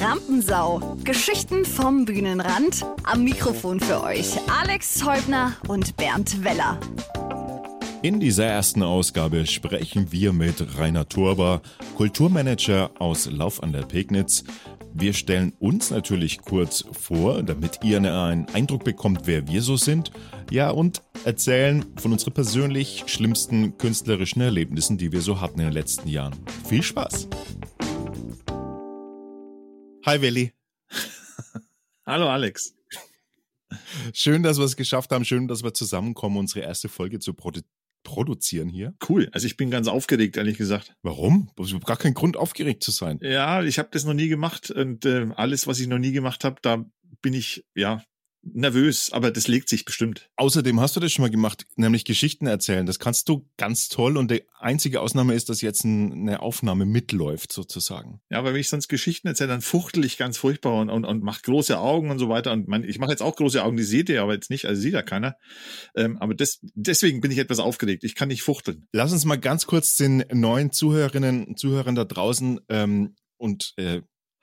Rampensau. Geschichten vom Bühnenrand. Am Mikrofon für euch Alex Teubner und Bernd Weller. In dieser ersten Ausgabe sprechen wir mit Rainer Turber, Kulturmanager aus Lauf an der Pegnitz. Wir stellen uns natürlich kurz vor, damit ihr einen Eindruck bekommt, wer wir so sind. Ja, und erzählen von unseren persönlich schlimmsten künstlerischen Erlebnissen, die wir so hatten in den letzten Jahren. Viel Spaß! Hi Willi. Hallo Alex. Schön, dass wir es geschafft haben. Schön, dass wir zusammenkommen, unsere erste Folge zu produ produzieren hier. Cool. Also ich bin ganz aufgeregt, ehrlich gesagt. Warum? Ich habe gar keinen Grund, aufgeregt zu sein. Ja, ich habe das noch nie gemacht und äh, alles, was ich noch nie gemacht habe, da bin ich ja nervös, aber das legt sich bestimmt. Außerdem hast du das schon mal gemacht, nämlich Geschichten erzählen. Das kannst du ganz toll und die einzige Ausnahme ist, dass jetzt eine Aufnahme mitläuft sozusagen. Ja, aber wenn ich sonst Geschichten erzähle, dann fuchtel ich ganz furchtbar und, und, und mache große Augen und so weiter. Und man, ich mache jetzt auch große Augen, die seht ihr aber jetzt nicht, also sieht ja keiner. Ähm, aber das, deswegen bin ich etwas aufgeregt. Ich kann nicht fuchteln. Lass uns mal ganz kurz den neuen Zuhörerinnen und Zuhörern da draußen ähm, und äh,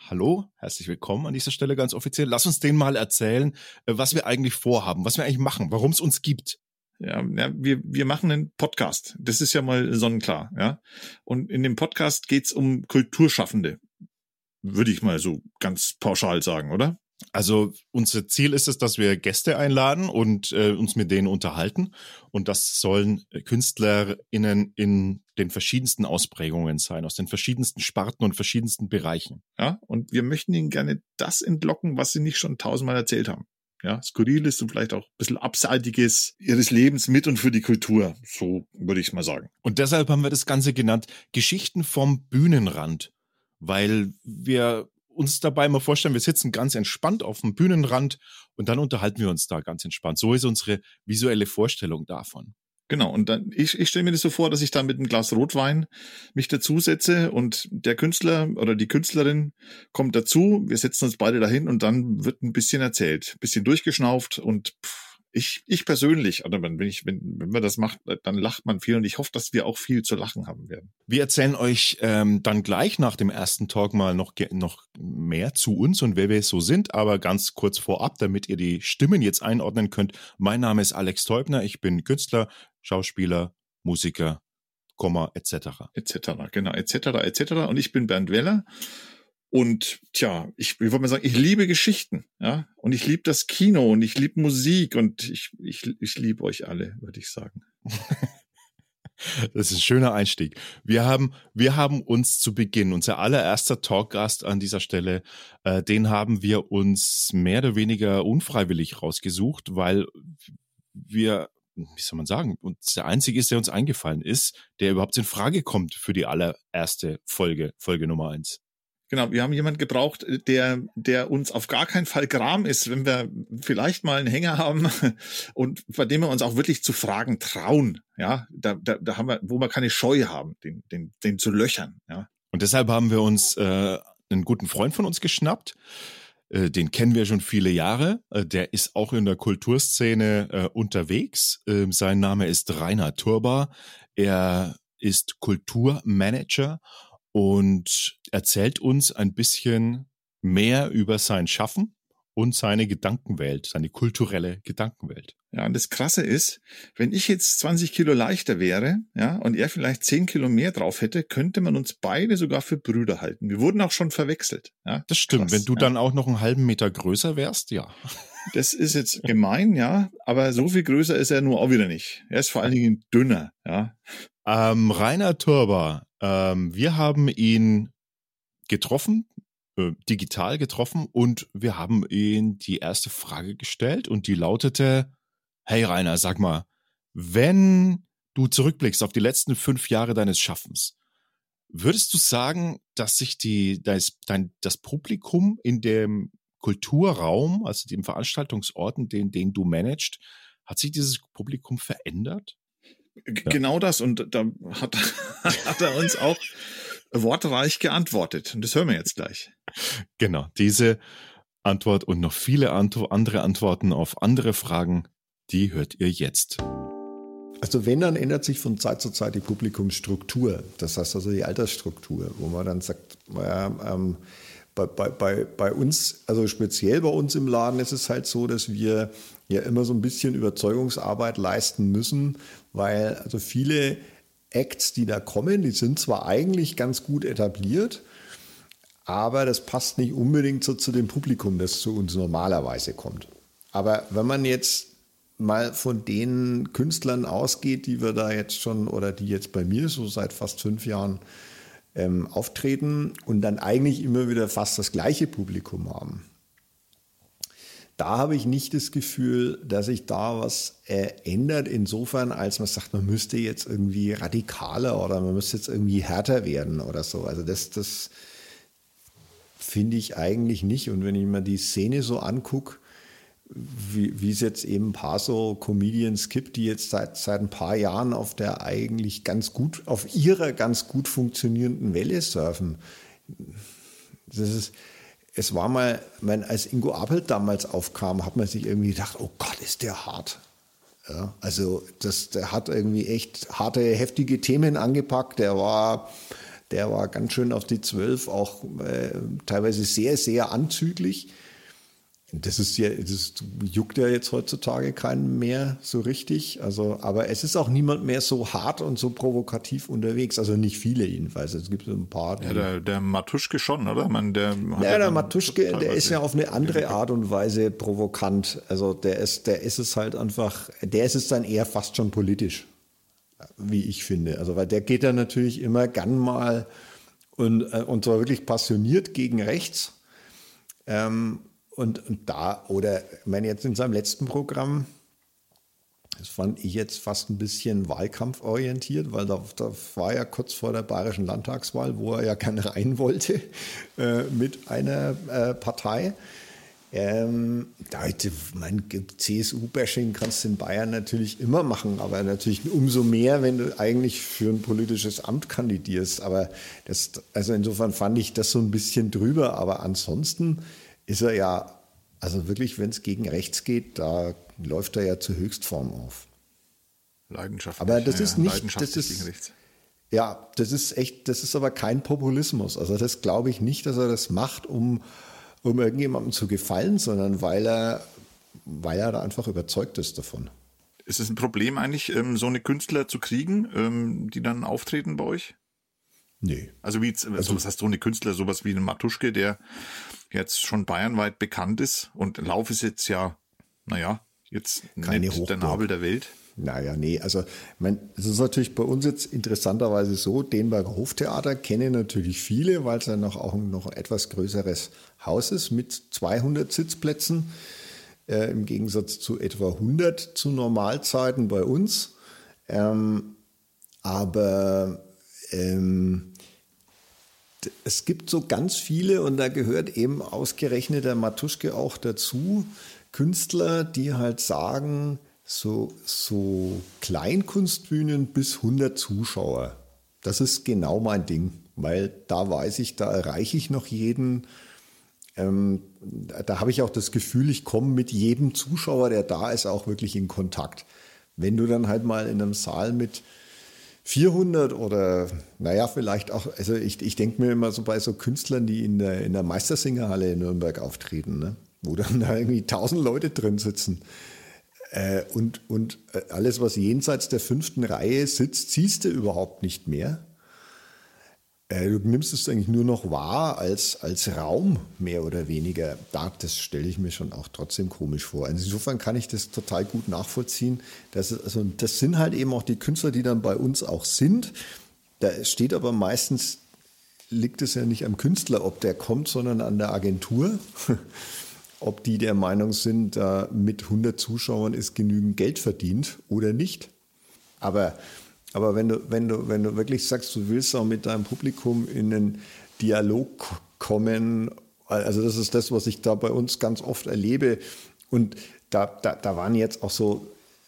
Hallo, herzlich willkommen an dieser Stelle ganz offiziell. Lass uns denen mal erzählen, äh, was wir eigentlich vorhaben, was wir eigentlich machen, warum es uns gibt. Ja, ja wir, wir machen einen Podcast. Das ist ja mal sonnenklar, ja. Und in dem Podcast geht's um Kulturschaffende. Würde ich mal so ganz pauschal sagen, oder? Also unser Ziel ist es, dass wir Gäste einladen und äh, uns mit denen unterhalten. Und das sollen KünstlerInnen in den verschiedensten Ausprägungen sein, aus den verschiedensten Sparten und verschiedensten Bereichen. Ja, und wir möchten ihnen gerne das entlocken, was sie nicht schon tausendmal erzählt haben. Ja, skurriles und vielleicht auch ein bisschen abseitiges ihres Lebens mit und für die Kultur. So würde ich mal sagen. Und deshalb haben wir das Ganze genannt Geschichten vom Bühnenrand weil wir uns dabei mal vorstellen, wir sitzen ganz entspannt auf dem Bühnenrand und dann unterhalten wir uns da ganz entspannt. So ist unsere visuelle Vorstellung davon. Genau, und dann, ich, ich stelle mir das so vor, dass ich da mit einem Glas Rotwein mich dazusetze und der Künstler oder die Künstlerin kommt dazu, wir setzen uns beide dahin und dann wird ein bisschen erzählt, bisschen durchgeschnauft und pff, ich, ich persönlich, oder wenn ich, wenn, wenn man das macht, dann lacht man viel und ich hoffe, dass wir auch viel zu lachen haben werden. Wir erzählen euch ähm, dann gleich nach dem ersten Talk mal noch, noch mehr zu uns und wer wir so sind, aber ganz kurz vorab, damit ihr die Stimmen jetzt einordnen könnt. Mein Name ist Alex Teubner, ich bin Künstler, Schauspieler, Musiker, Komma, etc. Etc., genau, etc., etc. Und ich bin Bernd Weller und tja, ich, ich würde mal sagen, ich liebe Geschichten, ja. Und ich liebe das Kino und ich liebe Musik und ich, ich, ich liebe euch alle, würde ich sagen. Das ist ein schöner Einstieg. Wir haben, wir haben uns zu Beginn, unser allererster Talkgast an dieser Stelle, äh, den haben wir uns mehr oder weniger unfreiwillig rausgesucht, weil wir, wie soll man sagen, uns der einzige ist, der uns eingefallen ist, der überhaupt in Frage kommt für die allererste Folge, Folge Nummer eins. Genau, wir haben jemanden gebraucht, der, der uns auf gar keinen Fall gram ist, wenn wir vielleicht mal einen Hänger haben und bei dem wir uns auch wirklich zu fragen trauen. Ja, da, da, da haben wir, wo wir keine Scheu haben, den, den, den zu löchern. Ja. Und deshalb haben wir uns äh, einen guten Freund von uns geschnappt. Äh, den kennen wir schon viele Jahre. Äh, der ist auch in der Kulturszene äh, unterwegs. Äh, sein Name ist Rainer Turba. Er ist Kulturmanager und erzählt uns ein bisschen mehr über sein Schaffen und seine Gedankenwelt, seine kulturelle Gedankenwelt. Ja, und das Krasse ist, wenn ich jetzt 20 Kilo leichter wäre, ja, und er vielleicht 10 Kilo mehr drauf hätte, könnte man uns beide sogar für Brüder halten. Wir wurden auch schon verwechselt. Ja, das stimmt. Krass, wenn du ja. dann auch noch einen halben Meter größer wärst, ja. Das ist jetzt gemein, ja, aber so viel größer ist er nur auch wieder nicht. Er ist vor allen Dingen dünner, ja. Ähm, Rainer Turber, ähm, wir haben ihn getroffen, äh, digital getroffen und wir haben ihn die erste Frage gestellt und die lautete, hey Rainer, sag mal, wenn du zurückblickst auf die letzten fünf Jahre deines Schaffens, würdest du sagen, dass sich die, das, dein, das Publikum in dem Kulturraum, also dem Veranstaltungsorten, den, den du managst, hat sich dieses Publikum verändert? Genau das und da hat, hat er uns auch wortreich geantwortet und das hören wir jetzt gleich. Genau, diese Antwort und noch viele andere Antworten auf andere Fragen, die hört ihr jetzt. Also wenn, dann ändert sich von Zeit zu Zeit die Publikumsstruktur. Das heißt also die Altersstruktur, wo man dann sagt, ähm, bei, bei, bei, uns, also speziell bei uns im Laden ist es halt so, dass wir ja immer so ein bisschen Überzeugungsarbeit leisten müssen, weil also viele Acts, die da kommen, die sind zwar eigentlich ganz gut etabliert, aber das passt nicht unbedingt so zu dem Publikum, das zu uns normalerweise kommt. Aber wenn man jetzt mal von den Künstlern ausgeht, die wir da jetzt schon oder die jetzt bei mir so seit fast fünf Jahren ähm, auftreten und dann eigentlich immer wieder fast das gleiche Publikum haben. Da habe ich nicht das Gefühl, dass sich da was äh, ändert, insofern, als man sagt, man müsste jetzt irgendwie radikaler oder man müsste jetzt irgendwie härter werden oder so. Also das, das finde ich eigentlich nicht. Und wenn ich mir die Szene so angucke, wie, es jetzt eben ein paar so Comedians gibt, die jetzt seit, seit ein paar Jahren auf der eigentlich ganz gut, auf ihrer ganz gut funktionierenden Welle surfen. Das ist, es war mal, mein, als Ingo Appelt damals aufkam, hat man sich irgendwie gedacht, oh Gott, ist der hart. Ja, also das, der hat irgendwie echt harte, heftige Themen angepackt. Der war, der war ganz schön auf die Zwölf, auch äh, teilweise sehr, sehr anzüglich. Das ist ja, das juckt ja jetzt heutzutage keinen mehr so richtig. Also, aber es ist auch niemand mehr so hart und so provokativ unterwegs. Also nicht viele jedenfalls. Es gibt so ein paar. Ja, der, der Matuschke schon, oder? Man, der ja, der Matuschke, der ist ja auf eine andere Art und Weise provokant. Also der ist, der ist es halt einfach, der ist es dann eher fast schon politisch, wie ich finde. Also weil der geht dann natürlich immer gern mal und, äh, und zwar wirklich passioniert gegen rechts. Ähm, und, und da, oder ich meine, jetzt in seinem letzten Programm, das fand ich jetzt fast ein bisschen wahlkampforientiert, weil da, da war ja kurz vor der bayerischen Landtagswahl, wo er ja gerne rein wollte äh, mit einer äh, Partei. Ähm, da, mein CSU-Bashing kannst du in Bayern natürlich immer machen, aber natürlich umso mehr, wenn du eigentlich für ein politisches Amt kandidierst. Aber das, also insofern fand ich das so ein bisschen drüber. Aber ansonsten ist er ja, also wirklich, wenn es gegen rechts geht, da läuft er ja zur Höchstform auf. Leidenschaftlich. Aber das ja, ist nicht, das ist, ja, das ist echt, das ist aber kein Populismus. Also das glaube ich nicht, dass er das macht, um, um irgendjemandem zu gefallen, sondern weil er, weil er da einfach überzeugt ist davon. Ist es ein Problem eigentlich, ähm, so eine Künstler zu kriegen, ähm, die dann auftreten bei euch? Nee. Also wie, also, was heißt so eine Künstler, sowas wie ein Matuschke, der jetzt schon bayernweit bekannt ist und Lauf ist jetzt ja, naja, jetzt Keine nicht der Nabel der Welt. Naja, nee, also es ist natürlich bei uns jetzt interessanterweise so, Denberger Hoftheater kennen natürlich viele, weil es ja noch auch noch ein etwas größeres Haus ist mit 200 Sitzplätzen, äh, im Gegensatz zu etwa 100 zu Normalzeiten bei uns. Ähm, aber ähm, es gibt so ganz viele, und da gehört eben ausgerechnet der Matuschke auch dazu, Künstler, die halt sagen, so, so Kleinkunstbühnen bis 100 Zuschauer. Das ist genau mein Ding, weil da weiß ich, da erreiche ich noch jeden. Ähm, da habe ich auch das Gefühl, ich komme mit jedem Zuschauer, der da ist, auch wirklich in Kontakt. Wenn du dann halt mal in einem Saal mit 400 oder naja, vielleicht auch, also ich, ich denke mir immer so bei so Künstlern, die in der, in der Meistersingerhalle in Nürnberg auftreten, ne? wo dann da irgendwie 1000 Leute drin sitzen. Äh, und, und äh, alles, was jenseits der fünften Reihe sitzt, siehst du überhaupt nicht mehr. Äh, du nimmst es eigentlich nur noch wahr als, als Raum, mehr oder weniger. Da, das stelle ich mir schon auch trotzdem komisch vor. Also insofern kann ich das total gut nachvollziehen. Das, also, das sind halt eben auch die Künstler, die dann bei uns auch sind. Da steht aber meistens, liegt es ja nicht am Künstler, ob der kommt, sondern an der Agentur. ob die der Meinung sind, mit 100 Zuschauern ist genügend Geld verdient oder nicht. Aber aber wenn du, wenn du, wenn du wirklich sagst, du willst auch mit deinem Publikum in einen Dialog kommen, also das ist das, was ich da bei uns ganz oft erlebe. Und da, da, da waren jetzt auch so,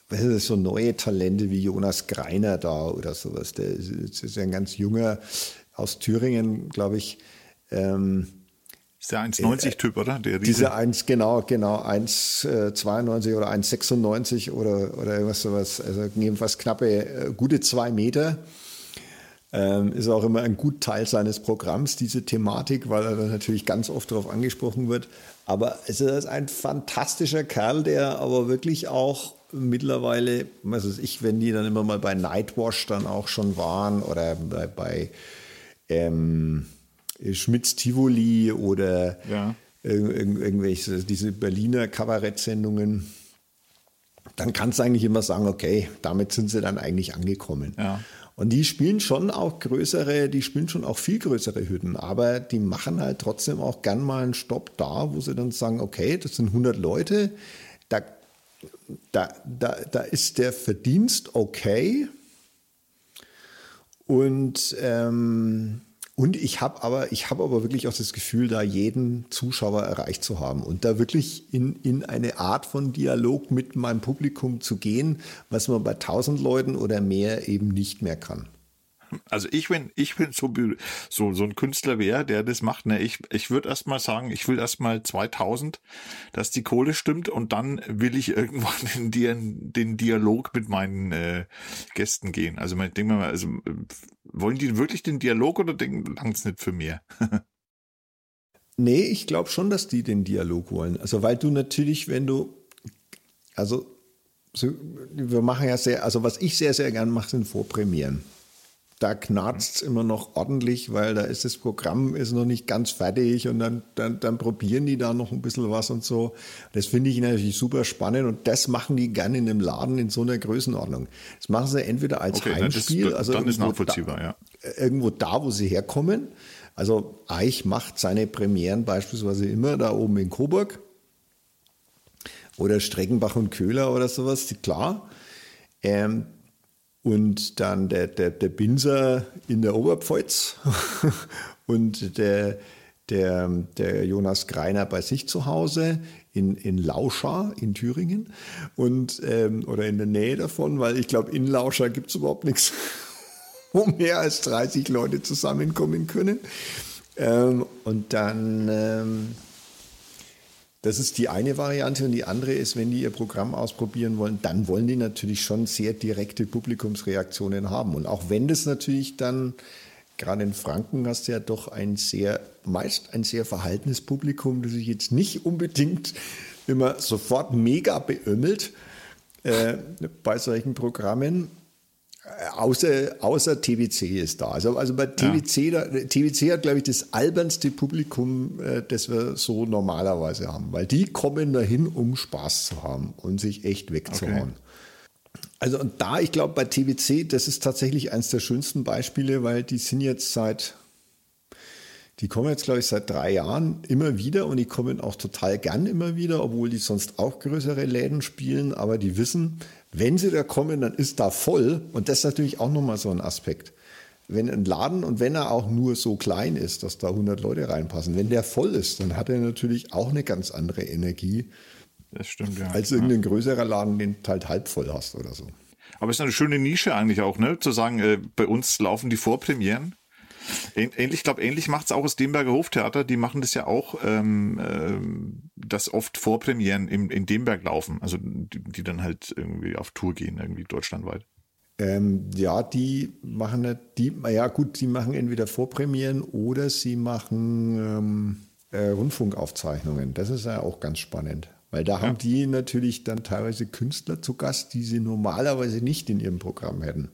so neue Talente wie Jonas Greiner da oder sowas. Der ist, ist ein ganz junger aus Thüringen, glaube ich. Ähm, ist der 1,90-Typ, oder? Der Diese 1, genau, genau, 1,92 äh, oder 1,96 oder, oder irgendwas sowas. Also jedenfalls knappe, äh, gute zwei Meter. Ähm, ist auch immer ein gut Teil seines Programms, diese Thematik, weil er natürlich ganz oft darauf angesprochen wird. Aber es ist ein fantastischer Kerl, der aber wirklich auch mittlerweile, was weiß ich, wenn die dann immer mal bei Nightwash dann auch schon waren oder bei, bei ähm, Schmitz Tivoli oder ja. irg irgendwelche, diese Berliner Kabarettsendungen, dann kannst du eigentlich immer sagen, okay, damit sind sie dann eigentlich angekommen. Ja. Und die spielen schon auch größere, die spielen schon auch viel größere Hütten, aber die machen halt trotzdem auch gern mal einen Stopp da, wo sie dann sagen, okay, das sind 100 Leute, da, da, da, da ist der Verdienst okay und ähm, und ich habe aber, ich habe aber wirklich auch das Gefühl, da jeden Zuschauer erreicht zu haben und da wirklich in, in eine Art von Dialog mit meinem Publikum zu gehen, was man bei tausend Leuten oder mehr eben nicht mehr kann. Also ich wenn ich bin so so so ein Künstler wäre, der das macht, ne, ich ich würde erstmal sagen, ich will erstmal 2000, dass die Kohle stimmt und dann will ich irgendwann in den, den Dialog mit meinen äh, Gästen gehen. Also denkt mal, also wollen die wirklich den Dialog oder denken langt's nicht für mehr? nee, ich glaube schon, dass die den Dialog wollen. Also weil du natürlich, wenn du also so, wir machen ja sehr, also was ich sehr, sehr gern mache, sind Vorpremieren da knarzt es immer noch ordentlich, weil da ist das Programm ist noch nicht ganz fertig und dann, dann, dann probieren die da noch ein bisschen was und so. Das finde ich natürlich super spannend und das machen die gerne in einem Laden in so einer Größenordnung. Das machen sie entweder als okay, Heimspiel, das, also dann ist nachvollziehbar, da, ja. irgendwo da, wo sie herkommen. Also Eich macht seine Premieren beispielsweise immer da oben in Coburg oder Streckenbach und Köhler oder sowas, klar. Ähm, und dann der, der, der Binser in der Oberpfalz und der, der, der Jonas Greiner bei sich zu Hause in, in Lauscha in Thüringen und ähm, oder in der Nähe davon, weil ich glaube, in Lauscha gibt es überhaupt nichts, wo mehr als 30 Leute zusammenkommen können. Ähm, und dann ähm, das ist die eine Variante und die andere ist, wenn die ihr Programm ausprobieren wollen, dann wollen die natürlich schon sehr direkte Publikumsreaktionen haben. Und auch wenn das natürlich dann, gerade in Franken hast du ja doch ein sehr, meist ein sehr verhaltenes Publikum, das sich jetzt nicht unbedingt immer sofort mega beömmelt äh, bei solchen Programmen. Außer, außer TWC ist da. Also, also bei TWC, ja. da, TWC hat, glaube ich, das albernste Publikum, äh, das wir so normalerweise haben. Weil die kommen dahin, um Spaß zu haben und sich echt wegzuhauen. Okay. Also und da, ich glaube, bei TWC, das ist tatsächlich eines der schönsten Beispiele, weil die sind jetzt seit, die kommen jetzt, glaube ich, seit drei Jahren immer wieder und die kommen auch total gern immer wieder, obwohl die sonst auch größere Läden spielen, aber die wissen, wenn sie da kommen, dann ist da voll. Und das ist natürlich auch nochmal so ein Aspekt. Wenn ein Laden und wenn er auch nur so klein ist, dass da 100 Leute reinpassen, wenn der voll ist, dann hat er natürlich auch eine ganz andere Energie. Das stimmt, ja. Als irgendein größerer Laden, den du halt halb voll hast oder so. Aber es ist eine schöne Nische eigentlich auch, ne? Zu sagen, äh, bei uns laufen die Vorpremieren Ähnlich, ich glaube, ähnlich macht es auch das Demberger Hoftheater. Die machen das ja auch, ähm, äh, dass oft Vorpremieren in, in Demberg laufen. Also die, die dann halt irgendwie auf Tour gehen, irgendwie deutschlandweit. Ähm, ja, die machen die, ja gut, die machen entweder Vorpremieren oder sie machen ähm, äh, Rundfunkaufzeichnungen. Das ist ja auch ganz spannend. Weil da ja. haben die natürlich dann teilweise Künstler zu Gast, die sie normalerweise nicht in ihrem Programm hätten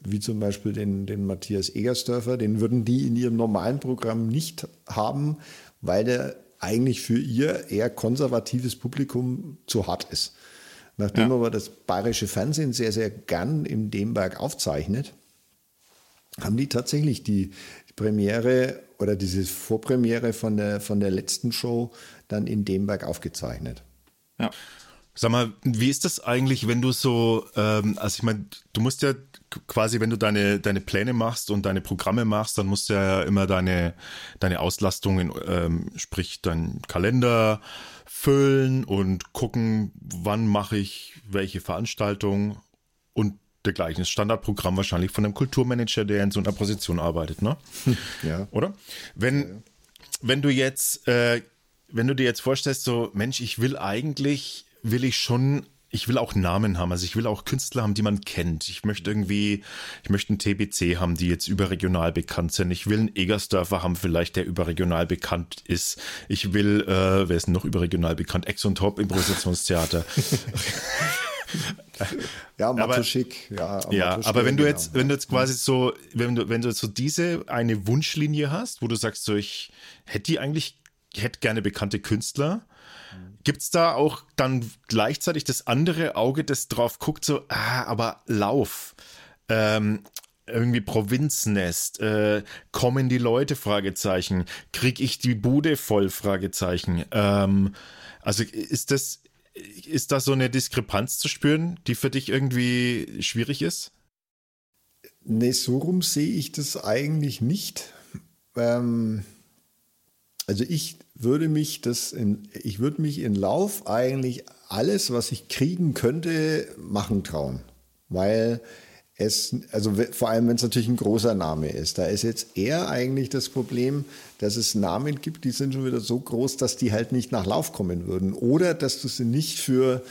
wie zum Beispiel den, den Matthias Egersdörfer, den würden die in ihrem normalen Programm nicht haben, weil der eigentlich für ihr eher konservatives Publikum zu hart ist. Nachdem ja. aber das bayerische Fernsehen sehr, sehr gern im Demberg aufzeichnet, haben die tatsächlich die Premiere oder diese Vorpremiere von der, von der letzten Show dann in Demberg aufgezeichnet. Ja. Sag mal, wie ist das eigentlich, wenn du so, ähm, also ich meine, du musst ja quasi, wenn du deine, deine Pläne machst und deine Programme machst, dann musst du ja immer deine, deine Auslastung, in, ähm, sprich deinen Kalender füllen und gucken, wann mache ich welche Veranstaltung und dergleichen. Das Standardprogramm wahrscheinlich von einem Kulturmanager, der in so einer Position arbeitet, ne? Ja. Oder? Wenn, wenn du jetzt, äh, wenn du dir jetzt vorstellst, so, Mensch, ich will eigentlich will ich schon ich will auch Namen haben. Also ich will auch Künstler haben, die man kennt. Ich möchte irgendwie, ich möchte einen TBC haben, die jetzt überregional bekannt sind. Ich will einen Egersdörfer haben, vielleicht der überregional bekannt ist. Ich will, äh, wer ist noch überregional bekannt? Ex und Top Improvisationstheater. ja, Matuschik, ja. Ja, aber wenn du jetzt, genau. wenn du jetzt quasi so, wenn du, wenn du so diese eine Wunschlinie hast, wo du sagst, so ich hätte die eigentlich, hätte gerne bekannte Künstler, Gibt es da auch dann gleichzeitig das andere Auge, das drauf guckt, so, ah, aber Lauf, ähm, irgendwie Provinznest, äh, kommen die Leute, Fragezeichen, krieg ich die Bude voll, Fragezeichen. Ähm, also ist das, ist da so eine Diskrepanz zu spüren, die für dich irgendwie schwierig ist? Nee, so rum sehe ich das eigentlich nicht. Ähm, also ich würde mich das in, ich würde mich in Lauf eigentlich alles, was ich kriegen könnte, machen trauen. Weil es, also vor allem, wenn es natürlich ein großer Name ist, da ist jetzt eher eigentlich das Problem, dass es Namen gibt, die sind schon wieder so groß, dass die halt nicht nach Lauf kommen würden. Oder dass du sie nicht für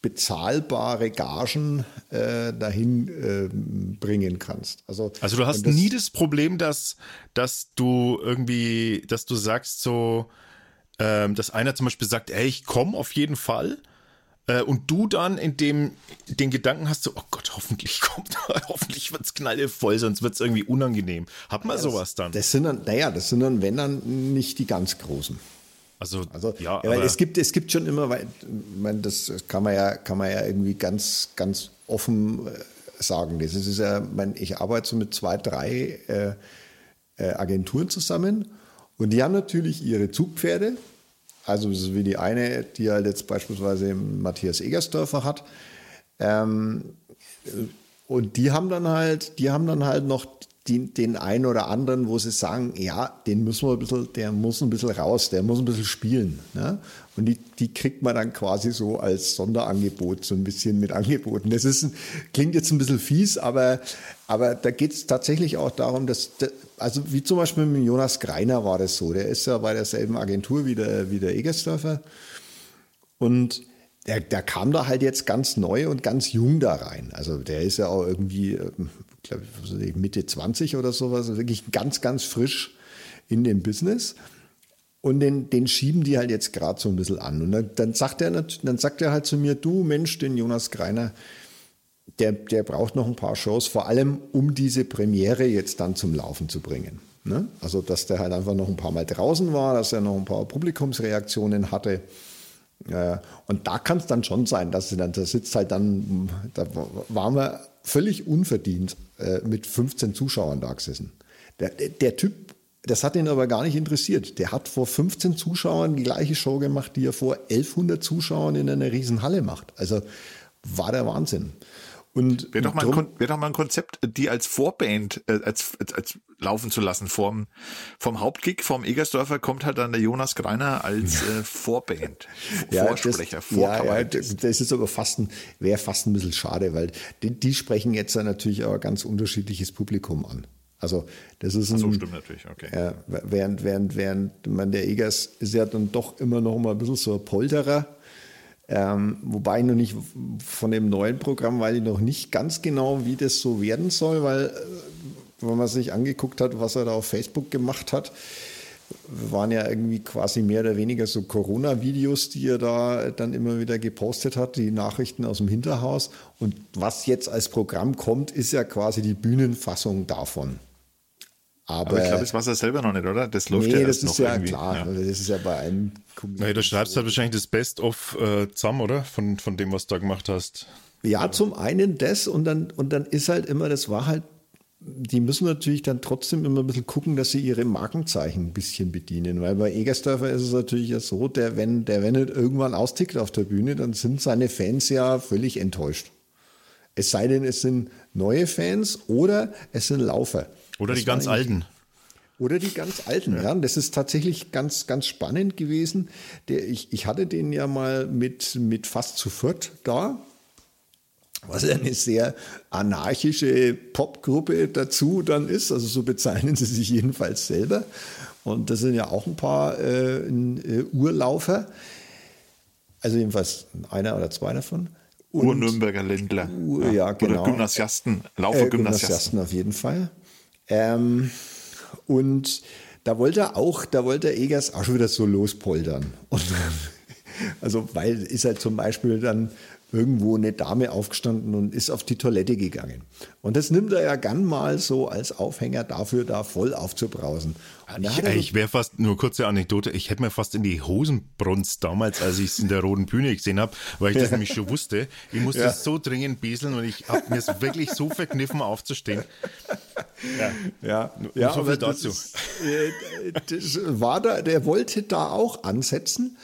bezahlbare Gagen äh, dahin äh, bringen kannst. Also, also du hast das, nie das Problem, dass, dass du irgendwie, dass du sagst so, ähm, dass einer zum Beispiel sagt, ey, ich komme auf jeden Fall. Äh, und du dann in dem den Gedanken hast, so, oh Gott, hoffentlich kommt, hoffentlich wird es knallevoll, sonst wird es irgendwie unangenehm. Hat man ja, sowas dann? Das sind dann, naja, das sind dann, wenn dann nicht die ganz großen. Also, also ja, ja weil es gibt, es gibt schon immer, weil, meine, das kann man ja, kann man ja irgendwie ganz, ganz offen äh, sagen. Das ist ja, mein, ich arbeite so mit zwei, drei äh, äh, Agenturen zusammen und die haben natürlich ihre Zugpferde. Also so wie die eine, die halt jetzt beispielsweise Matthias Egersdörfer hat. Ähm, und die haben dann halt, die haben dann halt noch die, den einen oder anderen, wo sie sagen, ja, den müssen wir ein bisschen, der muss ein bisschen raus, der muss ein bisschen spielen. Ne? Und die, die kriegt man dann quasi so als Sonderangebot, so ein bisschen mit Angeboten. Das ist, klingt jetzt ein bisschen fies, aber, aber da geht es tatsächlich auch darum, dass, also wie zum Beispiel mit Jonas Greiner war das so, der ist ja bei derselben Agentur wie der, wie der Egersdörfer. Und der, der kam da halt jetzt ganz neu und ganz jung da rein. Also der ist ja auch irgendwie, ähm, glaube ich, Mitte 20 oder sowas, also wirklich ganz, ganz frisch in dem Business. Und den, den schieben die halt jetzt gerade so ein bisschen an. Und dann, dann, sagt er, dann sagt er halt zu mir, du Mensch, den Jonas Greiner, der, der braucht noch ein paar Shows, vor allem um diese Premiere jetzt dann zum Laufen zu bringen. Ne? Also, dass der halt einfach noch ein paar Mal draußen war, dass er noch ein paar Publikumsreaktionen hatte. Und da kann es dann schon sein, dass sie dann, da sitzt halt dann, da waren wir völlig unverdient äh, mit 15 Zuschauern da gesessen. Der, der, Typ, das hat ihn aber gar nicht interessiert. Der hat vor 15 Zuschauern die gleiche Show gemacht, die er vor 1100 Zuschauern in einer riesen Halle macht. Also war der Wahnsinn. Und wäre doch, mal ein, wär doch mal ein Konzept, die als Vorband äh, als, als, als laufen zu lassen. Vom, vom Hauptkick, vom Egersdorfer kommt halt dann der Jonas Greiner als äh, Vorband, ja, Vorsprecher, das, ja, ja, das ist aber fast ein, wäre fast ein bisschen schade, weil die, die sprechen jetzt natürlich auch ein ganz unterschiedliches Publikum an. Also das ist ein, so stimmt natürlich, okay. Ja, während, während, während man der Egers ist ja dann doch immer noch mal ein bisschen so ein Polterer ähm, wobei noch nicht von dem neuen Programm weiß ich noch nicht ganz genau, wie das so werden soll, weil äh, wenn man sich angeguckt hat, was er da auf Facebook gemacht hat, waren ja irgendwie quasi mehr oder weniger so Corona-Videos, die er da dann immer wieder gepostet hat, die Nachrichten aus dem Hinterhaus. Und was jetzt als Programm kommt, ist ja quasi die Bühnenfassung davon. Aber, Aber ich glaube, das weiß er selber noch nicht, oder? Das läuft nee, ja das ist ja irgendwie. klar. Ja. Das ist ja bei einem Nee, du schreibst halt wahrscheinlich das Best-of äh, zusammen, oder? Von, von dem, was du da gemacht hast. Ja, zum einen das und dann, und dann ist halt immer, das war halt, die müssen natürlich dann trotzdem immer ein bisschen gucken, dass sie ihre Markenzeichen ein bisschen bedienen. Weil bei Egersdörfer ist es natürlich ja so, der, wenn, der, wenn nicht irgendwann austickt auf der Bühne, dann sind seine Fans ja völlig enttäuscht. Es sei denn, es sind neue Fans oder es sind Laufer. Oder das die ganz alten. Oder die ganz alten, ja. ja. Das ist tatsächlich ganz, ganz spannend gewesen. Der, ich, ich hatte den ja mal mit, mit fast zu viert da. Was eine sehr anarchische Popgruppe dazu dann ist. Also so bezeichnen sie sich jedenfalls selber. Und das sind ja auch ein paar äh, äh Urlaufer. Also jedenfalls einer oder zwei davon. Ur-Nürnberger Ländler. Ur, ja, genau. Oder Gymnasiasten, Laufer Äh, Gymnasiasten auf jeden Fall. Ähm, und da wollte er auch, da wollte Egers auch schon wieder so lospoltern. Und, also, weil ist er zum Beispiel dann irgendwo eine Dame aufgestanden und ist auf die Toilette gegangen. Und das nimmt er ja gern mal so als Aufhänger dafür, da voll aufzubrausen. Ich, ich wäre fast, nur kurze Anekdote, ich hätte mir fast in die Hosen brunst damals, als ich es in der Roten Bühne gesehen habe, weil ich das nämlich schon wusste. Ich musste Ja. so dringend beseln und ich habe mir es wirklich so verkniffen aufzustehen. Ja, Nur ja so viel das dazu. Ist, äh, das war da, der wollte da auch ansetzen.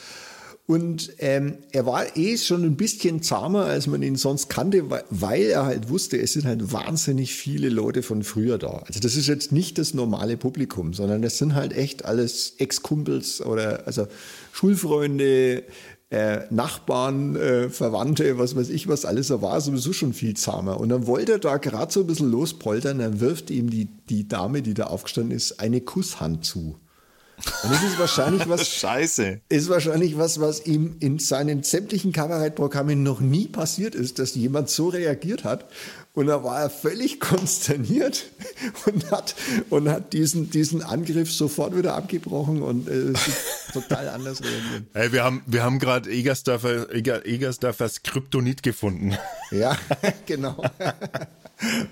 Und ähm, er war eh schon ein bisschen zahmer, als man ihn sonst kannte, weil, er halt wusste, es sind halt wahnsinnig viele Leute von früher da. Also das ist jetzt nicht das normale Publikum, sondern das sind halt echt alles Ex-Kumpels oder also Schulfreunde, äh, Nachbarn, äh, Verwandte, was weiß ich, was alles. Er war sowieso schon viel zahmer. Und dann wollte er da gerade so ein bisschen lospoltern, dann wirft ihm die, die Dame, die da aufgestanden ist, eine Kusshand zu. Und das ist wahrscheinlich was, Scheiße. ist wahrscheinlich was, was ihm in seinen sämtlichen Kabarettprogrammen noch nie passiert ist, dass jemand so reagiert hat. Und da war er völlig konsterniert und hat, und hat diesen, diesen Angriff sofort wieder abgebrochen und äh, total anders reagiert. Ey, wir haben, wir haben gerade Egersdorfer, Eger, Egersdorfers Kryptonit gefunden. Ja, genau.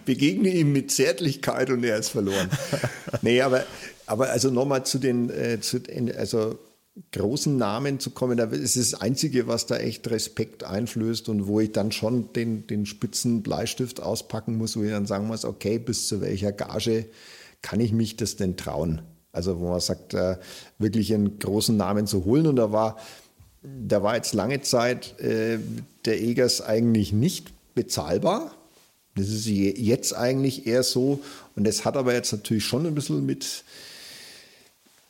Begegne ihm mit Zärtlichkeit und er ist verloren. Nee, aber, aber also nochmal zu den, äh, zu den also großen Namen zu kommen, da ist das Einzige, was da echt Respekt einflößt und wo ich dann schon den, den spitzen Bleistift auspacken muss, wo ich dann sagen muss, okay, bis zu welcher Gage kann ich mich das denn trauen? Also wo man sagt, äh, wirklich einen großen Namen zu holen und da war da war jetzt lange Zeit äh, der Egers eigentlich nicht bezahlbar. Das ist je- jetzt eigentlich eher so. Und das hat aber jetzt natürlich schon ein bisschen mit,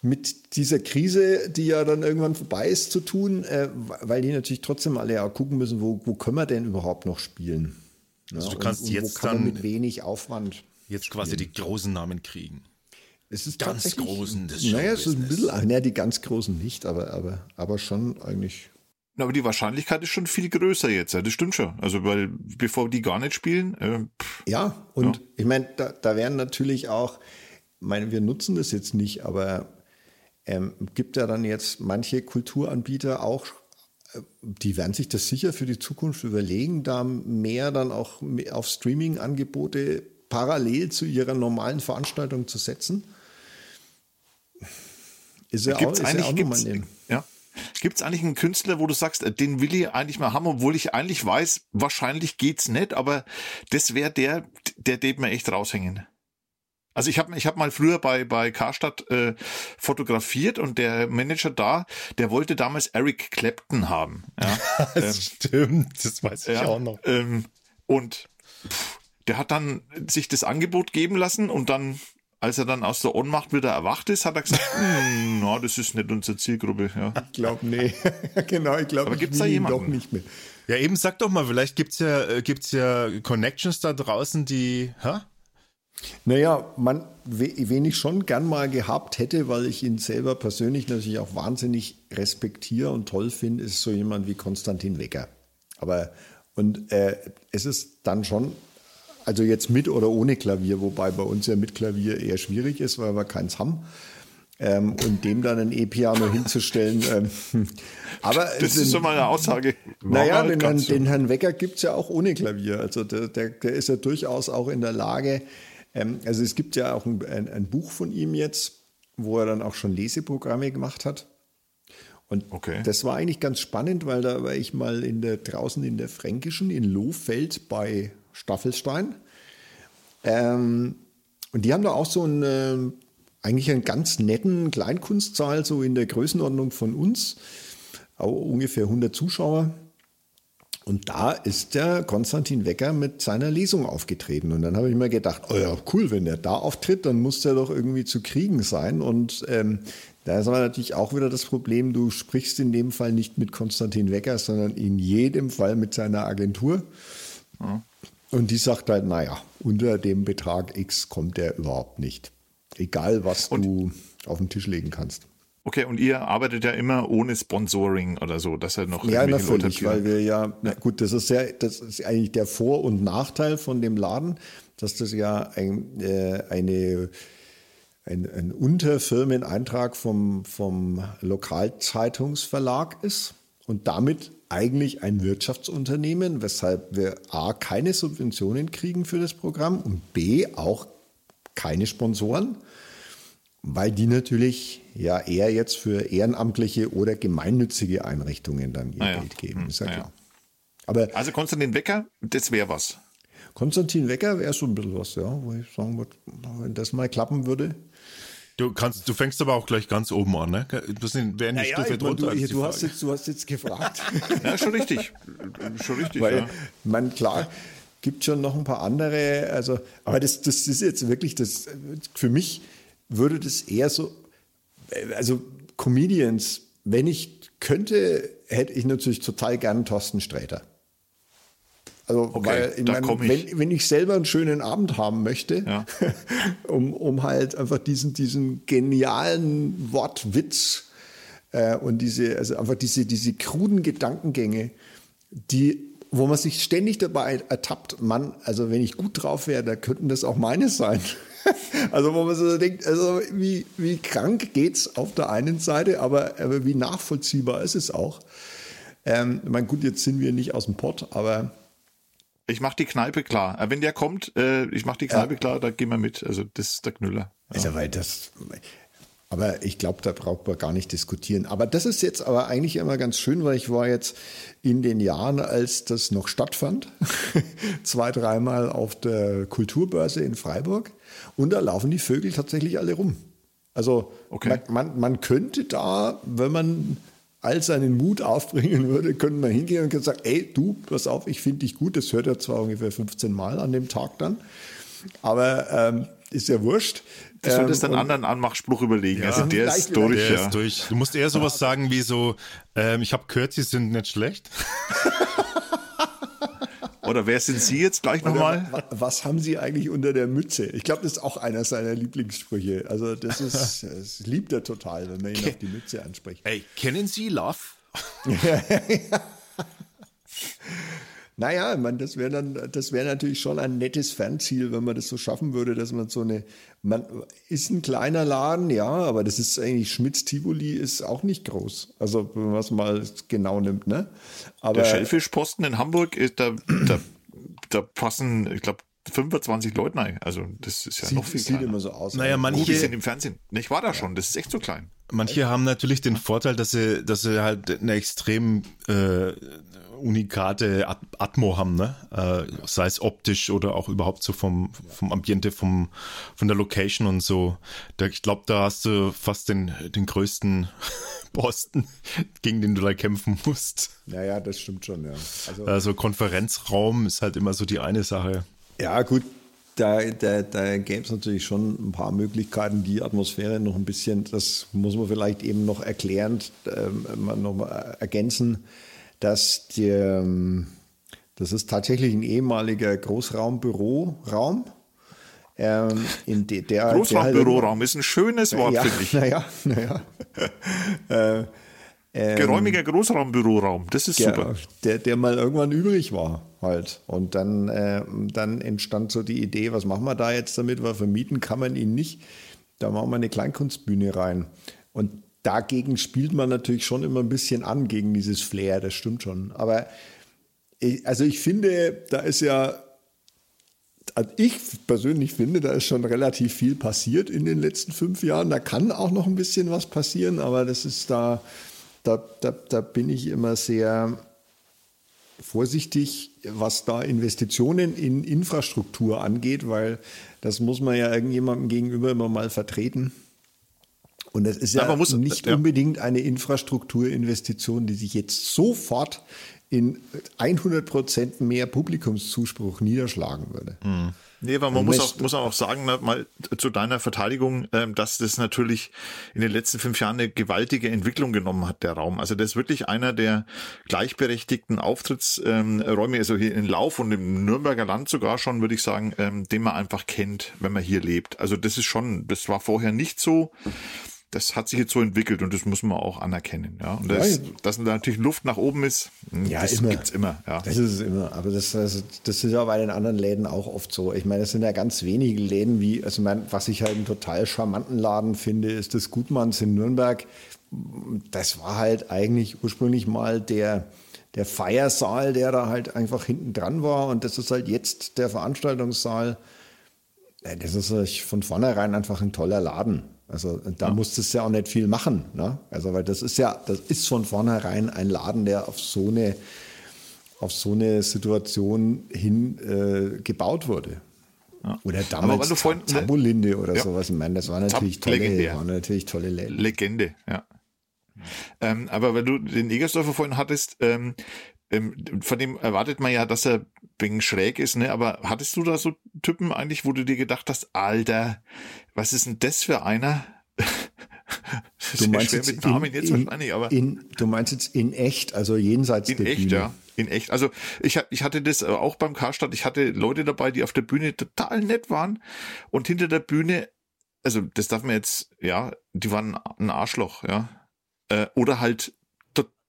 mit dieser Krise, die ja dann irgendwann vorbei ist, zu tun, äh, weil die natürlich trotzdem alle auch gucken müssen, wo, wo können wir denn überhaupt noch spielen. Ja, Also du und- kannst und jetzt wo kann dann- mit wenig Aufwand. Jetzt quasi die großen Namen kriegen. Es ist Ganz Großen des Naja, es ist ein bisschen, naja, die ganz Großen nicht, aber, aber, aber schon eigentlich. Na, Aber die Wahrscheinlichkeit ist schon viel größer jetzt, ja, das stimmt schon. Also, weil bevor die gar nicht spielen, äh, Ja, und ich meine, da, da werden natürlich auch, ich meine, wir nutzen das jetzt nicht, aber ähm, gibt ja dann jetzt manche Kulturanbieter auch, äh, die werden sich das sicher für die Zukunft überlegen, da mehr dann auch auf Streaming-Angebote parallel zu ihrer normalen Veranstaltung zu setzen. Ist ja auch, gibt's ist ja eigentlich, auch gibt's, ja, gibt's eigentlich einen Künstler, wo du sagst, äh, den will ich eigentlich mal haben, obwohl ich eigentlich weiß, wahrscheinlich geht's nicht, aber das wäre der, der den mir echt raushängen. Also ich habe ich hab mal früher bei bei Karstadt äh, fotografiert und der Manager da, der wollte damals Eric Clapton haben. Ja. Das stimmt, das weiß ich Ja, auch noch. Ähm, und pff, der hat dann sich das Angebot geben lassen und dann, als er dann aus der Ohnmacht wieder erwacht ist, hat er gesagt, "Hm, na, das ist nicht unsere Zielgruppe. Ja. ich glaube, nee, genau, ich glaube, Aber ich gibt's will da ihn doch jemanden? nicht mehr. Ja, eben sag doch mal, vielleicht gibt's ja, äh, gibt's ja Connections da draußen, die, hä? Naja, man, we- wen ich schon gern mal gehabt hätte, weil ich ihn selber persönlich natürlich auch wahnsinnig respektiere und toll finde, ist so jemand wie Konstantin Wecker. Aber, und äh, es ist dann schon, also jetzt mit oder ohne Klavier, wobei bei uns ja mit Klavier eher schwierig ist, weil wir keins haben. Ähm, und dem dann ein E-Piano hinzustellen. Ähm, aber Das ist sind- so mal eine Aussage. Naja, den, so. den Herrn Wecker gibt es ja auch ohne Klavier. Also der, der, der ist ja durchaus auch in der Lage. Ähm, also es gibt ja auch ein, ein, ein Buch von ihm jetzt, wo er dann auch schon Leseprogramme gemacht hat. Und Okay. das war eigentlich ganz spannend, weil da war ich mal in der, draußen in der Fränkischen in Lohfeld bei Staffelstein. Ähm, und die haben da auch so einen, ähm, eigentlich einen ganz netten Kleinkunstsaal, so in der Größenordnung von uns. Auch ungefähr 100 Zuschauer. Und da ist der Konstantin Wecker mit seiner Lesung aufgetreten. Und dann habe ich mir gedacht, oh ja, cool, wenn der da auftritt, dann muss der doch irgendwie zu kriegen sein. Und ähm, da ist aber natürlich auch wieder das Problem, du sprichst in dem Fall nicht mit Konstantin Wecker, sondern in jedem Fall mit seiner Agentur. Und die sagt halt, naja, unter dem Betrag X kommt der überhaupt nicht. Egal, was du auf den Tisch legen kannst. Okay, und ihr arbeitet ja immer ohne Sponsoring oder so, dass er noch Ja, Leute natürlich, weil wir ja, na gut, das ist ja, das ist eigentlich der Vor- und Nachteil von dem Laden, dass das ja ein, äh, eine, ein, ein Unterfirmeneintrag vom, vom Lokalzeitungsverlag ist und damit eigentlich ein Wirtschaftsunternehmen, weshalb wir A, keine Subventionen kriegen für das Programm und B, auch keine Sponsoren, weil die natürlich ja eher jetzt für ehrenamtliche oder gemeinnützige Einrichtungen dann ihr Ah ja. Geld geben, Hm, ist ja ah ja. klar. Aber Also Konstantin Wecker, das wäre was. Konstantin Wecker wäre schon ein bisschen was, ja, wo ich sagen würde, wenn das mal klappen würde. Du kannst, du fängst aber auch gleich ganz oben an, ne? Du sind, in die Stufe meine, drunter. du, du, hast jetzt, du hast jetzt gefragt. Ja, schon richtig. schon richtig, Weil, ja. man, klar, gibt schon noch ein paar andere, also, aber das, das ist jetzt wirklich, das, für mich würde das eher so, also Comedians, wenn ich könnte, hätte ich natürlich total gern Thorsten Sträter. Also, Okay, weil ich mein, ich. Wenn, wenn ich selber einen schönen Abend haben möchte, Ja. um, um halt einfach diesen, diesen genialen Wortwitz äh, und diese, also einfach diese, diese kruden Gedankengänge, die, wo man sich ständig dabei ertappt, Mann, also wenn ich gut drauf wäre, da könnten das auch meine sein. Also wo man so denkt, also wie, wie krank geht's auf der einen Seite, aber, aber wie nachvollziehbar ist es auch. Ähm, ich meine, gut, jetzt sind wir nicht aus dem Pott, aber Ich mach die Kneipe klar. Äh, Wenn der kommt, äh, ich mach die Kneipe klar, da gehen wir mit. Also das ist der Knüller. Also, weil das, aber ich glaube, da braucht man gar nicht diskutieren. Aber das ist jetzt aber eigentlich immer ganz schön, weil ich war jetzt in den Jahren, als das noch stattfand, zwei, dreimal auf der Kulturbörse in Freiburg und da laufen die Vögel tatsächlich alle rum. Also Okay. man, man, man könnte da, wenn man all seinen Mut aufbringen würde, könnte man hingehen und könnte sagen, ey, du, pass auf, ich finde dich gut. Das hört er zwar ungefähr 15 Mal an dem Tag dann, aber ähm, ist ja wurscht. Du solltest Ähm, einen anderen Anmachspruch überlegen. also der ist durch, Der ja. ist durch. Du musst eher sowas sagen wie so, ähm, ich habe gehört, sie sind nicht schlecht. Oder wer sind Sie jetzt gleich nochmal? Wa- Was haben Sie eigentlich unter der Mütze? Ich glaube, das ist auch einer seiner Lieblingssprüche. Also das ist, das liebt er total, wenn man ihn auf die Mütze anspricht. Ey, kennen Sie Love? Naja, ich meine, das wäre dann, das wäre natürlich schon ein nettes Fernziel, wenn man das so schaffen würde, dass man so eine, man ist ein kleiner Laden, ja, aber das ist eigentlich Schmitz Tivoli ist auch nicht groß. Also wenn man es mal genau nimmt, ne? Aber Der Schellfischposten in Hamburg, ist, da, da, da passen, ich glaube, 25 Leute rein. Also das ist ja noch sieht, viel sieht kleiner. immer so aus. Naja, Gut, die manche, sind im Fernsehen. Ich war da schon, das ist echt so klein. manche haben natürlich den Vorteil, dass sie, dass sie halt eine extrem äh, unikate At Atmo haben, ne? Äh, sei es optisch oder auch überhaupt so vom, vom Ambiente, vom, von der Location und so. Da, ich glaube, da hast du fast den, den größten Posten, gegen den du da kämpfen musst. Naja, das stimmt schon, ja. Also, Also Konferenzraum ist halt immer so die eine Sache. Ja, gut, da, da, da gäbe es natürlich schon ein paar Möglichkeiten, die Atmosphäre noch ein bisschen, das muss man vielleicht eben noch erklärend ähm, noch mal ergänzen, dass der, ähm, das ist tatsächlich ein ehemaliger Großraumbüroraum. Ähm, in de, der, der Großraumbüroraum ist ein schönes Wort, ja, finde ich. Naja, naja. äh, ähm, Geräumiger Großraumbüroraum, das ist der, super. Der, der mal irgendwann übrig war halt. Und dann, äh, dann entstand so die Idee, was machen wir da jetzt damit, weil vermieten kann man ihn nicht. Da machen wir eine Kleinkunstbühne rein. Und dagegen spielt man natürlich schon immer ein bisschen an, gegen dieses Flair, das stimmt schon. Aber ich, also ich finde, da ist ja, also ich persönlich finde, da ist schon relativ viel passiert in den letzten fünf Jahren. Da kann auch noch ein bisschen was passieren, aber das ist da, da, da, da bin ich immer sehr vorsichtig, was da Investitionen in Infrastruktur angeht, weil das muss man ja irgendjemandem gegenüber immer mal vertreten. Und es ist ja, Ja, muss- nicht ja. unbedingt eine Infrastrukturinvestition, die sich jetzt sofort in 100 Prozent mehr Publikumszuspruch niederschlagen würde. Nee, aber man muss auch, muss auch sagen, ne, mal zu deiner Verteidigung, ähm, dass das natürlich in den letzten fünf Jahren eine gewaltige Entwicklung genommen hat, der Raum. Also das ist wirklich einer der gleichberechtigten Auftrittsräume, also hier in Lauf und im Nürnberger Land sogar schon, würde ich sagen, ähm, den man einfach kennt, wenn man hier lebt. Also das ist schon, das war vorher nicht so. Das hat sich jetzt so entwickelt und das muss man auch anerkennen. Ja, und das, ja, dass da natürlich Luft nach oben ist, hm, ja, das immer. gibt's immer. Ja. Das ist es immer. Aber das, also, das ist ja bei den anderen Läden auch oft so. Ich meine, es sind ja ganz wenige Läden, wie, also mein, was ich halt einen total charmanten Laden finde, ist das Gutmanns in Nürnberg. Das war halt eigentlich ursprünglich mal der, der Feiersaal, der da halt einfach hinten dran war. Und das ist halt jetzt der Veranstaltungssaal. Das ist von vornherein einfach ein toller Laden. Also da ja. musstest du ja auch nicht viel machen. Ne? Also, weil das ist ja, das ist von vornherein ein Laden, der auf so eine, auf so eine Situation hin äh, gebaut wurde. Ja. Oder damals Aber vorhin, Tabulinde oder ja. sowas. Ich meine, das war natürlich Tab tolle, waren natürlich tolle Läden. Legende, ja. Ähm, aber wenn du den Egersdorfer vorhin hattest, ähm, ähm, von dem erwartet man ja, dass er wegen schräg ist, ne? Aber hattest du da so Typen eigentlich, wo du dir gedacht hast, Alter, was ist denn das für einer? du meinst jetzt mit Namen in, jetzt in, wahrscheinlich, aber in, du meinst jetzt in echt, also jenseits in der echt, Bühne. ja, in echt. Also ich ich hatte das auch beim Karstadt. Ich hatte Leute dabei, die auf der Bühne total nett waren und hinter der Bühne, also das darf man jetzt, ja, die waren ein Arschloch, ja, äh, oder halt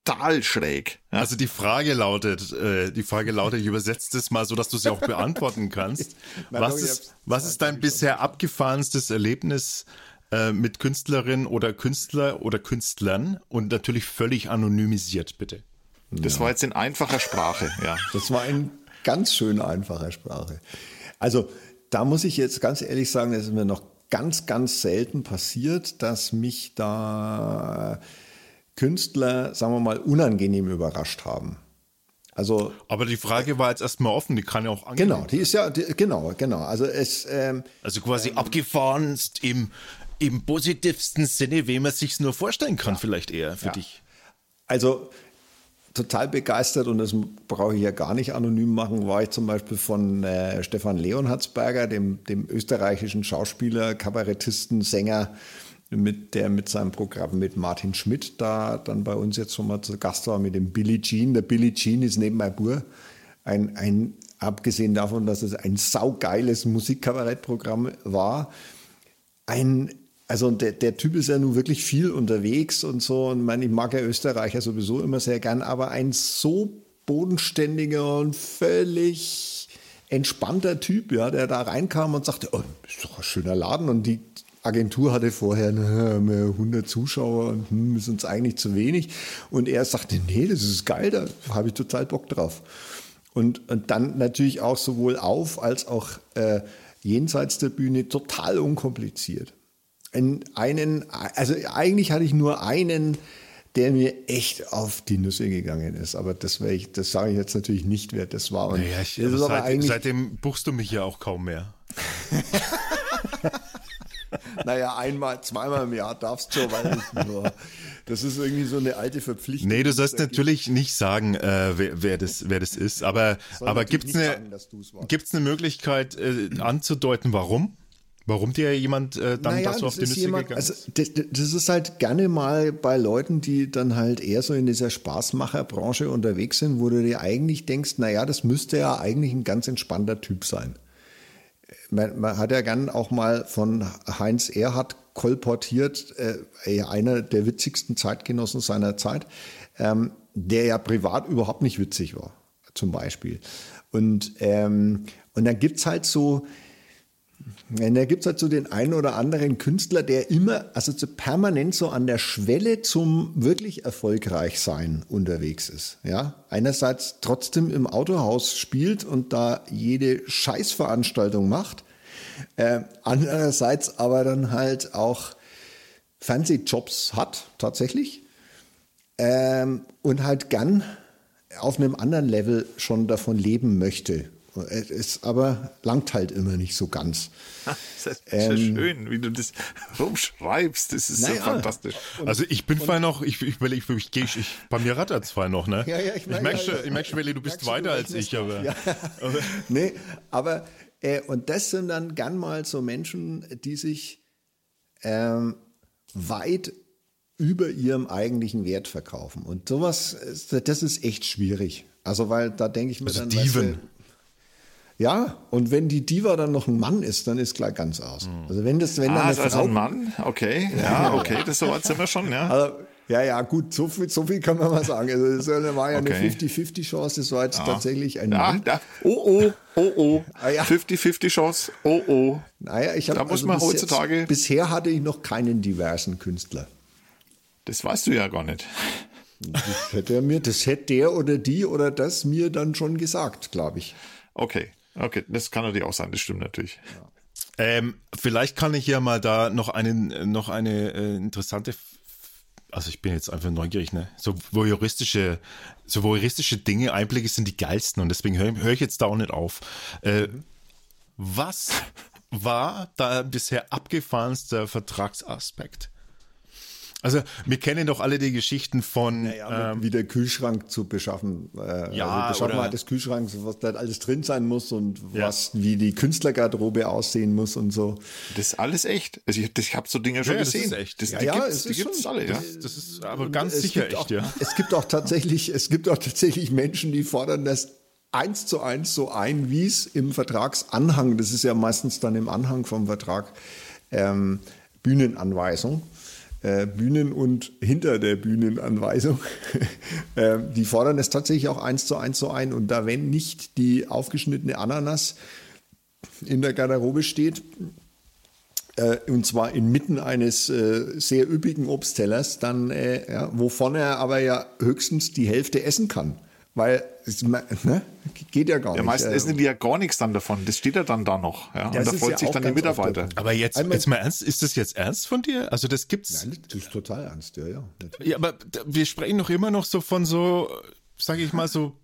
total schräg. Ja? Also die Frage lautet, äh, die Frage lautet, ich übersetze das mal so, dass du sie auch beantworten kannst. was ist, was ist dein bisher abgefahrenstes Erlebnis äh, mit Künstlerin oder Künstler oder Künstlern und natürlich völlig anonymisiert, bitte? Das ja. war jetzt in einfacher Sprache, ja. Das war in ganz schön einfacher Sprache. Also da muss ich jetzt ganz ehrlich sagen, das ist mir noch ganz, ganz selten passiert, dass mich da Künstler, sagen wir mal, unangenehm überrascht haben. Also, aber die Frage war jetzt erstmal offen, die kann ja auch angehen. Genau, die ist ja, die, genau, genau. Also es. Ähm, also quasi ähm, abgefahrenst im, im positivsten Sinne, wie man sich nur vorstellen kann, ja, vielleicht eher für ja. dich. Also total begeistert und das brauche ich ja gar nicht anonym machen, war ich zum Beispiel von äh, Stefan Leonhardsberger, dem, dem österreichischen Schauspieler, Kabarettisten, Sänger, mit der mit seinem Programm mit Martin Schmidt da dann bei uns jetzt schon mal zu Gast war mit dem Billy Jean. Der Billy Jean ist neben mein Bur ein, ein abgesehen davon, dass es ein saugeiles Musikkabarettprogramm war, ein also der, der Typ ist ja nun wirklich viel unterwegs und so. Und man, ich mag ja Österreicher sowieso immer sehr gern, aber ein so bodenständiger und völlig entspannter Typ, ja, der da reinkam und sagte, oh, ist doch ein schöner Laden. Und die Agentur hatte vorher 100 Zuschauer und hm, ist uns eigentlich zu wenig. Und er sagte, nee, das ist geil, da habe ich total Bock drauf. Und, und dann natürlich auch sowohl auf als auch äh, jenseits der Bühne total unkompliziert. In einen, also eigentlich hatte ich nur einen, der mir echt auf die Nüsse gegangen ist. Aber das, ich, das sage ich jetzt natürlich nicht, wer das war. Und naja, ich, das seit, seitdem buchst du mich ja auch kaum mehr. naja, einmal, zweimal im Jahr darfst du, weil nur, das ist irgendwie so eine alte Verpflichtung. Nee, du sollst natürlich nicht sagen, äh, wer, wer, das, wer das ist, aber, aber gibt es eine, gibt's eine Möglichkeit äh, anzudeuten, warum? Warum dir jemand äh, dann naja, das so auf die Nüsse jemand, gegangen also, das, das, ist halt gerne mal bei Leuten, die dann halt eher so in dieser Spaßmacherbranche unterwegs sind, wo du dir eigentlich denkst, naja, das müsste ja eigentlich ein ganz entspannter Typ sein man, man, hat ja gern auch mal von Heinz Erhardt kolportiert, äh, einer der witzigsten Zeitgenossen seiner Zeit, ähm, der ja privat überhaupt nicht witzig war, zum Beispiel. Und, ähm, und dann gibt's halt so, da gibt es halt so den einen oder anderen Künstler, der immer, also so permanent so an der Schwelle zum wirklich erfolgreich sein unterwegs ist. Ja, einerseits trotzdem im Autohaus spielt und da jede Scheißveranstaltung macht, äh, andererseits aber dann halt auch Fernsehjobs hat tatsächlich ähm, und halt gern auf einem anderen Level schon davon leben möchte. Es aber langt halt immer nicht so ganz. Das ist ja ähm, schön, wie du das rumschreibst. Das ist naja. so fantastisch. Also ich bin zwar noch, ich, ich, ich, ich, ich, ich bei mir rattert zwar noch, ne? Ja, ja, ich, ich merke schon, ich merk schon, du bist weiter du, als ich, aber. Ja. aber. nee, aber, äh, und das sind dann gern mal so Menschen, die sich ähm, weit über ihrem eigentlichen Wert verkaufen. Und sowas, das ist echt schwierig. Also, weil da denke ich mir also dann. Diven. Weißt du, Ja, und wenn die Diva dann noch ein Mann ist, dann ist gleich ganz aus. Also wenn das, wenn dann Ah, eine ist also Frau, ein Mann? Okay, ja, okay, das so weit sind wir schon, ja. Also, ja, ja, gut, so viel, so viel kann man mal sagen. Also das war ja Okay. eine 50-50-Chance, das war jetzt tatsächlich ein Ja, Mann. da, oh, oh, oh, oh. Ah, ja. 50-50 Chance, oh, oh. Naja, ich habe Da muss man bis heutzutage- Jetzt, bisher hatte ich noch keinen diversen Künstler. Das weißt du ja gar nicht. Das hätte er mir, das hätte der oder die oder das mir dann schon gesagt, glaube ich. Okay, okay, das kann natürlich auch sein, das stimmt natürlich. Ähm, vielleicht kann ich ja mal da noch einen, noch eine äh, interessante, also ich bin jetzt einfach neugierig, ne? So voyeuristische, so voyeuristische Dinge, Einblicke sind die geilsten und deswegen höre hör ich jetzt da auch nicht auf. Äh, was war da bisher abgefahrenster Vertragsaspekt? Also, wir kennen doch alle die Geschichten von, ähm, wie der Kühlschrank zu beschaffen. Äh, Ja, also Beschaffenheit oder- des Kühlschranks, was da alles drin sein muss und was, wie die Künstlergarderobe aussehen muss und so. Das ist alles echt. Also ich, das- ich habe so Dinge schon Ja, das gesehen. ist echt. Das, Ja, die ja, gibt's, es die ist gibt's schon- alle, ja. das ist aber ganz sicher echt, auch, ja. Es gibt auch tatsächlich, es gibt auch tatsächlich Menschen, die fordern das eins zu eins so ein, wie es im Vertragsanhang, das ist ja meistens dann im Anhang vom Vertrag, ähm, Bühnenanweisung. Äh, Bühnen und hinter der Bühnenanweisung, ähm, die fordern es tatsächlich auch eins zu eins so ein. Und da, wenn nicht die aufgeschnittene Ananas in der Garderobe steht, äh, und zwar inmitten eines äh, sehr üppigen Obsttellers, dann, ja, wovon er aber ja höchstens die Hälfte essen kann. Weil, es, ne, geht ja gar Ja, nicht. meistens Äh, essen die ja gar nichts dann davon. Das steht ja dann da noch. Ja? Und Das da freut ja sich dann die Mitarbeiter. Aber jetzt, Einmal- jetzt mal ernst, ist das jetzt ernst von dir? Also das gibt's. Nein, das ist total ernst, ja, ja. natürlich. Ja, aber wir sprechen doch immer noch so von so, sage ich mal, so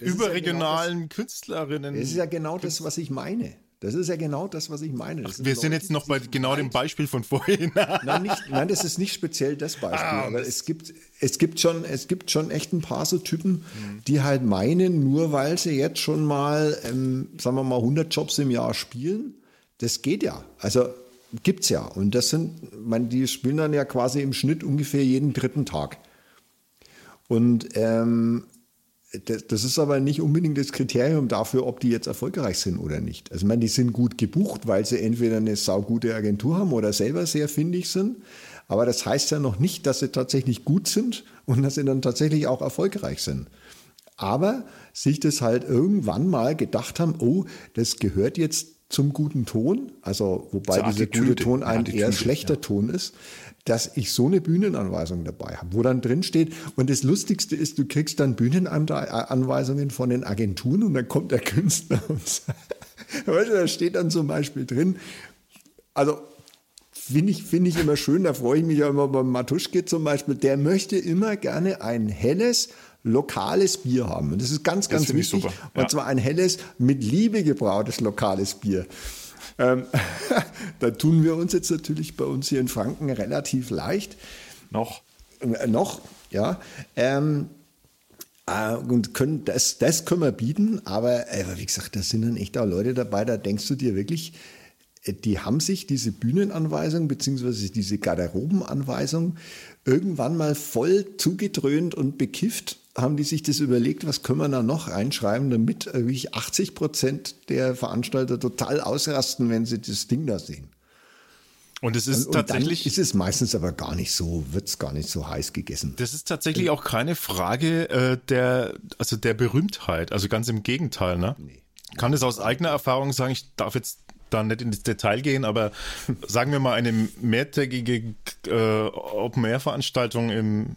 ist ja überregionalen Künstlerinnen. Das ist ja genau das, was ich meine. Das ist ja genau das, was ich meine. Das wir sind Leute, jetzt noch bei genau dem weit- Beispiel von vorhin. Nein, nicht, nein, das ist nicht speziell das Beispiel, aber es gibt, es gibt schon, es gibt schon echt ein paar so Typen, die halt meinen, nur weil sie jetzt schon mal, ähm, sagen wir mal, 100 Jobs im Jahr spielen, das geht ja. Also gibt's ja. Und das sind, man, die spielen dann ja quasi im Schnitt ungefähr jeden dritten Tag. Und ähm, das, das ist aber nicht unbedingt das Kriterium dafür, ob die jetzt erfolgreich sind oder nicht. Also meine, die sind gut gebucht, weil sie entweder eine saugute Agentur haben oder selber sehr findig sind. Aber das heißt ja noch nicht, dass sie tatsächlich gut sind und dass sie dann tatsächlich auch erfolgreich sind. Aber sich das halt irgendwann mal gedacht haben, oh, das gehört jetzt zum guten Ton, also wobei dieser gute Ton ja, ein Attitüde, eher schlechter Ton ist, dass ich so eine Bühnenanweisung dabei habe, wo dann drin steht, und das Lustigste ist, du kriegst dann Bühnenanweisungen von den Agenturen und dann kommt der Künstler und sagt, da steht dann zum Beispiel drin, also finde ich, finde ich immer schön, da freue ich mich ja immer beim Matuschke zum Beispiel, der möchte immer gerne ein helles, lokales Bier haben. Und das ist ganz, ganz wichtig. super, Und ja. zwar ein helles, mit Liebe gebrautes lokales Bier. Ähm, da tun wir uns jetzt natürlich bei uns hier in Franken relativ leicht. Noch. Äh, noch, ja. Ähm, äh, und können das, das können wir bieten, aber äh, wie gesagt, da sind dann echt auch Leute dabei, da denkst du dir wirklich, die haben sich diese Bühnenanweisung beziehungsweise diese Garderobenanweisung irgendwann mal voll zugedröhnt und bekifft, haben die sich das überlegt, was können wir da noch reinschreiben, damit wirklich 80 Prozent der Veranstalter total ausrasten, wenn sie das Ding da sehen. Und es ist Und dann tatsächlich, ist es meistens aber gar nicht so, wird es gar nicht so heiß gegessen. das ist tatsächlich auch keine Frage äh, der, also der Berühmtheit. Also ganz im Gegenteil, ne? Kann es aus eigener Erfahrung sagen, ich darf jetzt da nicht ins Detail gehen, aber sagen wir mal eine mehrtägige äh, Open-Air-Veranstaltung im,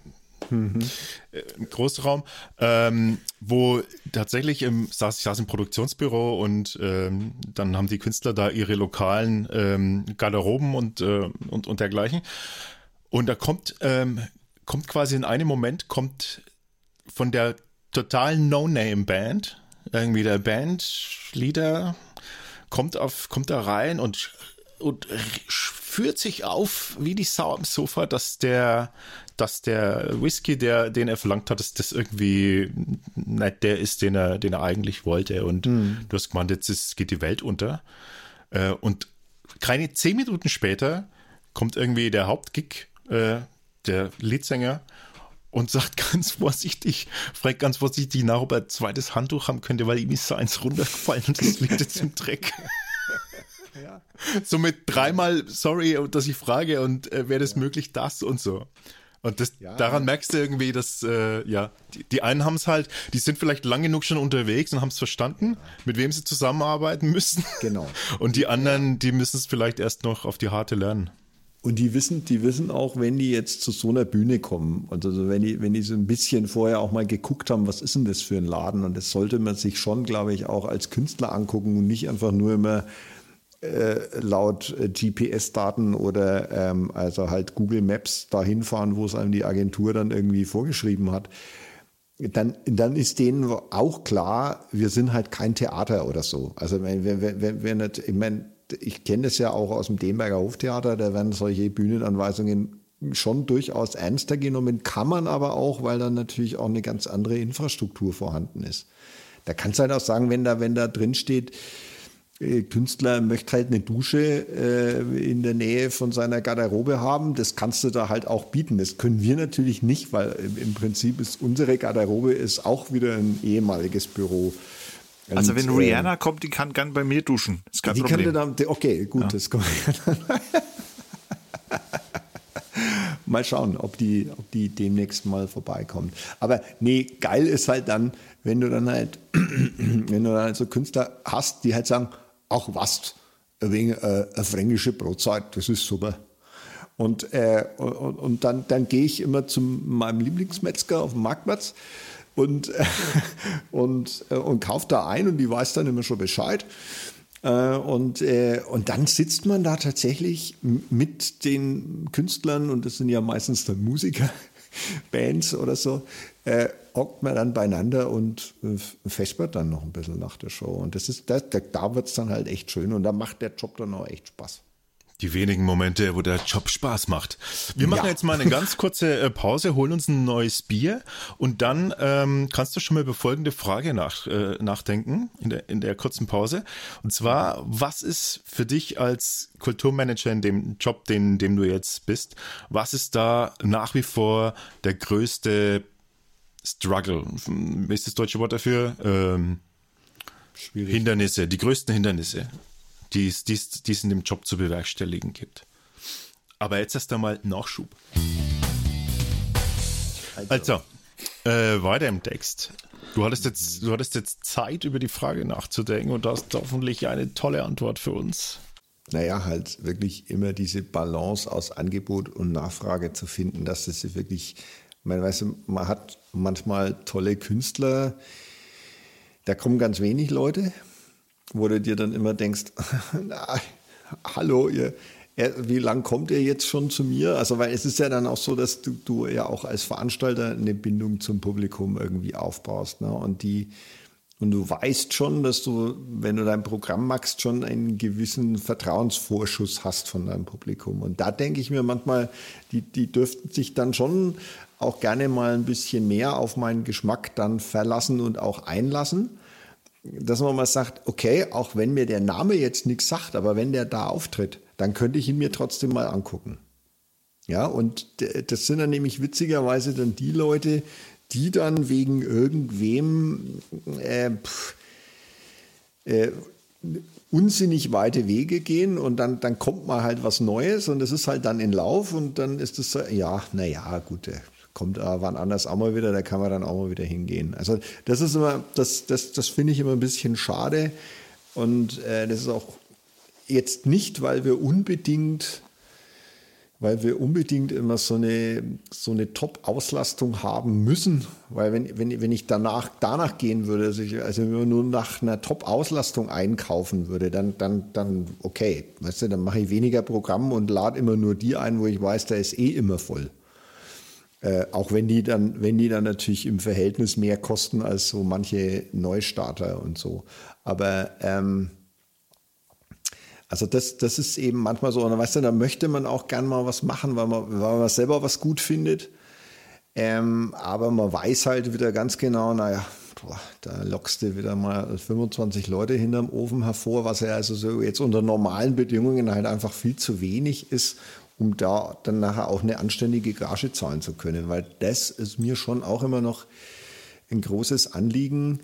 äh, im Großraum, ähm, wo tatsächlich im, saß, ich saß im Produktionsbüro und ähm, dann haben die Künstler da ihre lokalen ähm, Garderoben und, äh, und, und dergleichen. Und da kommt, ähm, kommt quasi in einem Moment, kommt von der totalen No-Name-Band, irgendwie der Bandleader, kommt auf, kommt da rein und, und führt sich auf wie die Sau am Sofa, dass der, dass der Whisky, der, den er verlangt hat, dass das irgendwie nicht der ist, den er, den er eigentlich wollte. Und du hast gemeint, jetzt ist, geht die Welt unter. Äh, und keine zehn Minuten später kommt irgendwie der Hauptgig, äh, der Leadsänger, und sagt ganz vorsichtig, fragt ganz vorsichtig nach, ob er ein zweites Handtuch haben könnte, weil ihm ist so eins runtergefallen und das liegt jetzt im Dreck. Ja. Somit dreimal, sorry, dass ich frage und äh, wäre das ja. möglich, das und so. Und das, ja. daran merkst du irgendwie, dass, äh, ja, die, die einen haben es halt, die sind vielleicht lang genug schon unterwegs und haben es verstanden, mit wem sie zusammenarbeiten müssen. Genau. Und die anderen, die müssen es vielleicht erst noch auf die harte lernen. Und die wissen, die wissen auch, wenn die jetzt zu so einer Bühne kommen, also wenn die, wenn die so ein bisschen vorher auch mal geguckt haben, was ist denn das für ein Laden? Und das sollte man sich schon, glaube ich, auch als Künstler angucken und nicht einfach nur immer äh, laut äh, GPS-Daten oder ähm, also halt Google Maps dahin fahren, wo es einem die Agentur dann irgendwie vorgeschrieben hat. Dann, dann ist denen auch klar, wir sind halt kein Theater oder so. Also wenn, wenn, wenn, wenn nicht, ich meine, ich kenne das ja auch aus dem Demberger Hoftheater, da werden solche Bühnenanweisungen schon durchaus ernster genommen, kann man aber auch, weil dann natürlich auch eine ganz andere Infrastruktur vorhanden ist. Da kannst du halt auch sagen, wenn da, wenn da drin steht, äh, Künstler möchte halt eine Dusche äh, in der Nähe von seiner Garderobe haben. Das kannst du da halt auch bieten. Das können wir natürlich nicht, weil im Prinzip ist unsere Garderobe ist auch wieder ein ehemaliges Büro. Also wenn Rihanna äh, kommt, die kann gern bei mir duschen. Ist kein die Problem. Kann dann, okay, gut, ja. das kommt. mal schauen, ob die, ob die demnächst mal vorbeikommt. Aber nee, geil ist halt dann, wenn du dann halt, wenn du dann halt so Künstler hast, die halt sagen, ach was, wegen äh, eine fränkische Brotzeit, das ist super. Und, äh, und, und, dann, dann gehe ich immer zu meinem Lieblingsmetzger auf dem Marktplatz und, äh, und, äh, und kaufe da ein und die weiß dann immer schon Bescheid. Äh, und, äh, und dann sitzt man da tatsächlich mit den Künstlern, und das sind ja meistens dann Musiker, Bands oder so, äh, hockt man dann beieinander und äh, fespert dann noch ein bisschen nach der Show. Und das ist, da, da wird es dann halt echt schön und da macht der Job dann auch echt Spaß. Die wenigen Momente, wo der Job Spaß macht. Wir machen ja. jetzt mal eine ganz kurze äh, Pause, holen uns ein neues Bier und dann ähm, kannst du schon mal über folgende Frage nach, äh, nachdenken in der, in der kurzen Pause. Und zwar, was ist für dich als Kulturmanager in dem Job, den, dem du jetzt bist, was ist da nach wie vor der größte Struggle? Wie ist das deutsche Wort dafür? Ähm, Hindernisse, die größten Hindernisse die es, die, die es in dem Job zu bewerkstelligen gibt. Aber jetzt erst einmal Nachschub. Also, äh, weiter im Text. Du hattest, jetzt, du hattest jetzt Zeit, über die Frage nachzudenken und hast hoffentlich eine tolle Antwort für uns. Naja, halt wirklich immer diese Balance aus Angebot und Nachfrage zu finden, dass das wirklich, man weiß, man hat manchmal tolle Künstler, da kommen ganz wenig Leute, wo du dir dann immer denkst, na, hallo, ihr, wie lang kommt ihr jetzt schon zu mir? Also, weil es ist ja dann auch so, dass du, du ja auch als Veranstalter eine Bindung zum Publikum irgendwie aufbaust. Ne? Und die, und du weißt schon, dass du, wenn du dein Programm machst, schon einen gewissen Vertrauensvorschuss hast von deinem Publikum. Und da denke ich mir manchmal, die, die dürften sich dann schon auch gerne mal ein bisschen mehr auf meinen Geschmack dann verlassen und auch einlassen dass man mal sagt, okay, auch wenn mir der Name jetzt nichts sagt, aber wenn der da auftritt, dann könnte ich ihn mir trotzdem mal angucken. Ja, und das sind dann nämlich witzigerweise dann die Leute, die dann wegen irgendwem äh, pff, äh, unsinnig weite Wege gehen und dann, dann kommt mal halt was Neues und es ist halt dann in Lauf und dann ist es ja, naja, gut, kommt äh, wann anders auch mal wieder, da kann man dann auch mal wieder hingehen. Also das ist immer, das, das, das finde ich immer ein bisschen schade. Und äh, das ist auch jetzt nicht, weil wir unbedingt, weil wir unbedingt immer so eine, so eine Top-Auslastung haben müssen. Weil wenn, wenn, wenn ich danach, danach gehen würde, also, ich, also wenn man nur nach einer Top-Auslastung einkaufen würde, dann, dann, dann okay, weißt du, dann mache ich weniger Programm und lade immer nur die ein, wo ich weiß, da ist eh immer voll. Äh, auch wenn die dann, wenn die dann natürlich im Verhältnis mehr kosten als so manche Neustarter und so. Aber ähm, also das, das ist eben manchmal so. Und weißt du, da möchte man auch gern mal was machen, weil man, weil man selber was gut findet. Ähm, aber man weiß halt wieder ganz genau, naja, boah, da lockst du wieder mal 25 Leute hinterm Ofen hervor, was ja also so jetzt unter normalen Bedingungen halt einfach viel zu wenig ist um da dann nachher auch eine anständige Gage zahlen zu können. Weil das ist mir schon auch immer noch ein großes Anliegen,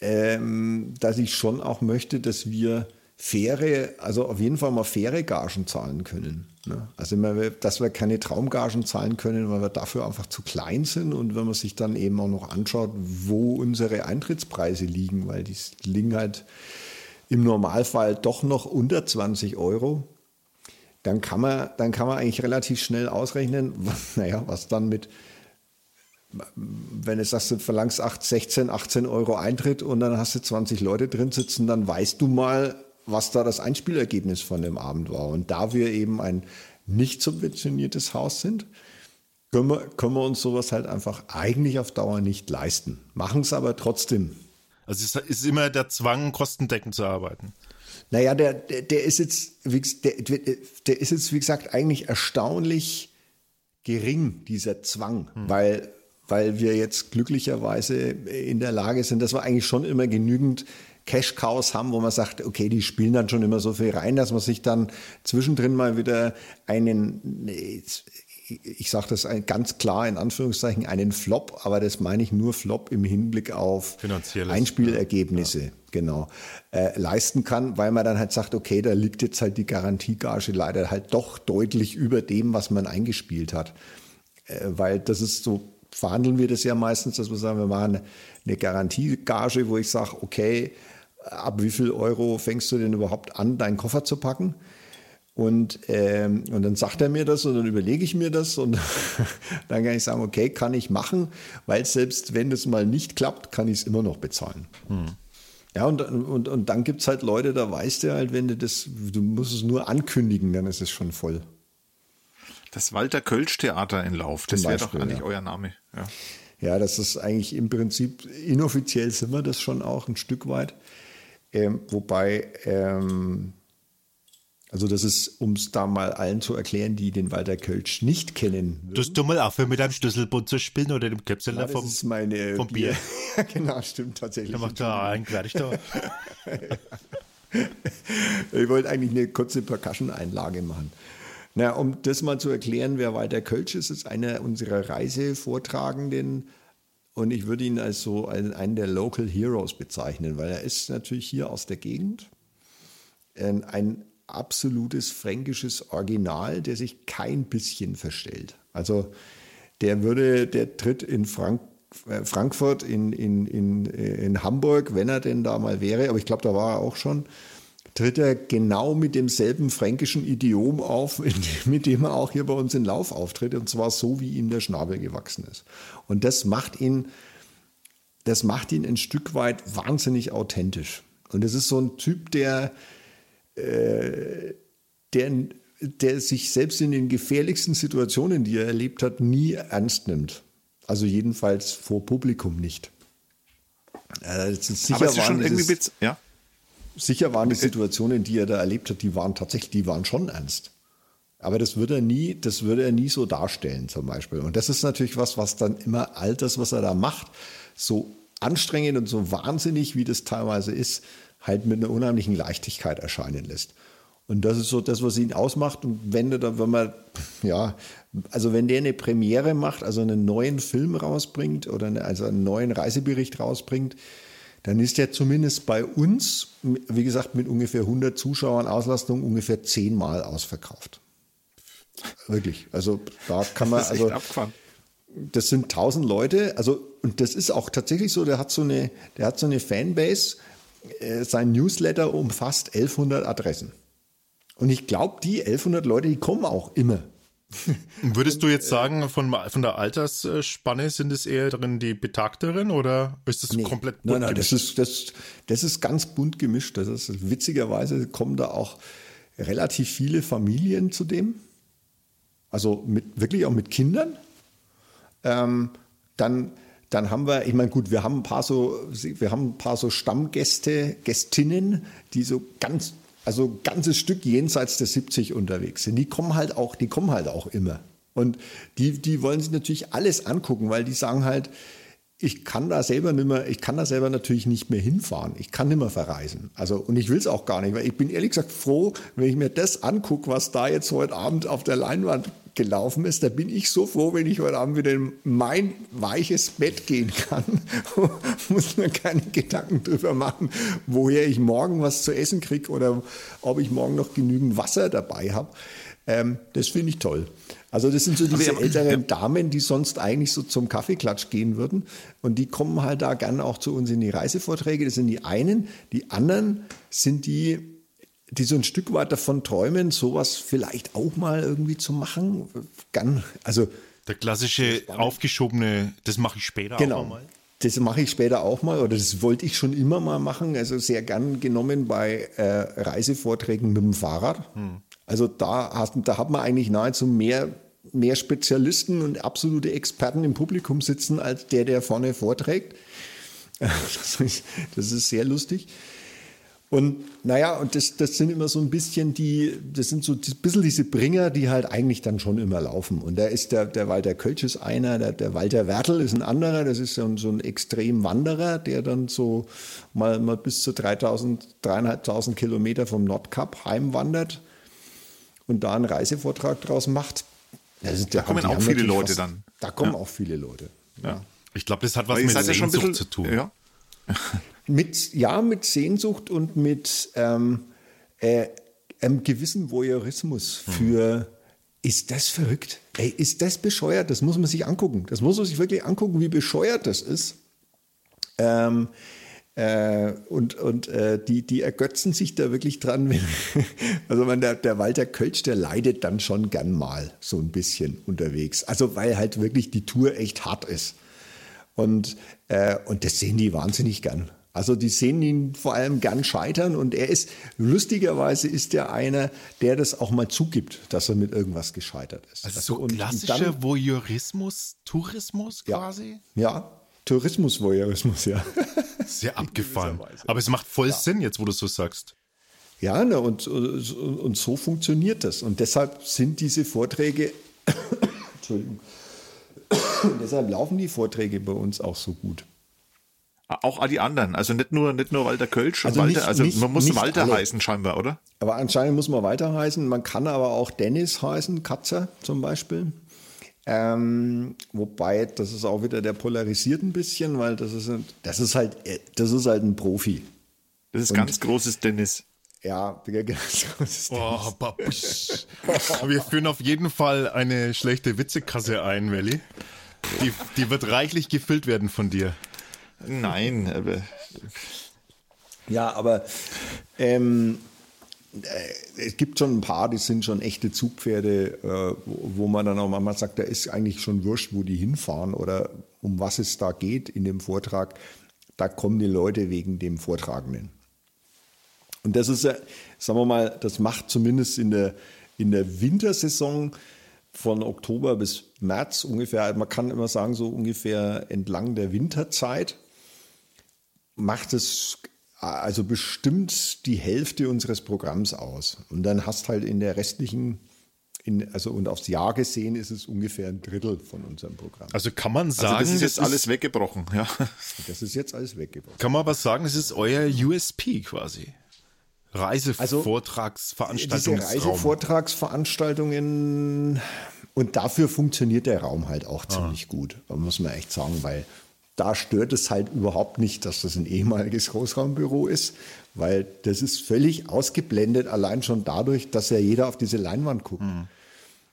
ähm, dass ich schon auch möchte, dass wir faire, also auf jeden Fall mal faire Gagen zahlen können. Ne? Also dass wir keine Traumgagen zahlen können, weil wir dafür einfach zu klein sind und wenn man sich dann eben auch noch anschaut, wo unsere Eintrittspreise liegen, weil die liegen halt im Normalfall doch noch unter 20 Euro, dann kann man, dann kann man eigentlich relativ schnell ausrechnen, naja, was dann mit, wenn du sagst, du verlangst 8, 16, 18 Euro Eintritt und dann hast du 20 Leute drin sitzen, dann weißt du mal, was da das Einspielergebnis von dem Abend war. Und da wir eben ein nicht subventioniertes Haus sind, können wir, können wir uns sowas halt einfach eigentlich auf Dauer nicht leisten. Machen es aber trotzdem. Also es ist immer der Zwang, kostendeckend zu arbeiten. Naja, der, der, der ist jetzt, der, der ist jetzt, wie gesagt, eigentlich erstaunlich gering, dieser Zwang, hm. weil, weil wir jetzt glücklicherweise in der Lage sind, dass wir eigentlich schon immer genügend Cash-Cows haben, wo man sagt, okay, die spielen dann schon immer so viel rein, dass man sich dann zwischendrin mal wieder einen, ich sage das ganz klar in Anführungszeichen, einen Flop, aber das meine ich nur Flop im Hinblick auf Einspielergebnisse, ja. genau, äh, leisten kann, weil man dann halt sagt, okay, da liegt jetzt halt die Garantiegage leider halt doch deutlich über dem, was man eingespielt hat. Äh, weil das ist so, verhandeln wir das ja meistens, dass wir sagen, wir machen eine Garantiegage, wo ich sage, okay, ab wie viel Euro fängst du denn überhaupt an, deinen Koffer zu packen? Und, ähm, und dann sagt er mir das und dann überlege ich mir das und dann kann ich sagen, okay, kann ich machen, weil selbst wenn das mal nicht klappt, kann ich es immer noch bezahlen. Hm. Ja, und, und, und dann gibt es halt Leute, da weißt du halt, wenn du das, du musst es nur ankündigen, dann ist es schon voll. Das Walter Kölsch Theater in Lauf, das wäre doch eigentlich ja. euer Name. Ja. ja, das ist eigentlich im Prinzip, inoffiziell sind wir das schon auch ein Stück weit. Ähm, wobei, ähm, also das ist, um es da mal allen zu erklären, die den Walter Kölsch nicht kennen. Du du mal aufhören, mit einem Schlüsselbund zu spielen oder dem Käpsel vom, ist meine vom Bier. Bier. genau, stimmt tatsächlich. Da macht er einen gleich da. ich wollte eigentlich eine kurze Percussion-Einlage machen. Na, um das mal zu erklären, wer Walter Kölsch ist, ist einer unserer Reisevortragenden und ich würde ihn als so einen der Local Heroes bezeichnen, weil er ist natürlich hier aus der Gegend. Ein absolutes fränkisches Original, der sich kein bisschen verstellt. Also der würde, der tritt in Frank, äh, Frankfurt, in, in, in, in Hamburg, wenn er denn da mal wäre, aber ich glaube, da war er auch schon, tritt er genau mit demselben fränkischen Idiom auf, mit dem er auch hier bei uns in Lauf auftritt, und zwar so, wie ihm der Schnabel gewachsen ist. Und das macht ihn, das macht ihn ein Stück weit wahnsinnig authentisch. Und es ist so ein Typ, der, äh, der, der sich selbst in den gefährlichsten Situationen, die er erlebt hat, nie ernst nimmt. Also jedenfalls vor Publikum nicht. Äh, sicher Aber es ist schon irgendwie, ja? Sicher waren die Situationen, die er da erlebt hat, die waren tatsächlich, die waren schon ernst. Aber das würde er nie, das würde er nie so darstellen, zum Beispiel. Und das ist natürlich was, was dann immer all das, was er da macht, so anstrengend und so wahnsinnig, wie das teilweise ist, halt mit einer unheimlichen Leichtigkeit erscheinen lässt. Und das ist so das, was ihn ausmacht. Und wenn da, wenn man, ja, also wenn der eine Premiere macht, also einen neuen Film rausbringt oder eine, also einen neuen Reisebericht rausbringt, dann ist der zumindest bei uns, wie gesagt, mit ungefähr 100 Zuschauern Auslastung ungefähr zehnmal ausverkauft. Wirklich. Also da kann man, also das sind 1000 Leute. Also und das ist auch tatsächlich so. Der hat so eine, der hat so eine Fanbase. Äh, sein Newsletter umfasst 1100 Adressen. Und ich glaube, die 1100 Leute, die kommen auch immer. Würdest du jetzt sagen, von, von der Altersspanne sind es eher drin die Betagteren oder ist das nee, komplett bunt nein, nein, gemischt? Das ist, das, das ist ganz bunt gemischt. Das ist, witzigerweise kommen da auch relativ viele Familien zu dem. Also mit, wirklich auch mit Kindern. Ähm, dann, dann haben wir, ich meine, gut, wir haben ein paar so, wir haben ein paar so Stammgäste, Gästinnen, die so ganz also ganzes Stück jenseits der 70 unterwegs sind. Die kommen halt auch, die kommen halt auch immer. Und die, die wollen sich natürlich alles angucken, weil die sagen halt, ich kann da selber nicht mehr, ich kann da selber natürlich nicht mehr hinfahren. Ich kann nicht mehr verreisen. Also, und ich will es auch gar nicht, weil ich bin ehrlich gesagt froh, wenn ich mir das angucke, was da jetzt heute Abend auf der Leinwand gelaufen ist, da bin ich so froh, wenn ich heute Abend wieder in mein weiches Bett gehen kann. Muss mir keine Gedanken drüber machen, woher ich morgen was zu essen kriege oder ob ich morgen noch genügend Wasser dabei habe. Ähm, das finde ich toll. Also das sind so diese älteren Damen, die sonst eigentlich so zum Kaffeeklatsch gehen würden. Und die kommen halt da gerne auch zu uns in die Reisevorträge. Das sind die einen. Die anderen sind die, die so ein Stück weit davon träumen, sowas vielleicht auch mal irgendwie zu machen. Gern, also der klassische aufgeschobene, das mache ich später genau. auch mal. Das mache ich später auch mal oder das wollte ich schon immer mal machen. Also sehr gern genommen bei äh, Reisevorträgen mit dem Fahrrad. Hm. Also da, hast, da hat man eigentlich nahezu mehr, mehr Spezialisten und absolute Experten im Publikum sitzen, als der, der vorne vorträgt. Das ist, das ist sehr lustig. Und naja, und das, das sind immer so ein bisschen die, das sind so ein bisschen diese Bringer, die halt eigentlich dann schon immer laufen. Und da ist der, der Walter Kölsch ist einer, der, der Walter Wertel ist ein anderer, das ist so ein, so ein Extremwanderer, der dann so mal, mal bis zu 3000, 3500 Kilometer vom Nordkap heimwandert und da einen Reisevortrag draus macht. Also, da kommen auch viele Leute fast, dann. Da kommen ja. auch viele Leute. Ja. Ich glaube, das hat was mit Sehnsucht ja bisschen, zu tun. Ja. mit, ja, mit Sehnsucht und mit ähm, äh, einem gewissen Voyeurismus hm. für, ist das verrückt? Ey, ist das bescheuert? Das muss man sich angucken. Das muss man sich wirklich angucken, wie bescheuert das ist. Ähm, äh, und und äh, die, die ergötzen sich da wirklich dran. Also man, der, der Walter Kölsch, der leidet dann schon gern mal so ein bisschen unterwegs. Also weil halt wirklich die Tour echt hart ist. Und, äh, und das sehen die wahnsinnig gern. Also die sehen ihn vor allem gern scheitern und er ist, lustigerweise ist er einer, der das auch mal zugibt, dass er mit irgendwas gescheitert ist. Also, so klassischer Voyeurismus, Tourismus quasi? Ja, Tourismus-Voyeurismus, ja. Sehr abgefahren. Aber es macht voll ja. Sinn jetzt, wo du so sagst. Ja, ne, und, und, und so funktioniert das. Und deshalb sind diese Vorträge, Entschuldigung, deshalb laufen die Vorträge bei uns auch so gut. Auch die anderen, also nicht nur, nicht nur Walter Kölsch, also, Walter, nicht, also nicht, man muss Walter alle. heißen scheinbar, oder? Aber anscheinend muss man Walter heißen. Man kann aber auch Dennis heißen, Katzer zum Beispiel. Ähm, wobei, das ist auch wieder, der polarisiert ein bisschen, weil das ist, das ist halt, das ist halt ein Profi. Das ist Und, ganz großes Tennis. Ja, ganz großes oh, Wir führen auf jeden Fall eine schlechte Witzekasse ein, Welli. Die, die wird reichlich gefüllt werden von dir. Nein, aber. Ja, aber ähm, äh, es gibt schon ein paar, die sind schon echte Zugpferde, äh, wo man dann auch manchmal sagt, da ist eigentlich schon wurscht, wo die hinfahren oder um was es da geht in dem Vortrag. Da kommen die Leute wegen dem Vortragenden. Und das ist sagen wir mal, das macht zumindest in der, in der Wintersaison von Oktober bis März ungefähr, man kann immer sagen, so ungefähr entlang der Winterzeit, macht es also bestimmt die Hälfte unseres Programms aus. Und dann hast halt in der restlichen, in, also und aufs Jahr gesehen ist es ungefähr ein Drittel von unserem Programm. Also kann man sagen, also das ist jetzt das alles ist, weggebrochen, ja. Das ist jetzt alles weggebrochen. Kann man aber sagen, es ist euer USP quasi. Reisevortragsveranstaltungsraum. Also, diese Reisevortragsveranstaltungen und dafür funktioniert der Raum halt auch ah. ziemlich gut, muss man echt sagen, weil da stört es halt überhaupt nicht, dass das ein ehemaliges Großraumbüro ist, weil das ist völlig ausgeblendet, allein schon dadurch, dass ja jeder auf diese Leinwand guckt. Mhm.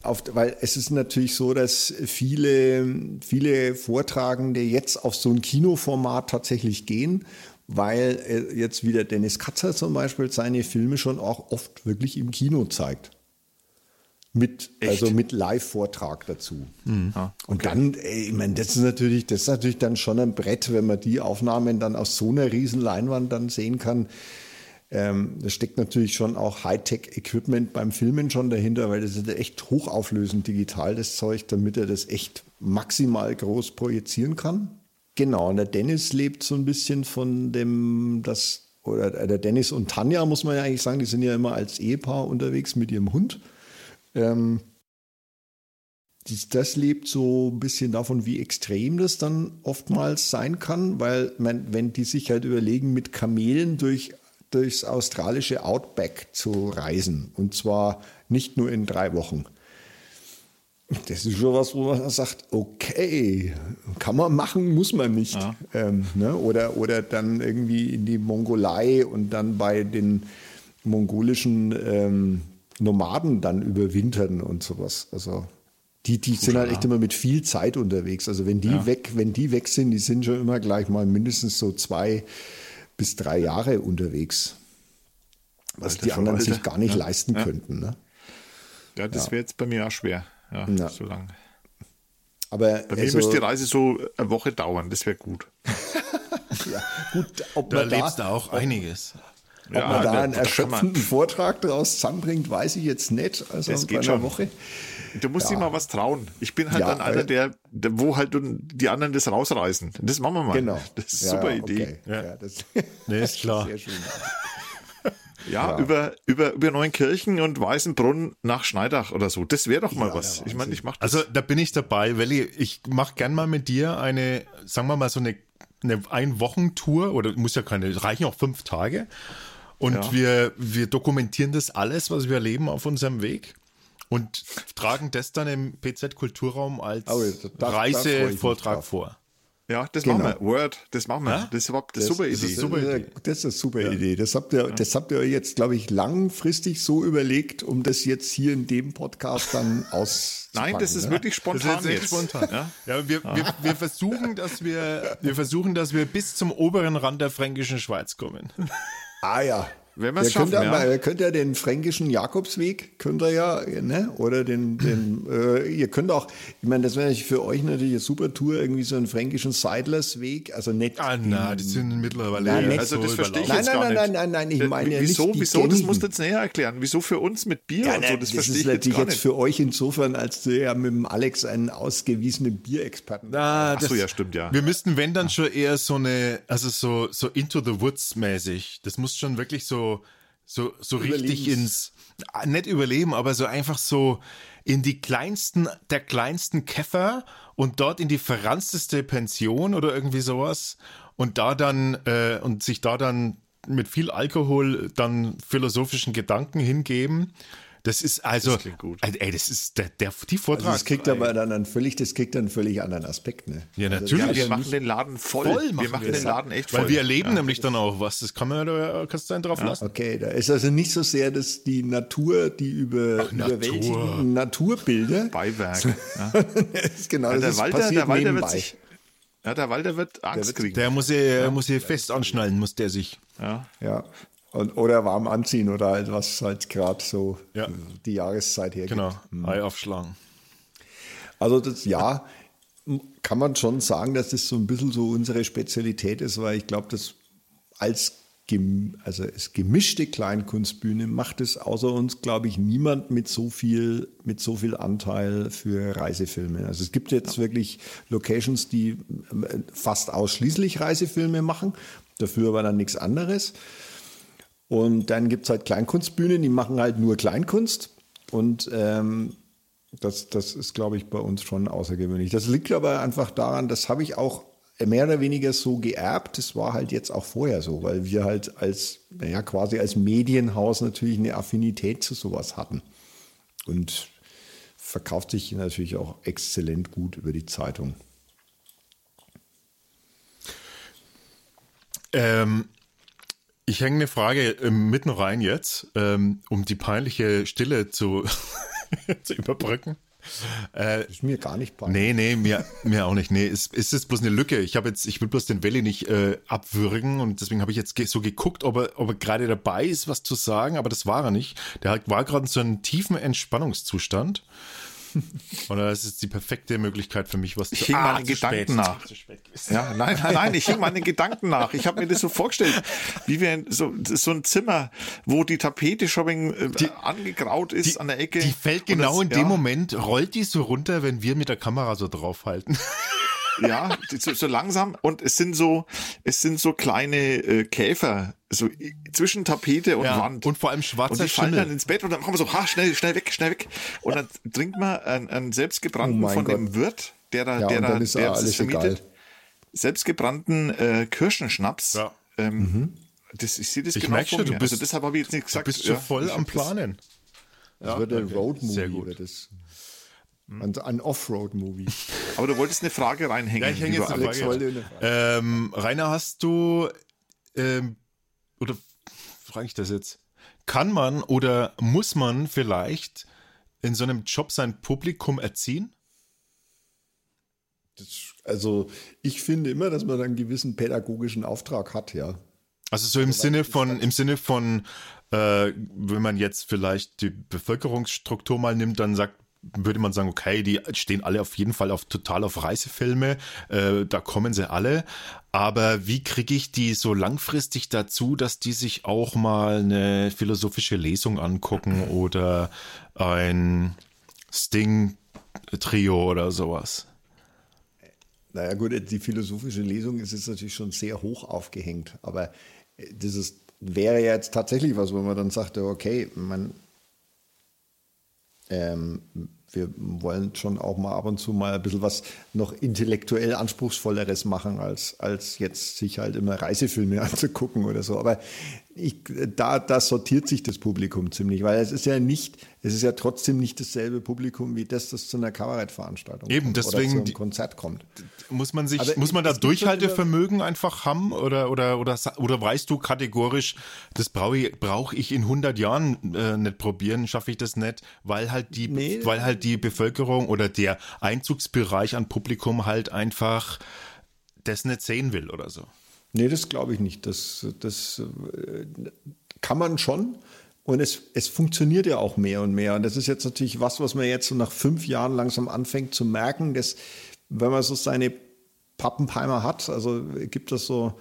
Auf, weil es ist natürlich so, dass viele, viele Vortragende jetzt auf so ein Kinoformat tatsächlich gehen, weil jetzt wieder Dennis Katzer zum Beispiel seine Filme schon auch oft wirklich im Kino zeigt. Mit, also mit Live-Vortrag dazu. Mhm. Ah, okay. Und dann, ey, ich meine, das ist natürlich, das ist natürlich dann schon ein Brett, wenn man die Aufnahmen dann aus so einer riesen Leinwand dann sehen kann. Ähm, da steckt natürlich schon auch Hightech-Equipment beim Filmen schon dahinter, weil das ist echt hochauflösend digital, das Zeug, damit er das echt maximal groß projizieren kann. Genau, und der Dennis lebt so ein bisschen von dem, das, oder der Dennis und Tanja, muss man ja eigentlich sagen, die sind ja immer als Ehepaar unterwegs mit ihrem Hund. Ähm, das lebt so ein bisschen davon, wie extrem das dann oftmals sein kann, weil man, wenn die sich halt überlegen, mit Kamelen durch, durchs australische Outback zu reisen und zwar nicht nur in drei Wochen. Das ist schon was, wo man sagt, okay, kann man machen, muss man nicht. Ja. Ähm, ne? oder, oder dann irgendwie in die Mongolei und dann bei den mongolischen ähm, Nomaden dann überwintern und sowas. Also die, die sind halt echt immer mit viel Zeit unterwegs. Also wenn die ja. weg, wenn die weg sind, die sind schon immer gleich mal mindestens so zwei bis drei Jahre unterwegs. Was die anderen Alter. sich gar nicht ja. leisten ja. könnten. Ne? Ja, das wäre jetzt bei mir auch schwer. Ja, so lang. Aber bei mir also, müsste die Reise so eine Woche dauern, das wäre gut. ja, gut, ob da lebst du auch einiges. Ob ja, man da einen erschöpfenden Vortrag daraus zusammenbringt, weiß ich jetzt nicht. Also das geht schon. Woche. Du musst ja. dir mal was trauen. Ich bin halt ja, dann einer, der, der, wo halt die anderen das rausreißen. Das machen wir mal. Genau. Das ist eine super Idee. Okay. Ja. das, nee, ist klar. Sehr schön. Ja, ja, Über, über, über Neunkirchen und Weißenbrunn nach Schneidach oder so. Das wäre doch mal ja, was. Ich meine, ich mache Also da bin ich dabei, Welli. Ich mache gern mal mit dir eine, sagen wir mal, so eine, eine Ein-Wochen-Tour oder muss ja keine, reichen auch fünf Tage. Und ja. wir, wir dokumentieren das alles, was wir erleben auf unserem Weg und tragen das dann im PZ Kulturraum als oh, Reisevortrag vor. Ja, das genau. machen wir. Word, das machen wir. Ja? Das ist überhaupt eine super Idee. Das ist, super Idee. das ist eine super ja. Idee. Das habt ihr, das habt ihr euch jetzt, glaube ich, langfristig so überlegt, um das jetzt hier in dem Podcast dann aus. Nein, das ist ja? wirklich spontan. Das ist jetzt. spontan. Ja, ja wir, wir, wir versuchen, dass wir, wir versuchen, dass wir bis zum oberen Rand der fränkischen Schweiz kommen. Ah ja, wenn wir es schaffen, könnt ja. Ihr könnt ja den fränkischen Jakobsweg, könnt ihr ja, ne? oder den, den äh, ihr könnt auch, ich meine, das wäre für euch natürlich eine super Tour, irgendwie so einen fränkischen Seidlersweg, also nicht. Ah, nein, die sind mittlerweile nein, nicht also so das verstehe ich nein, jetzt nein, gar nein, nein, nein, nein, ich meine ja wieso, nicht Wieso, das musst du jetzt näher erklären. Wieso für uns mit Bier ja, und so, das, das verstehe ist ich jetzt, jetzt für euch insofern, als du ja mit dem Alex einen ausgewiesenen Bierexperten ah, Ach so, ja, stimmt, ja. Wir müssten, wenn dann schon eher so eine, also so, so Into the Woods mäßig, das muss schon wirklich so, so, so richtig ins, ah, nicht überleben, aber so einfach so in die kleinsten, der kleinsten Käfer und dort in die verransteste Pension oder irgendwie sowas und da dann, äh, und sich da dann mit viel Alkohol dann philosophischen Gedanken hingeben das ist also, das gut. ey, das ist der, der die Vortrag. Also das kriegt aber dann einen völlig, das kriegt dann einen völlig anderen Aspekt, ne? Ja, also natürlich. Also, ja, wir machen den Laden voll. voll machen wir machen wir den Laden echt voll. Weil wir erleben ja. nämlich dann auch was. Das kann man da kannst du einen drauf ja. lassen. Okay, da ist also nicht so sehr, dass die Natur, die über Ach, Natur. Naturbilder. Beiwerk. Ja. genau, ja, der Walter, der Walter wird sich. Ja, der Walter wird Angst der wird, kriegen. Der muss hier, muss hier fest anschnallen, muss der sich. Ja. Ja. Und, oder warm anziehen oder halt was halt gerade so ja. die Jahreszeit hergibt. Genau, hm. Ei aufschlagen. Also das ja, kann man schon sagen, dass das so ein bisschen so unsere Spezialität ist, weil ich glaube, dass als also es gemischte Kleinkunstbühne macht es außer uns, glaube ich, niemand mit so viel, mit so viel Anteil für Reisefilme. Also es gibt jetzt wirklich Locations, die äh, fast ausschließlich Reisefilme machen, dafür aber dann nichts anderes. Und dann gibt es halt Kleinkunstbühnen, die machen halt nur Kleinkunst. Und ähm, das, das ist, glaube ich, bei uns schon außergewöhnlich. Das liegt aber einfach daran, das habe ich auch mehr oder weniger so geerbt. Das war halt jetzt auch vorher so, weil wir halt als, naja, quasi als Medienhaus natürlich eine Affinität zu sowas hatten. Und verkauft sich natürlich auch exzellent gut über die Zeitung. Ähm, ich hänge eine Frage ähm, mitten rein jetzt, ähm, um die peinliche Stille zu, zu überbrücken. Äh, ist mir gar nicht peinlich. Nee, nee, mir, mir auch nicht. Nee, es ist, ist bloß eine Lücke. Ich habe jetzt, ich will bloß den Welli nicht äh, abwürgen und deswegen habe ich jetzt so geguckt, ob er, ob er gerade dabei ist, was zu sagen, aber das war er nicht. Der war gerade in so einem tiefen Entspannungszustand. Oder das ist die perfekte Möglichkeit für mich, was ich zu hing ah, meinen Gedanken nach. Ja, nein, nein, nein, ich hing meinen Gedanken nach. Ich habe mir das so vorgestellt, wie wir so, so ein Zimmer, wo die Tapete schon äh, die, angegraut ist die, an der Ecke. Die fällt genau das, in dem ja. Moment, rollt die so runter, wenn wir mit der Kamera so draufhalten. ja, so, so, langsam und es sind so, es sind so kleine äh, Käfer so zwischen Tapete und Ja, Wand. und vor allem und schwarzer die fallen Schimmel. dann ins Bett und dann machen wir so, ha, schnell, schnell weg, schnell weg. Und dann trinkt man einen, einen selbstgebrannten Oh von dem Gott. Wirt, der da, Ja, der und da, der ja alles vermietet. egal. Selbstgebrannten äh, Kirschenschnaps. Ja. Ähm, das, ich sehe das Ich genau merk vor schon, du mir. bist- also deshalb habe ich jetzt nicht Du gesagt. bist schon ja, voll am das- Planen. Das wird ein okay. Road-Movie. Sehr gut. wird das. Ein, ein Off-Road-Movie. Aber du wolltest eine Frage reinhängen. Ja, ich hänge jetzt eine Frage. Ähm, Rainer, hast du, ähm, oder frage ich das jetzt? Kann man oder muss man vielleicht in so einem Job sein Publikum erziehen? Das, also ich finde immer, dass man einen gewissen pädagogischen Auftrag hat, ja. Also so im Sinne von, im Sinne von, äh, wenn man jetzt vielleicht die Bevölkerungsstruktur mal nimmt, dann sagt, würde man sagen, okay, die stehen alle auf jeden Fall auf total auf Reisefilme, äh, da kommen sie alle. Aber wie kriege ich die so langfristig dazu, dass die sich auch mal eine philosophische Lesung angucken oder ein Sting-Trio oder sowas? Naja gut, die philosophische Lesung ist jetzt natürlich schon sehr hoch aufgehängt, aber äh, das ist, wäre ja jetzt tatsächlich was, wo man dann sagt, okay, man, ähm, wir wollen schon auch mal ab und zu mal ein bisschen was noch intellektuell anspruchsvolleres machen, als, als jetzt sich halt immer Reisefilme anzugucken oder so. Aber ich, da, da sortiert sich das Publikum ziemlich, weil es ist ja nicht, es ist ja trotzdem nicht dasselbe Publikum wie das, das zu einer Kabarettveranstaltung Eben, kommt deswegen oder zu einem Konzert kommt. Muss man sich, Aber muss man da Durchhaltevermögen einfach haben oder, oder, oder, oder weißt du kategorisch, das brauche ich, brauch ich in 100 Jahren äh, nicht probieren, schaffe ich das nicht, weil halt die, Nee. weil halt die Bevölkerung oder der Einzugsbereich an Publikum halt einfach das nicht sehen will oder so. Nee, das glaube ich nicht. Das, das äh, kann man schon. Und es, es funktioniert ja auch mehr und mehr. Und das ist jetzt natürlich was, was man jetzt so nach fünf Jahren langsam anfängt zu merken, dass wenn man so seine Pappenheimer hat, also gibt es so,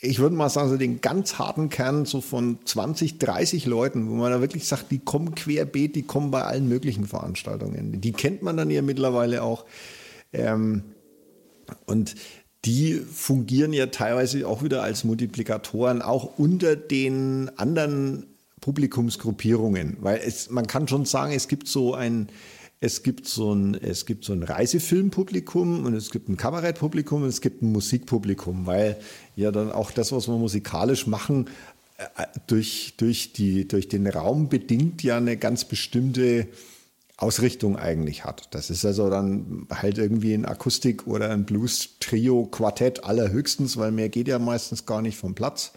ich würde mal sagen, so den ganz harten Kern so von 20, 30 Leuten, wo man da wirklich sagt, die kommen querbeet, die kommen bei allen möglichen Veranstaltungen. Die kennt man dann ja mittlerweile auch. Ähm, und die fungieren ja teilweise auch wieder als Multiplikatoren, auch unter den anderen Publikumsgruppierungen. Weil es, man kann schon sagen, es gibt so ein, es gibt so ein, es gibt so ein Reisefilmpublikum und es gibt ein Kabarettpublikum und es gibt ein Musikpublikum, weil ja dann auch das, was wir musikalisch machen, äh, durch, durch, die, durch den Raum bedingt ja eine ganz bestimmte Ausrichtung eigentlich hat. Das ist also dann halt irgendwie ein Akustik- oder ein Blues-Trio-Quartett allerhöchstens, weil mehr geht ja meistens gar nicht vom Platz.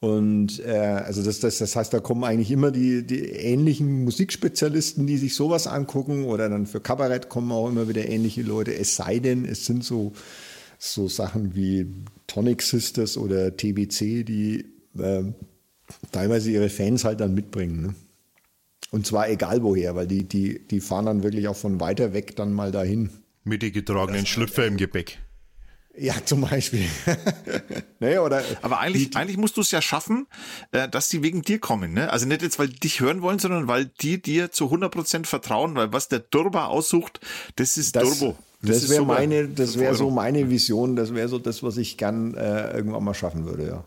Und äh, also das, das, das heißt, da kommen eigentlich immer die, die ähnlichen Musikspezialisten, die sich sowas angucken, oder dann für Kabarett kommen auch immer wieder ähnliche Leute, es sei denn, es sind so, so Sachen wie Tonic Sisters oder TBC, die äh, teilweise ihre Fans halt dann mitbringen. Ne? Und zwar egal woher, weil die, die, die fahren dann wirklich auch von weiter weg dann mal dahin. Mit den getragenen Schlüpfer im Gepäck. Ja, zum Beispiel. nee, oder Aber eigentlich, eigentlich musst du es ja schaffen, äh, dass die wegen dir kommen. Ne? Also nicht jetzt, weil die dich hören wollen, sondern weil die dir zu 100% vertrauen, weil was der Turbo aussucht, das ist das, Turbo. Das, ist wäre super. meine, das wäre so meine Vision, das wäre so das, was ich gern äh, irgendwann mal schaffen würde, ja.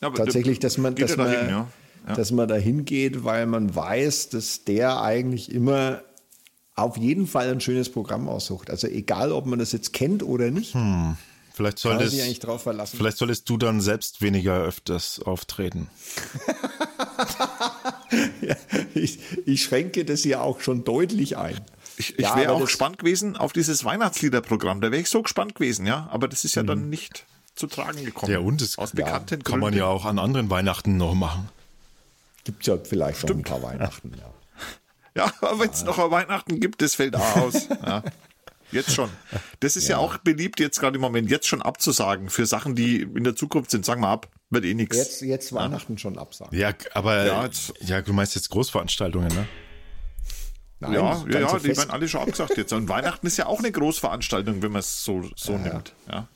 Ja, aber Tatsächlich, dass man, dass man, dahin, ja. Ja. dass man dahin geht, weil man weiß, dass der eigentlich immer auf jeden Fall ein schönes Programm aussucht. Also egal, ob man das jetzt kennt oder nicht, Vielleicht solltest, eigentlich drauf verlassen. vielleicht solltest du dann selbst weniger öfters auftreten. Ja, ich, ich schränke das ja auch schon deutlich ein. Ich, ich Ja, wäre auch gespannt gewesen auf dieses Weihnachtsliederprogramm. Da wäre ich so gespannt gewesen, ja. Aber das ist ja Mhm. dann nicht zu tragen gekommen. Ja, und das aus bekannten kann man ja auch an anderen Weihnachten noch machen. Gibt ja vielleicht schon ein paar Weihnachten, ja. Ja, aber wenn es noch Weihnachten gibt, das fällt auch aus. Ja. Jetzt schon. Das ist ja. auch beliebt, jetzt gerade im Moment, jetzt schon abzusagen für Sachen, die in der Zukunft sind. Sagen wir ab, wird eh nichts. Jetzt, jetzt Weihnachten schon absagen. Ja, aber Ja, ja, du meinst jetzt Großveranstaltungen, ne? Nein, Ja, ja, ja, die werden alle schon abgesagt jetzt. Und Weihnachten ist ja auch eine Großveranstaltung, wenn man es so, so nimmt. Ja.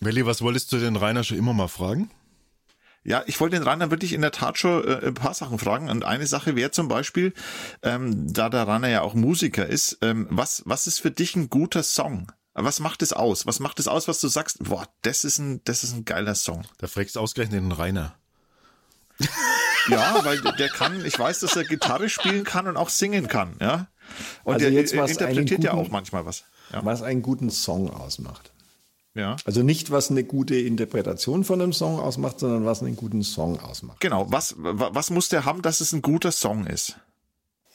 Welli, was wolltest du den Rainer schon immer mal fragen? Ja, ich wollte den Rainer wirklich in der Tat schon äh, ein paar Sachen fragen. Und eine Sache wäre zum Beispiel, ähm, da der Rainer ja auch Musiker ist, ähm, was, was ist für dich ein guter Song? Was macht es aus? Was macht es aus, was du sagst? Boah, das ist ein, das ist ein geiler Song. Da fragst du ausgerechnet den Rainer. Ja, weil der kann, ich weiß, dass er Gitarre spielen kann und auch singen kann, ja. Und Also der jetzt, was interpretiert einen ja guten- auch manchmal was. Ja. Was einen guten Song ausmacht. Ja. Also nicht, was eine gute Interpretation von einem Song ausmacht, sondern was einen guten Song ausmacht. Genau. Was, wa- was muss der haben, dass es ein guter Song ist?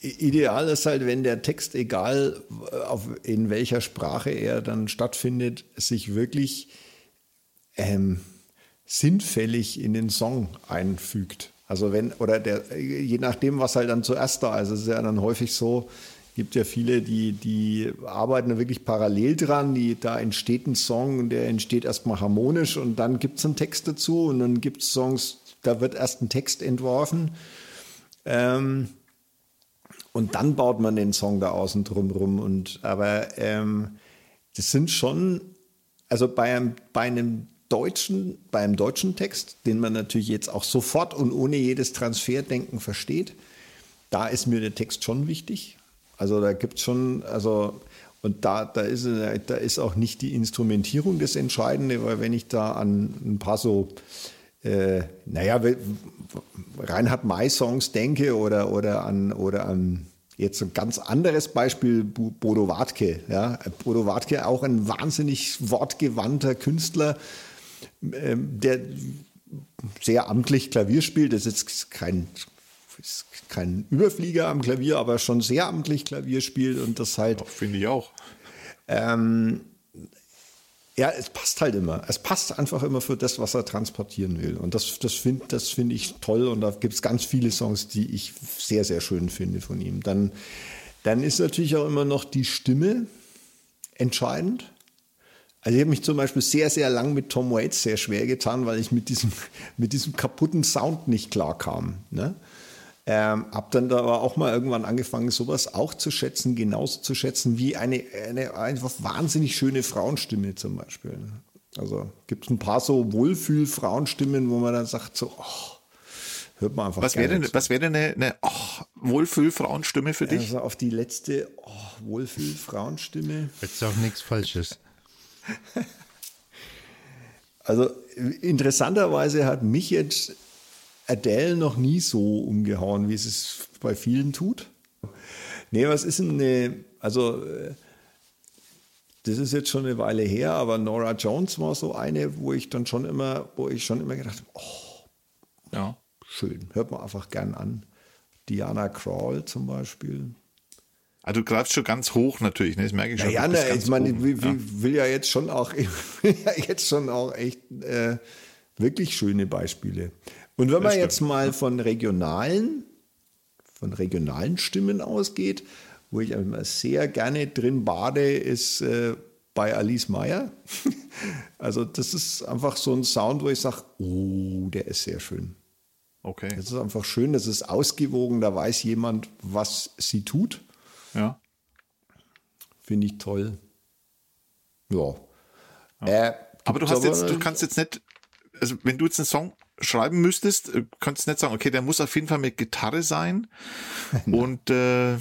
Ideal ist halt, wenn der Text, egal äh, auf, in welcher Sprache er dann stattfindet, sich wirklich ähm, sinnfällig in den Song einfügt. Also wenn, oder der, je nachdem, was halt dann zuerst da ist, es ist ja dann häufig so, gibt ja viele, die, die arbeiten wirklich parallel dran, die, da entsteht ein Song, der entsteht erstmal harmonisch und dann gibt es einen Text dazu und dann gibt es Songs, da wird erst ein Text entworfen. Ähm, und dann baut man den Song da außen drum rum. Und aber ähm, das sind schon, also bei einem, bei einem deutschen, bei einem deutschen Text, den man natürlich jetzt auch sofort und ohne jedes Transferdenken versteht, da ist mir der Text schon wichtig. Also da gibt es schon, also und da, da, ist, da ist auch nicht die Instrumentierung das Entscheidende, weil wenn ich da an ein paar so, äh, naja, Reinhard May-Songs denke oder, oder, an, oder an jetzt ein ganz anderes Beispiel, Bodo Wartke. Ja? Bodo Wartke, auch ein wahnsinnig wortgewandter Künstler, ähm, der sehr amtlich Klavier spielt. Das ist jetzt kein, ist kein Überflieger am Klavier, aber schon sehr amtlich Klavier spielt und das halt Finde ich auch. ähm, ja, es passt halt immer. Es passt einfach immer für das, was er transportieren will. Und das, das finde das find ich toll. Und da gibt es ganz viele Songs, die ich sehr, sehr schön finde von ihm. Dann, dann ist natürlich auch immer noch die Stimme entscheidend. Also ich habe mich zum Beispiel sehr, sehr lang mit Tom Waits sehr schwer getan, weil ich mit diesem, mit diesem kaputten Sound nicht klarkam. Ne? Ähm, hab dann da aber auch mal irgendwann angefangen, sowas auch zu schätzen, genauso zu schätzen wie eine, eine einfach wahnsinnig schöne Frauenstimme zum Beispiel. Also gibt es ein paar so Wohlfühl-Frauenstimmen, wo man dann sagt, so, oh, hört man einfach Was wäre denn, was wäre denn eine, eine oh, Wohlfühl-Frauenstimme für dich? Also auf die letzte oh, Wohlfühl-Frauenstimme. Jetzt auch nichts Falsches. Also interessanterweise hat mich jetzt Adele noch nie so umgehauen, wie es es bei vielen tut. Nee, was ist denn eine, also äh, das ist jetzt schon eine Weile her, aber Nora Jones war so eine, wo ich dann schon immer, wo ich schon immer gedacht habe, oh, Ja. schön, hört man einfach gern an. Diana Crawl zum Beispiel. Also du greifst schon ganz hoch natürlich, ne? das merke ich schon. Ja, ja, ich meine, ich will, ja. will ja jetzt schon auch, ich will ja jetzt schon auch echt äh, wirklich schöne Beispiele. Und wenn man stimmt, jetzt mal von regionalen, von regionalen Stimmen ausgeht, wo ich immer sehr gerne drin bade, ist äh, bei Alice Meyer. also das ist einfach so ein Sound, wo ich sage, oh, der ist sehr schön. Okay. Das ist einfach schön, das ist ausgewogen, da weiß jemand, was sie tut. Ja. Finde ich toll. Ja. Äh, Aber du hast jetzt, du kannst jetzt nicht, also wenn du jetzt einen Song schreiben müsstest, äh, könntest nicht sagen, okay, der muss auf jeden Fall mit Gitarre sein. Und äh, Äh,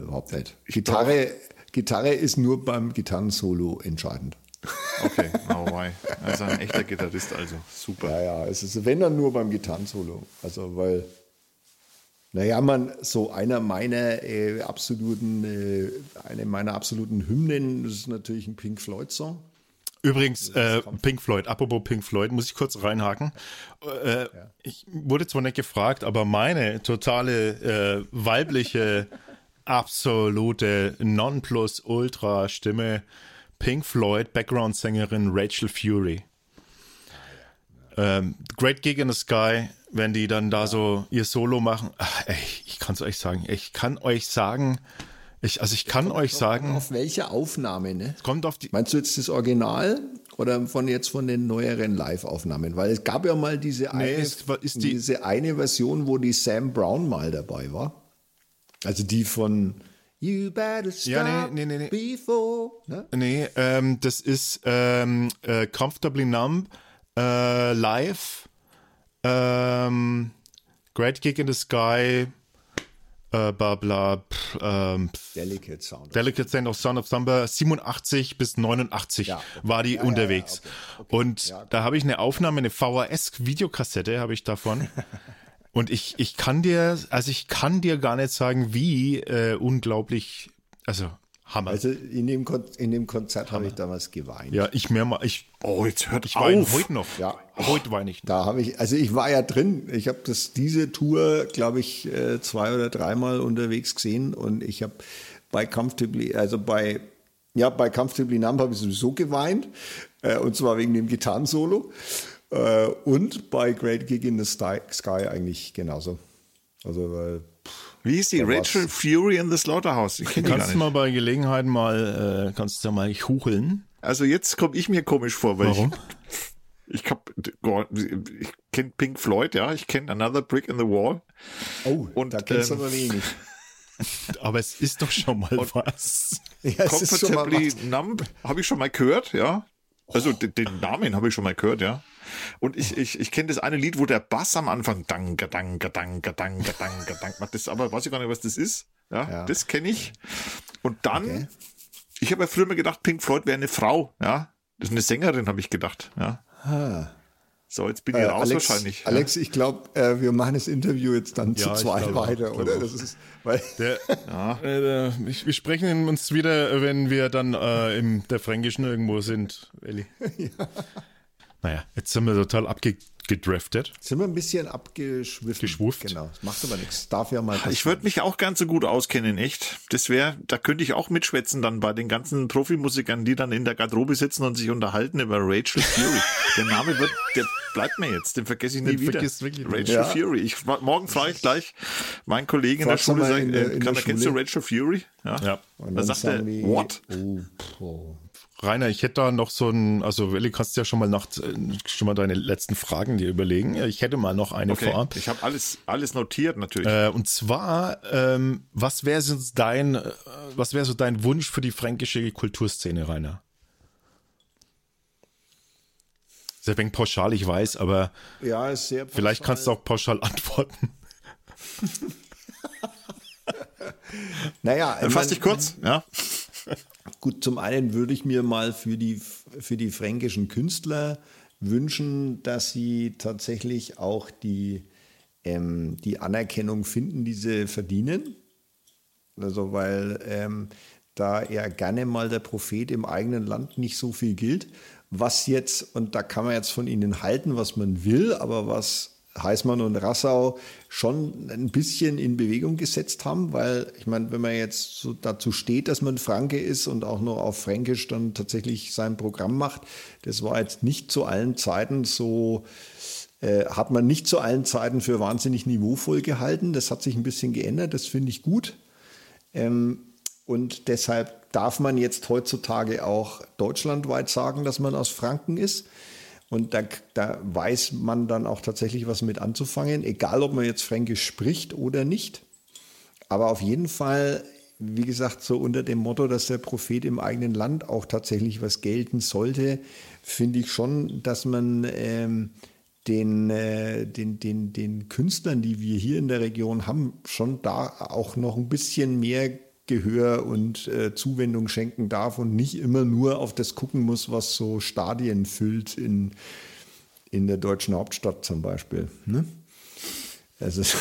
überhaupt nicht. Gitarre, Gitarre ist nur beim Gitarrensolo entscheidend. okay, oh why. Also ein echter Gitarrist, also super. Ja, ja, es ist, wenn dann nur beim Gitarrensolo. Also, weil, naja, man, so einer meiner äh, absoluten, äh, eine meiner absoluten Hymnen, das ist natürlich ein Pink Floyd-Song. Übrigens, äh, Pink Floyd, apropos Pink Floyd, muss ich kurz reinhaken. Äh, Ich wurde zwar nicht gefragt, aber meine totale äh, weibliche, absolute Nonplus-Ultra-Stimme, Pink Floyd, Background-Sängerin Rachel Fury. Ähm, Great Gig in the Sky, wenn die dann da so ihr Solo machen. Ach, ey, ich kann es euch sagen. Ich kann euch sagen, ich, also ich kann euch sagen, Auf welche Aufnahme, ne? kommt auf die, Meinst du jetzt das Original oder von jetzt von den neueren Live-Aufnahmen? Weil es gab ja mal diese eine, es war- ist die- diese eine Version, wo die Sam Brown mal dabei war. Also die von You better stop Ja, nee, nee, nee, nee. before. Ne? Nee, ähm, das ist ähm, äh, Comfortably Numb, äh, live, ähm, Great Gig in the Sky, äh, bla bla, pff, ähm, Delicate Sound. Delicate Sound of Sound of Thunder 87 bis 89 Ja, okay. war die Ja, unterwegs. ja, okay, okay. Und da habe ich eine Aufnahme, eine VHS-Videokassette habe ich davon. Und ich, ich kann dir, also ich kann dir gar nicht sagen, wie äh, unglaublich, also Hammer. Also in dem, Kon in dem Konzert habe ich damals geweint. ja, ich mehrmal, ich, Oh, jetzt hört ich weine auf. heute noch. Ja. Heute weine ich noch. Da habe ich, also ich war ja drin. Ich habe das diese Tour, glaube ich, äh, zwei oder dreimal unterwegs gesehen und ich habe bei Comfortably, also bei ja bei Comfortably Numb habe ich sowieso geweint äh, und zwar wegen dem Gitarrensolo äh, und bei Great Gig in the Sky, Sky eigentlich genauso. Also weil Wie hieß die? War's. Rachel Fury in the Slaughterhouse. Ich Kannst du mal bei Gelegenheit mal, äh, kannst du ja mal hucheln. Also jetzt komme ich mir komisch vor, weil Warum? ich, ich hab, ich kenne Pink Floyd, ja, ich kenne Another Brick in the Wall. oh, Und, da kennst ähm, du noch wenig. Aber es ist doch schon mal was. Ja, es ist schon mal Comfortably was. Numb habe ich schon mal gehört, ja. Also den, den Namen habe ich schon mal gehört, ja. Und ich, ich, ich kenne das eine Lied, wo der Bass am Anfang dang, dang, dang, dang, dang, dang macht. Das aber weiß ich gar nicht, was das ist. Ja, Ja. das kenne ich. Und dann, Okay. ich habe ja früher mal gedacht, Pink Floyd wäre eine Frau, ja. Das ist eine Sängerin, habe ich gedacht, ja. So, jetzt bin ich Äh, raus Alex, wahrscheinlich. ja. Alex, ich glaube, äh, wir machen das Interview jetzt dann Ja, zu zweit weiter, oder? Das ist, weil Der, äh, ich, wir sprechen uns wieder, wenn wir dann äh, im der Fränkischen irgendwo sind, Elli. Naja, jetzt sind wir total abgedraftet. sind wir ein bisschen abgeschwiffen. Geschwufft. Genau, das macht aber nichts. Darf ja mal Ich würde mich auch ganz so gut auskennen, echt. Das wäre, da könnte ich auch mitschwätzen dann bei den ganzen Profimusikern, die dann in der Garderobe sitzen und sich unterhalten über Rachel Fury. der Name wird, der bleibt mir jetzt, den vergesse ich nie Den wieder. Rachel Ja. Fury. Ich, morgen frage ich gleich meinen Kollegen in der Schule, sag, in der- äh, in kann, der kennst du Schule? Rachel Fury? Ja. Ja. Und Da sagt er, what? Oh, oh. Rainer, ich hätte da noch so ein, also Elli, kannst du ja schon mal nach, äh, schon mal deine letzten Fragen dir überlegen. Ich hätte mal noch eine Okay. vorab. Ich habe alles, alles notiert natürlich. Äh, und zwar, ähm, was wäre so dein, äh, was wäre so dein Wunsch für die fränkische Kulturszene, Rainer? Sehr wenig pauschal, ich weiß, aber Ja, ist sehr vielleicht kannst du auch pauschal antworten. Naja, Dann fass dich kurz, ja. Gut, zum einen würde ich mir mal für die, für die fränkischen Künstler wünschen, dass sie tatsächlich auch die, ähm, die Anerkennung finden, die sie verdienen. Also, weil ähm, da ja gerne mal der Prophet im eigenen Land nicht so viel gilt. Was jetzt, und da kann man jetzt von ihnen halten, was man will, aber was Heißmann und Rassau schon ein bisschen in Bewegung gesetzt haben, weil ich meine, wenn man jetzt so dazu steht, dass man Franke ist und auch nur auf Fränkisch dann tatsächlich sein Programm macht, das war jetzt nicht zu allen Zeiten so, äh, hat man nicht zu allen Zeiten für wahnsinnig niveauvoll gehalten. Das hat sich ein bisschen geändert, das finde ich gut. Ähm, und deshalb darf man jetzt heutzutage auch deutschlandweit sagen, dass man aus Franken ist. Und da, da weiß man dann auch tatsächlich was mit anzufangen, egal ob man jetzt Fränkisch spricht oder nicht. Aber auf jeden Fall, wie gesagt, so unter dem Motto, dass der Prophet im eigenen Land auch tatsächlich was gelten sollte, finde ich schon, dass man ähm, den, äh, den, den, den Künstlern, die wir hier in der Region haben, schon da auch noch ein bisschen mehr Gehör und äh, Zuwendung schenken darf und nicht immer nur auf das gucken muss, was so Stadien füllt in, in der deutschen Hauptstadt zum Beispiel. Ne? Also,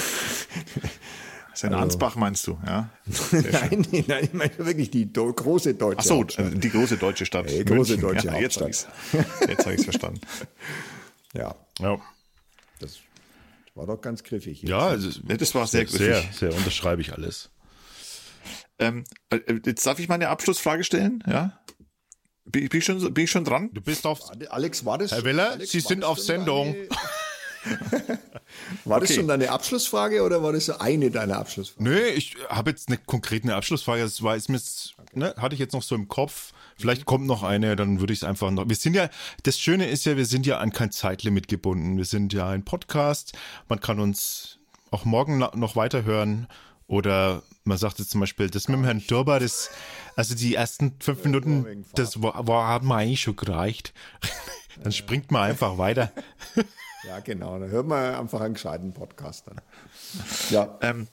Das ist ein Ansbach, meinst du, ja? nein, nein, nein, ich meine wirklich die große deutsche Ach so, Hauptstadt. äh, die große deutsche Stadt. Die große München. deutsche ja, Jetzt habe Hauptstadt. Jetzt habe ich es verstanden. Ja, Ja, das war doch ganz griffig. jetzt. ja also, Ja, das war sehr sehr, griffig. sehr unterschreibe ich alles. Ähm, äh, jetzt darf ich meine Abschlussfrage stellen, ja? Bin, bin, ich, schon, bin ich schon dran? Du bist auf. Alex, war das Herr Weller, Alex, Sie sind auf Sendung. Deine, war das Okay. schon deine Abschlussfrage oder war das so eine deiner Abschlussfragen? Nö, ich habe jetzt eine konkrete Abschlussfrage. Das war ist mir, jetzt, ne, hatte ich jetzt noch so im Kopf. Vielleicht kommt noch eine, dann würde ich es einfach noch. Wir sind ja, das Schöne ist ja, wir sind ja an kein Zeitlimit gebunden. Wir sind ja ein Podcast. Man kann uns auch morgen noch weiterhören. Oder man sagt jetzt zum Beispiel, das mit dem Herrn Dürber, das, also die ersten fünf Minuten, das war, war, hat mir eigentlich schon gereicht. Dann springt man einfach weiter. Ja, genau. Dann hört man einfach einen gescheiten Podcast dann. Ja, Ähm,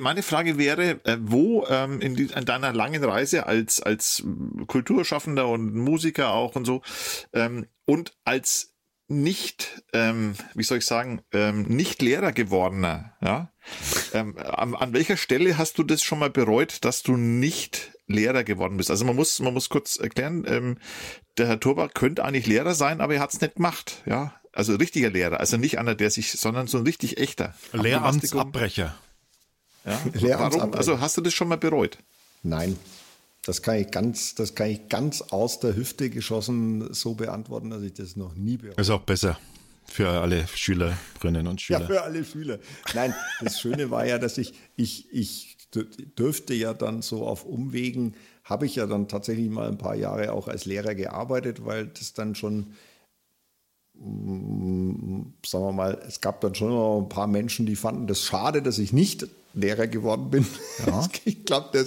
Meine Frage wäre, äh, wo ähm, in, die, in deiner langen Reise als, als Kulturschaffender und Musiker auch und so ähm, und als nicht, ähm, wie soll ich sagen, ähm, nicht Lehrer gewordener, ja? Ähm, an, an welcher Stelle hast du das schon mal bereut, dass du nicht Lehrer geworden bist? Also man muss, man muss kurz erklären, ähm, der Herr Turbach könnte eigentlich Lehrer sein, aber er hat es nicht gemacht, ja? Also richtiger Lehrer, also nicht einer, der sich, sondern so ein richtig echter. Lehramtsabbrecher. Ja? Warum? Also hast du das schon mal bereut? Nein. Das kann ich ganz, das kann ich ganz aus der Hüfte geschossen so beantworten, dass ich das noch nie bereut. Ist auch besser für alle Schülerinnen und Schüler. Ja, für alle Schüler. Nein, das Schöne war ja, dass ich, ich, ich dürfte ja dann so auf Umwegen, habe ich ja dann tatsächlich mal ein paar Jahre auch als Lehrer gearbeitet, weil das dann schon mm, sagen wir mal, es gab dann schon noch ein paar Menschen, die fanden das schade, dass ich nicht Lehrer geworden bin. Ja. Ich glaube,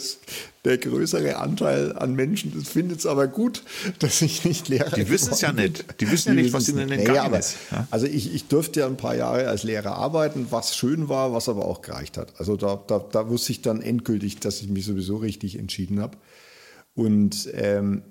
der größere Anteil an Menschen, findet es aber gut, dass ich nicht Lehrer Die wissen es ja nicht. Die wissen ja nicht, was ihnen entgangen naja, aber, ist. Ja? Also ich, ich durfte ja ein paar Jahre als Lehrer arbeiten, was schön war, was aber auch gereicht hat. Also da, da, da wusste ich dann endgültig, dass ich mich sowieso richtig entschieden habe. Und ähm,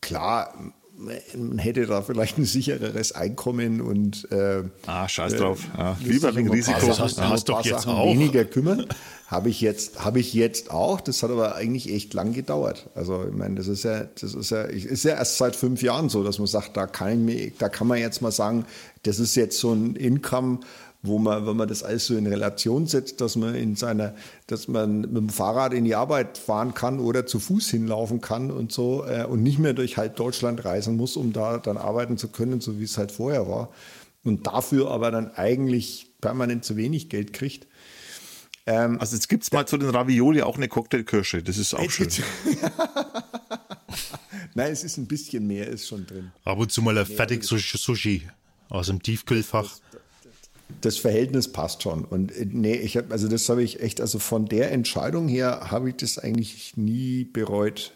klar, man hätte da vielleicht ein sichereres Einkommen und äh, ah scheiß drauf. ja. lieber wegen Risiko. Das hast, hast doch jetzt auch. weniger kümmern. Habe ich jetzt habe ich jetzt auch. Das hat aber eigentlich echt lang gedauert. Also ich meine das ist ja das ist ja ist ja erst seit fünf Jahren so dass man sagt da kann ich mir da kann man jetzt mal sagen das ist jetzt so ein Income wo man, wenn man das alles so in Relation setzt, dass man in seiner, dass man mit dem Fahrrad in die Arbeit fahren kann oder zu Fuß hinlaufen kann und so äh, und nicht mehr durch halb Deutschland reisen muss, um da dann arbeiten zu können, so wie es halt vorher war. Und dafür aber dann eigentlich permanent zu wenig Geld kriegt. Ähm, also jetzt gibt es mal zu den Ravioli auch eine Cocktailkirsche, das ist auch schön. Nein, es ist ein bisschen mehr, ist schon drin. Ab und zu mal ein fertig Sushi aus dem Tiefkühlfach. Das, Verhältnis passt schon. Und äh, nee, ich habe, also das habe ich echt, also von der Entscheidung her habe ich das eigentlich nie bereut,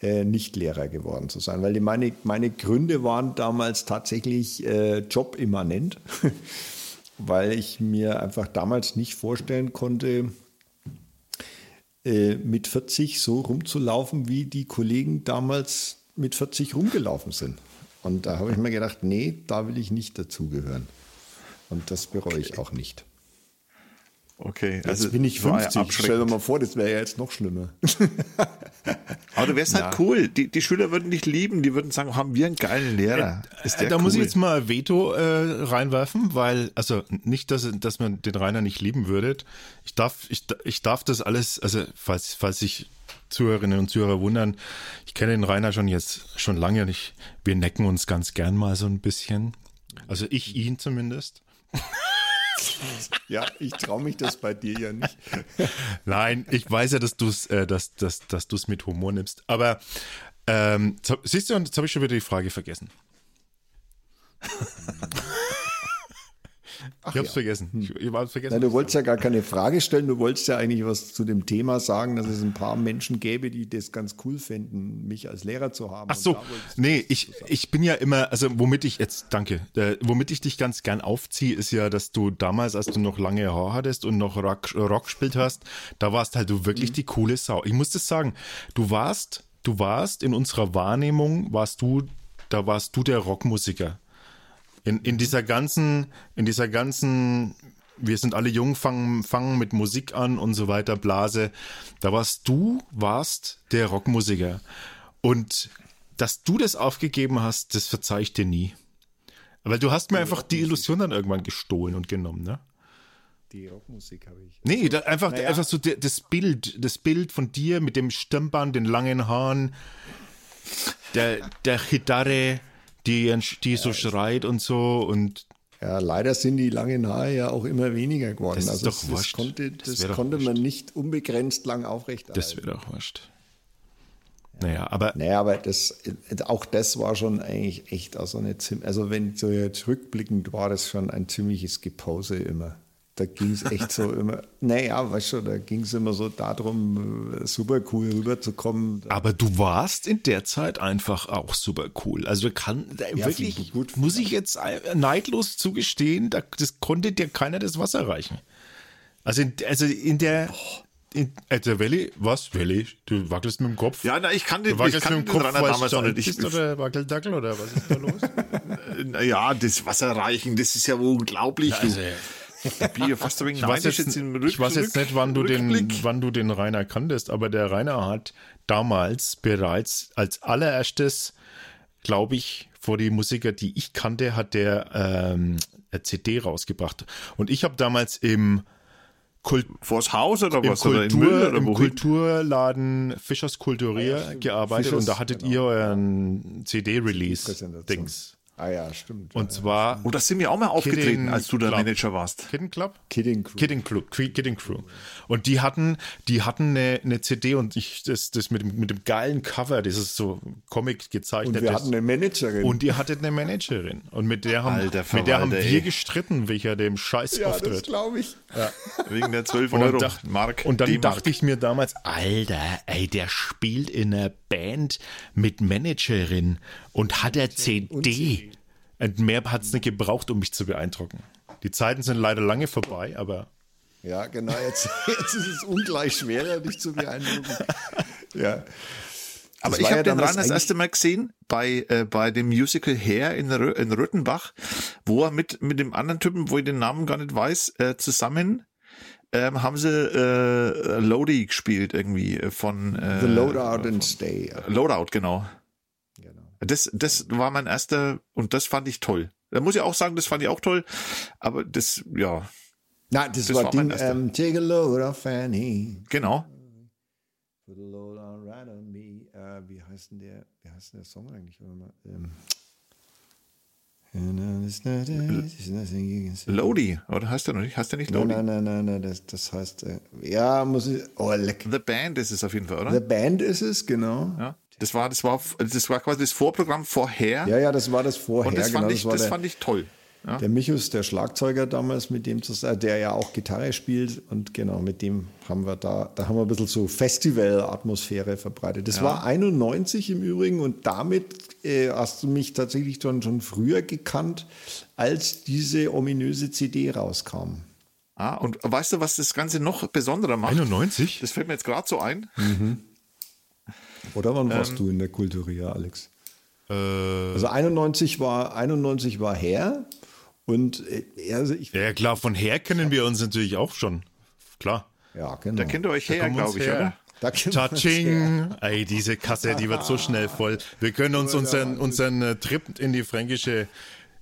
äh, nicht Lehrer geworden zu sein. Weil meine, meine Gründe waren damals tatsächlich äh, jobimmanent, weil ich mir einfach damals nicht vorstellen konnte, äh, mit 40 so rumzulaufen, wie die Kollegen damals mit 40 rumgelaufen sind. Und da habe ich mir gedacht, nee, da will ich nicht dazugehören. Und das bereue okay. ich auch nicht. Okay, jetzt also bin ich 50. Stell dir mal vor, das wäre ja jetzt noch schlimmer. Aber du wärst halt cool. Die, die Schüler würden dich lieben. Die würden sagen, haben wir einen geilen Lehrer. Äh, da cool. muss ich jetzt mal Veto äh, reinwerfen, weil, also nicht, dass, dass man den Rainer nicht lieben würdet. Ich darf, ich, ich darf das alles, also falls, falls sich Zuhörerinnen und Zuhörer wundern, ich kenne den Rainer schon jetzt schon lange und ich, wir necken uns ganz gern mal so ein bisschen. Also ich ihn zumindest ja, ich traue mich das bei dir ja nicht. Nein, ich weiß ja, dass du es äh, dass, dass, dass mit Humor nimmst. Aber ähm, siehst du, jetzt habe ich schon wieder die Frage vergessen. Ach ich hab's ja. vergessen. Ich, ich hab's vergessen. Nein, du wolltest ja gar keine Frage stellen, du wolltest ja eigentlich was zu dem Thema sagen, dass es ein paar Menschen gäbe, die das ganz cool fänden, mich als Lehrer zu haben. Ach so, nee, ich, ich bin ja immer, also womit ich jetzt, danke, äh, womit ich dich ganz gern aufziehe, ist ja, dass du damals, als du noch lange Haar hattest und noch Rock, Rock gespielt hast, da warst halt du wirklich mhm. die coole Sau. Ich muss das sagen, du warst, du warst in unserer Wahrnehmung, warst du, da warst du der Rockmusiker. In, in dieser ganzen, in dieser ganzen, wir sind alle jung, fangen, fangen mit Musik an und so weiter, Blase. Da warst du, warst der Rockmusiker. Und dass du das aufgegeben hast, das verzeih ich dir nie. Weil du hast mir einfach die Illusion dann irgendwann gestohlen und genommen, ne? Die Rockmusik habe ich. Nee, da, einfach, naja. einfach so das Bild, das Bild von dir mit dem Stirnband, den langen Haaren, der, der Gitarre, die, die so schreit und so und ja, leider sind die langen Haare ja auch immer weniger geworden. Das ist also doch das, wurscht. konnte, das, das konnte man nicht unbegrenzt lang aufrechterhalten. Das wäre doch wurscht. Naja, aber. Naja, aber das, auch das war schon eigentlich echt also eine, also wenn so jetzt rückblickend war das schon ein ziemliches Gepose immer da ging es echt so immer, naja, weißt du, da ging es immer so darum, äh, super cool rüberzukommen. Aber du warst in der Zeit einfach auch super cool. Also kann ja, wirklich, gut, muss ich jetzt neidlos zugestehen, da, das konnte dir keiner das Wasser reichen. Also in, also in der, in, äh, der Welle, was, Welle? Du wackelst mit dem Kopf? Ja, na, ich kann den, du ich wackelst kann mit den dem Kopf, Rainer damals noch nicht. Ich, bist oder Wackeldackel oder was ist da los? ja, das Wasser reichen, das ist ja unglaublich. du. Also, Ja fast ich weiß, neidisch jetzt, im ich weiß jetzt nicht, wann du, den, wann du den Rainer kanntest, aber der Rainer hat damals bereits als allererstes, glaube ich, vor die Musiker, die ich kannte, hat der ähm, eine CD rausgebracht. Und ich habe damals im Kult Vors Haus oder im, was? oder im Kultur, Müll oder im wohin? Kulturladen Fischers Kulturier gearbeitet Fischers, und da hattet genau. ihr euren CD-Release-Dings. Ah ja, stimmt. Und ja, zwar Oh, das sind wir auch mal aufgetreten, Kidding als du der Club. Manager warst. Kidden Club? Kidding Crew. Kidding Crew, Cre- Kidding Crew. Und die hatten, die hatten eine, eine CD und ich, das, das mit dem, mit dem geilen Cover, dieses so Comic gezeichnet. Und wir das- hatten eine Managerin. und ihr hattet eine Managerin. Und mit der haben, Alter mit der haben wir ey. gestritten, welcher dem Scheiß ja, das auftritt. glaube ich. Wegen der 12 Und Euro. dann, dacht, Mark, und dann dachte ich mir damals, Alter, ey, der spielt in einer Band mit Managerin und hat er CD. Und mehr hat es nicht gebraucht, um mich zu beeindrucken. Die Zeiten sind leider lange vorbei, aber Ja, genau. Jetzt, jetzt ist es ungleich schwerer, dich zu beeindrucken. Ja. Aber Das ich war habe ja den Ran das erste Mal gesehen bei, äh, bei dem Musical Hair in, Rö in Röttenbach, wo er mit, mit dem anderen Typen, wo ich den Namen gar nicht weiß, äh, zusammen ähm, haben sie äh, Lodi gespielt irgendwie äh, von äh, The Loadout and Stay. Loadout, genau. Genau. Das, das war mein erster und das fand ich toll. Da muss ich auch sagen, das fand ich auch toll. Aber das, ja, Nein, das, Das war, war Ding, erster. ähm, Take a load of Fanny. genau. Put a load on right on me. Äh, wie heißt denn der, wie heißt denn der Song eigentlich? Ähm. Lodi, oder heißt der noch nicht? Heißt der nicht Nein, Lodi? nein, nein, nein, nein, das, das heißt, äh, ja, muss ich, oh, leck. The Band ist es auf jeden Fall, oder? The Band ist es, genau. ja. Das war, das war, das war quasi das Vorprogramm vorher. Ja, ja, das war das vorher. und das genau, fand ich, das der, fand ich toll. Ja. der Michus, der Schlagzeuger damals, mit dem zusammen, der ja auch Gitarre spielt und genau, mit dem haben wir da, da haben wir ein bisschen so Festival-Atmosphäre verbreitet. Das war 91 im Übrigen und damit äh, hast du mich tatsächlich dann schon früher gekannt, als diese ominöse CD rauskam. Ah, und weißt du, was das Ganze noch besonderer macht? 91? Das fällt mir jetzt gerade so ein. Oder wann Ähm. warst du in der Kulturia, Alex? Äh, Also 91 war, 91 war her und äh, also ich, ja, klar, von her kennen wir uns natürlich auch schon. Klar. ja, genau. Da kennt ihr euch her, glaube ich, her. oder? Da Tsching! Ey, diese Kasse, die wird so schnell voll. Wir können uns unseren, unseren äh, Trip in die Fränkische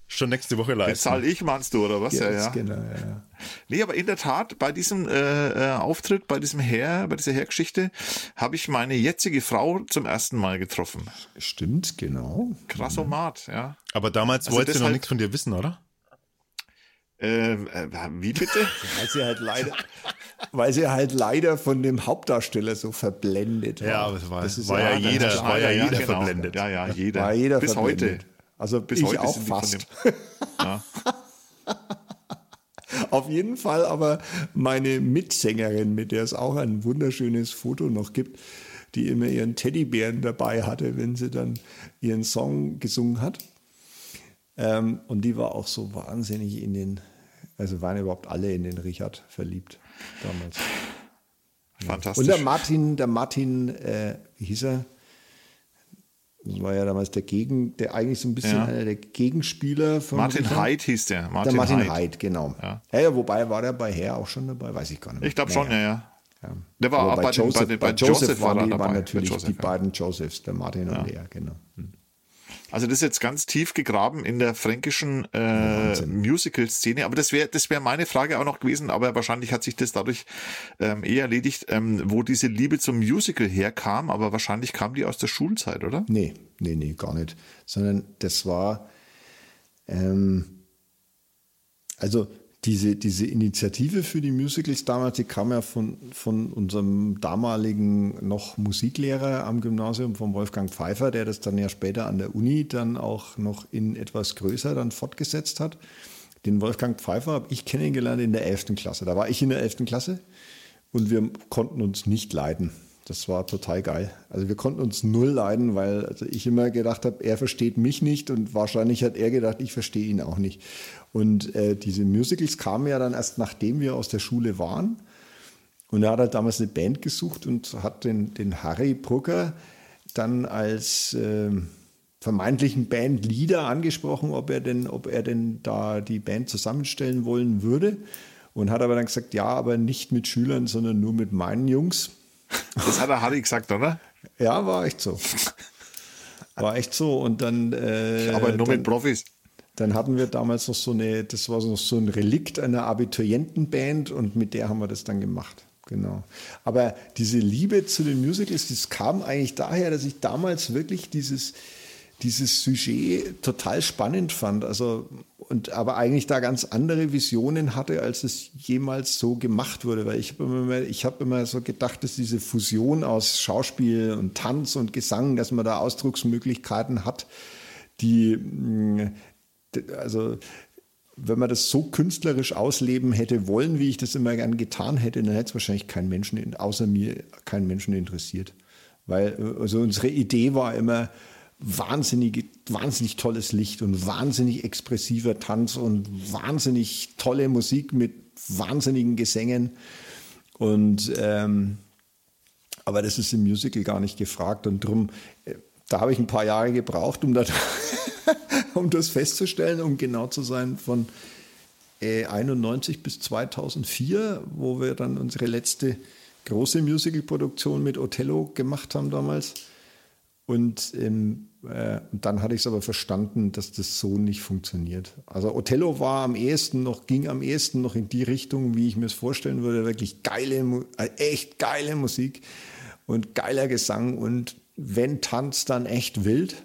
schon nächste Woche leisten. zahl ich, meinst du, oder was? Ja, Ja, ja. genau, ja. Nee, aber in der Tat, bei diesem äh, äh, Auftritt, bei diesem Herr, bei dieser Hergeschichte, habe ich meine jetzige Frau zum ersten Mal getroffen. Stimmt, genau. Krassomat, ja. Aber damals Also wolltest du noch nichts von dir wissen, oder? Ähm, äh, wie bitte? Weil sie halt leider, weil sie halt leider von dem Hauptdarsteller so verblendet war. Ja, aber es war- Das war ja das jeder- war ja jeder genau. verblendet. Ja, ja, jeder. War jeder Bis verblendet. heute. Also Bis heute auch sind die von fast. dem- Ja. Auf jeden Fall aber meine Mitsängerin, mit der es auch ein wunderschönes Foto noch gibt, die immer ihren Teddybären dabei hatte, wenn sie dann ihren Song gesungen hat. Ähm, und die war auch so wahnsinnig in den, also waren überhaupt alle in den Richard verliebt damals. Fantastisch. Und der Martin, der Martin, äh, wie hieß er? Das war ja damals der Gegen, der eigentlich so ein bisschen Ja. einer der Gegenspieler von Martin Richard. Hieß der. Der Martin, Martin Heid. Heid, genau. Ja. Ja. Ja, wobei war der bei Her auch schon dabei, weiß ich gar nicht. mehr. Ich glaube schon, ja, ja. Ja. Der war Aber auch bei, den, bei, den, bei Joseph, war er waren, die, dabei. waren natürlich Joseph, die ja. beiden Josephs, der Martin und der, genau. Also das ist jetzt ganz tief gegraben in der fränkischen äh, Musical-Szene. Aber das wäre das wäre meine Frage auch noch gewesen, aber wahrscheinlich hat sich das dadurch ähm, eher erledigt, ähm, wo diese Liebe zum Musical herkam. Aber wahrscheinlich kam die aus der Schulzeit, oder? Nee, nee, nee, gar nicht. Sondern das war, ähm, also diese, diese Initiative für die Musicals damals, die kam ja von, von unserem damaligen noch Musiklehrer am Gymnasium, von Wolfgang Pfeiffer, der das dann ja später an der Uni dann auch noch in etwas größer dann fortgesetzt hat. Den Wolfgang Pfeiffer habe ich kennengelernt in der 11. Klasse. Da war ich in der 11. Klasse und wir konnten uns nicht leiden. Das war total geil. Also wir konnten uns null leiden, weil also ich immer gedacht habe, er versteht mich nicht und wahrscheinlich hat er gedacht, ich verstehe ihn auch nicht. Und äh, diese Musicals kamen ja dann erst nachdem wir aus der Schule waren. Und er hat halt damals eine Band gesucht und hat den, den Harry Brugger dann als äh, vermeintlichen Bandleader angesprochen, ob er denn, ob er denn da die Band zusammenstellen wollen würde. Und hat aber dann gesagt, ja, aber nicht mit Schülern, sondern nur mit meinen Jungs. Das hat der Harry gesagt, oder? Ja, war echt so. War echt so. Und dann. Äh, aber nur dann, mit Profis. Dann hatten wir damals noch so eine, das war noch so ein Relikt einer Abiturientenband und mit der haben wir das dann gemacht. Genau. Aber diese Liebe zu den Musicals, das kam eigentlich daher, dass ich damals wirklich dieses, dieses Sujet total spannend fand. Also, und aber eigentlich da ganz andere Visionen hatte, als es jemals so gemacht wurde. Weil ich habe immer, habe immer so gedacht, dass diese Fusion aus Schauspiel und Tanz und Gesang, dass man da Ausdrucksmöglichkeiten hat, die, mm, also, wenn man das so künstlerisch ausleben hätte wollen, wie ich das immer gern getan hätte, dann hätte es wahrscheinlich keinen Menschen, außer mir, keinen Menschen interessiert. Weil also unsere Idee war immer, wahnsinnig, wahnsinnig tolles Licht und wahnsinnig expressiver Tanz und wahnsinnig tolle Musik mit wahnsinnigen Gesängen. Und ähm, aber das ist im Musical gar nicht gefragt und drum, äh, da habe ich ein paar Jahre gebraucht, um das, um das festzustellen, um genau zu sein, von äh, 91 bis 2004, wo wir dann unsere letzte große Musical-Produktion mit Othello gemacht haben damals. Und ähm, äh, dann hatte ich es aber verstanden, dass das so nicht funktioniert. Also Othello war am ehesten noch, ging am ehesten noch in die Richtung, wie ich mir es vorstellen würde. Wirklich geile, äh, echt geile Musik und geiler Gesang und wenn Tanz, dann echt wild,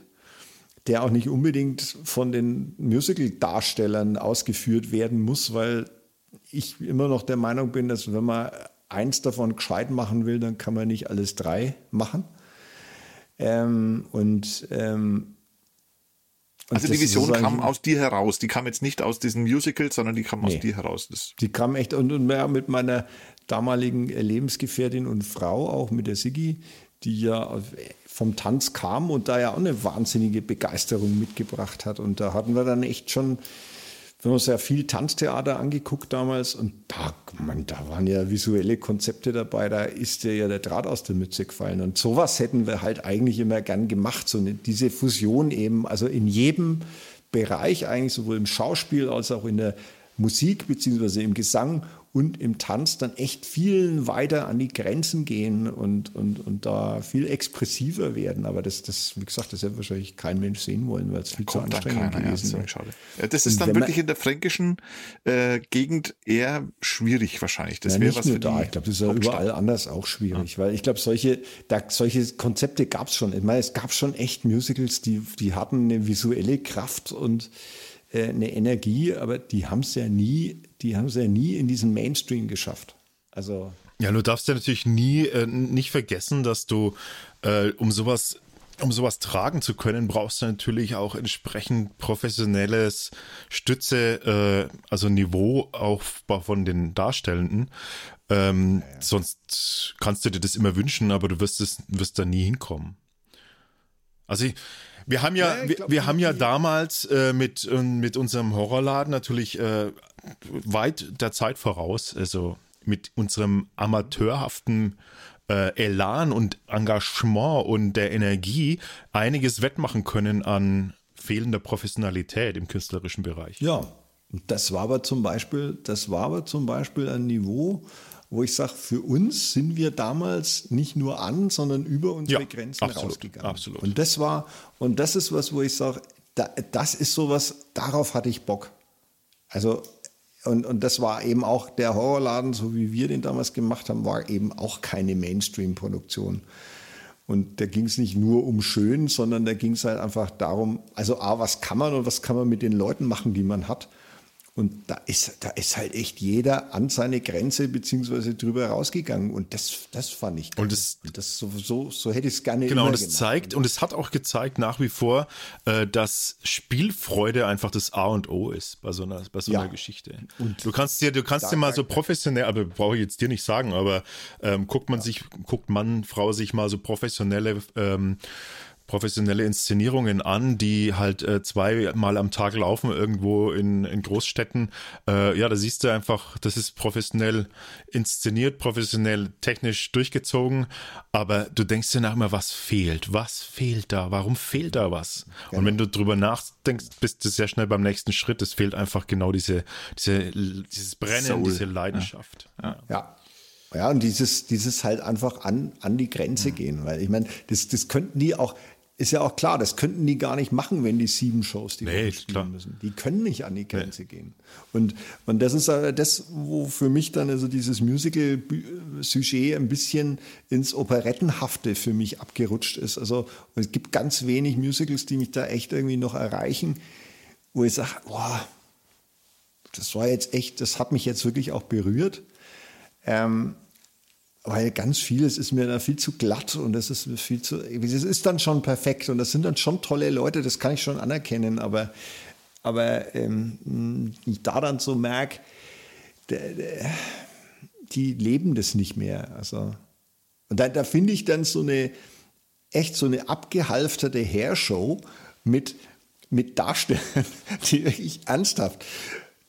der auch nicht unbedingt von den Musical-Darstellern ausgeführt werden muss, weil ich immer noch der Meinung bin, dass wenn man eins davon gescheit machen will, dann kann man nicht alles drei machen. Ähm, und ähm, also die Vision kam aus dir heraus. Die kam jetzt nicht aus diesen Musicals, sondern die kam nee, aus dir heraus. Das die kam echt und, und ja, mit meiner damaligen Lebensgefährtin und Frau, auch mit der Sigi, die ja vom Tanz kam und da ja auch eine wahnsinnige Begeisterung mitgebracht hat. Und da hatten wir dann echt schon wir haben uns ja viel Tanztheater angeguckt damals und da, man, da waren ja visuelle Konzepte dabei, da ist dir ja der Draht aus der Mütze gefallen. Und sowas hätten wir halt eigentlich immer gern gemacht, so diese Fusion eben, also in jedem Bereich eigentlich, sowohl im Schauspiel als auch in der Musik beziehungsweise im Gesang und im Tanz dann echt viel weiter an die Grenzen gehen und, und, und da viel expressiver werden. Aber das, das, wie gesagt, das hätte wahrscheinlich kein Mensch sehen wollen, weil es viel zu anstrengend keiner, gewesen ja, Schade. Ja, das ist und dann wirklich in der fränkischen äh, Gegend eher schwierig wahrscheinlich. Das ja, wäre was nur da. Ich glaube, das ist ja überall anders auch schwierig, ja. weil ich glaube, solche, da, solche Konzepte gab es schon. Ich meine, es gab schon echt Musicals, die, die hatten eine visuelle Kraft und äh, eine Energie, aber die haben es ja nie, die haben es ja nie in diesen Mainstream geschafft. Also ja, du darfst ja natürlich nie äh, nicht vergessen, dass du äh, um sowas um sowas tragen zu können, brauchst du natürlich auch entsprechend professionelles Stütze, äh, also Niveau auch von den Darstellenden. Ähm, ja, ja. Sonst kannst du dir das immer wünschen, aber du wirst es wirst da nie hinkommen. Also ich, wir haben ja, ja wir, wir haben ja damals äh, mit, äh, mit unserem Horrorladen natürlich äh, weit der Zeit voraus, also mit unserem amateurhaften äh, Elan und Engagement und der Energie einiges wettmachen können an fehlender Professionalität im künstlerischen Bereich. Ja, das war aber zum Beispiel, das war aber zum Beispiel ein Niveau, wo ich sage, für uns sind wir damals nicht nur an, sondern über unsere ja, Grenzen absolut, rausgegangen. Absolut. Und das war, und das ist was, wo ich sage, da, das ist sowas, darauf hatte ich Bock. Also, und, und das war eben auch der Horrorladen, so wie wir den damals gemacht haben, war eben auch keine Mainstream-Produktion. Und da ging es nicht nur um schön, sondern da ging es halt einfach darum, also A, was kann man und was kann man mit den Leuten machen, die man hat. Und da ist, da ist halt echt jeder an seine Grenze beziehungsweise drüber rausgegangen. Und das, das fand ich geil. Und das, das so, so, so hätte ich es gerne Genau, und es zeigt, und es hat auch gezeigt nach wie vor, äh, dass Spielfreude einfach das A und O ist bei so einer, bei so einer ja. Geschichte. Und du kannst dir, du kannst dir mal so professionell, aber brauche ich jetzt dir nicht sagen, aber ähm, guckt man ja. sich, guckt Mann, Frau sich mal so professionelle ähm, professionelle Inszenierungen an, die halt äh, zweimal am Tag laufen irgendwo in, in Großstädten. Äh, ja, da siehst du einfach, das ist professionell inszeniert, professionell technisch durchgezogen, aber du denkst dir nach immer, was fehlt? Was fehlt da? Warum fehlt da was? Ja. Und wenn du drüber nachdenkst, bist du sehr schnell beim nächsten Schritt. Es fehlt einfach genau diese, diese dieses Brennen, Soul. diese Leidenschaft. ja. ja. ja. Ja, und dieses, dieses halt einfach an, an die Grenze mhm. gehen, weil ich meine, das, das könnten die auch, ist ja auch klar, das könnten die gar nicht machen, wenn die sieben Shows die nee, spielen klar. müssen. Die können nicht an die Grenze nee. gehen. Und, und das ist das, wo für mich dann also dieses Musical-Sujet ein bisschen ins Operettenhafte für mich abgerutscht ist. Also es gibt ganz wenig Musicals, die mich da echt irgendwie noch erreichen, wo ich sage, boah, das war jetzt echt, das hat mich jetzt wirklich auch berührt. Ähm, weil ganz vieles ist mir da viel zu glatt und das ist viel zu, es ist dann schon perfekt und das sind dann schon tolle Leute, das kann ich schon anerkennen, aber, aber ähm, ich da dann so merke, die leben das nicht mehr. Also, und da, da finde ich dann so eine, echt so eine abgehalfterte Hairshow mit, mit Darstellern, die wirklich ernsthaft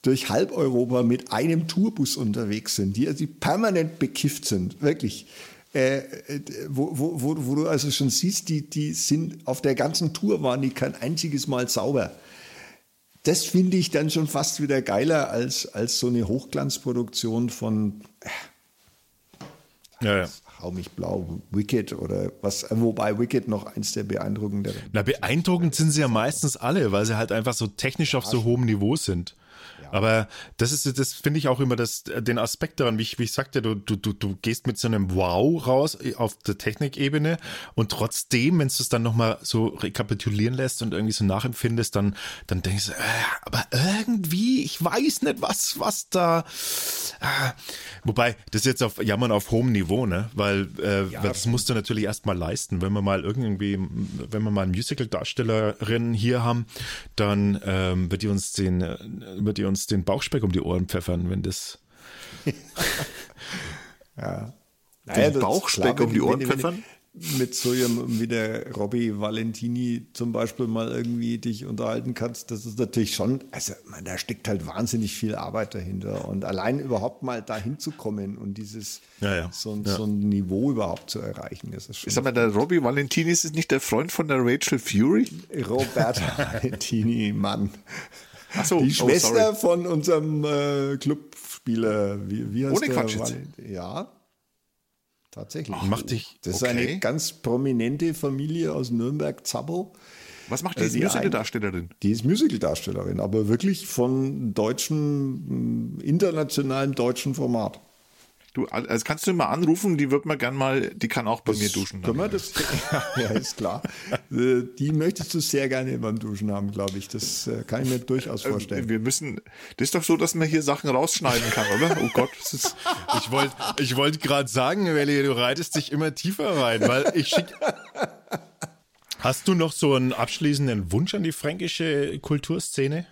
durch halb Europa mit einem Tourbus unterwegs sind, die also permanent bekifft sind, wirklich. Äh, äh, wo, wo, wo, wo, du also schon siehst, die, die sind auf der ganzen Tour waren die kein einziges Mal sauber. Das finde ich dann schon fast wieder geiler als, als so eine Hochglanzproduktion von äh, ja, ja. Hau mich blau, Wicked oder was, wobei Wicked noch eins der beeindruckenderen. Na, beeindruckend sind sie ja meistens alle, weil sie halt einfach so technisch auf so hohem Niveau sind. Aber das ist, das finde ich auch immer das, den Aspekt daran, wie ich, wie ich sagte, du, du, du, du gehst mit so einem Wow raus auf der Technikebene und trotzdem, wenn du es dann nochmal so rekapitulieren lässt und irgendwie so nachempfindest, dann, dann denkst du, äh, aber irgendwie, ich weiß nicht, was, was da, äh, wobei, das ist jetzt auf Jammern auf hohem Niveau, ne, weil, äh, ja, das musst du natürlich erstmal leisten, wenn wir mal irgendwie, wenn wir mal eine Musical-Darstellerin hier haben, dann ähm, wird die uns den, wird die uns den Bauchspeck um die Ohren pfeffern, wenn das. ja. Naja, den Bauchspeck klar, um die Ohren wenn, pfeffern? Mit so jemandem wie der Robby Valentini zum Beispiel mal irgendwie dich unterhalten kannst, das ist natürlich schon, also man, da steckt halt wahnsinnig viel Arbeit dahinter. Und allein überhaupt mal dahin zu kommen und dieses ja, ja. So, ja. so, ein Niveau überhaupt zu erreichen, das ist schon. Ich sag mal, der Robby Valentini ist nicht der Freund von der Rachel Fury? Robert Valentini, Mann. Ach so, die oh, Schwester oh, von unserem äh, Clubspieler, wie, wie heißt Ohne der? Quatsch jetzt. Ja, tatsächlich. Ach, macht dich. Das okay. ist eine ganz prominente Familie aus Nürnberg, Zabbo. Was macht die? Äh, die Musical-Darstellerin? Die ist Musical-Darstellerin, aber wirklich von deutschen, internationalem deutschen Format. Du, also kannst du mal anrufen, die wird man gern mal, die kann auch bei das mir duschen. Können wir das? ja, ist klar. Äh, die möchtest du sehr gerne beim Duschen haben, glaube ich. Das äh, kann ich mir durchaus äh, vorstellen. Wir müssen, das ist doch so, dass man hier Sachen rausschneiden kann, oder? Oh Gott, das ist. Ich wollte, ich wollte gerade sagen, Welli, du reitest dich immer tiefer rein, weil ich schick. Hast du noch so einen abschließenden Wunsch an die fränkische Kulturszene?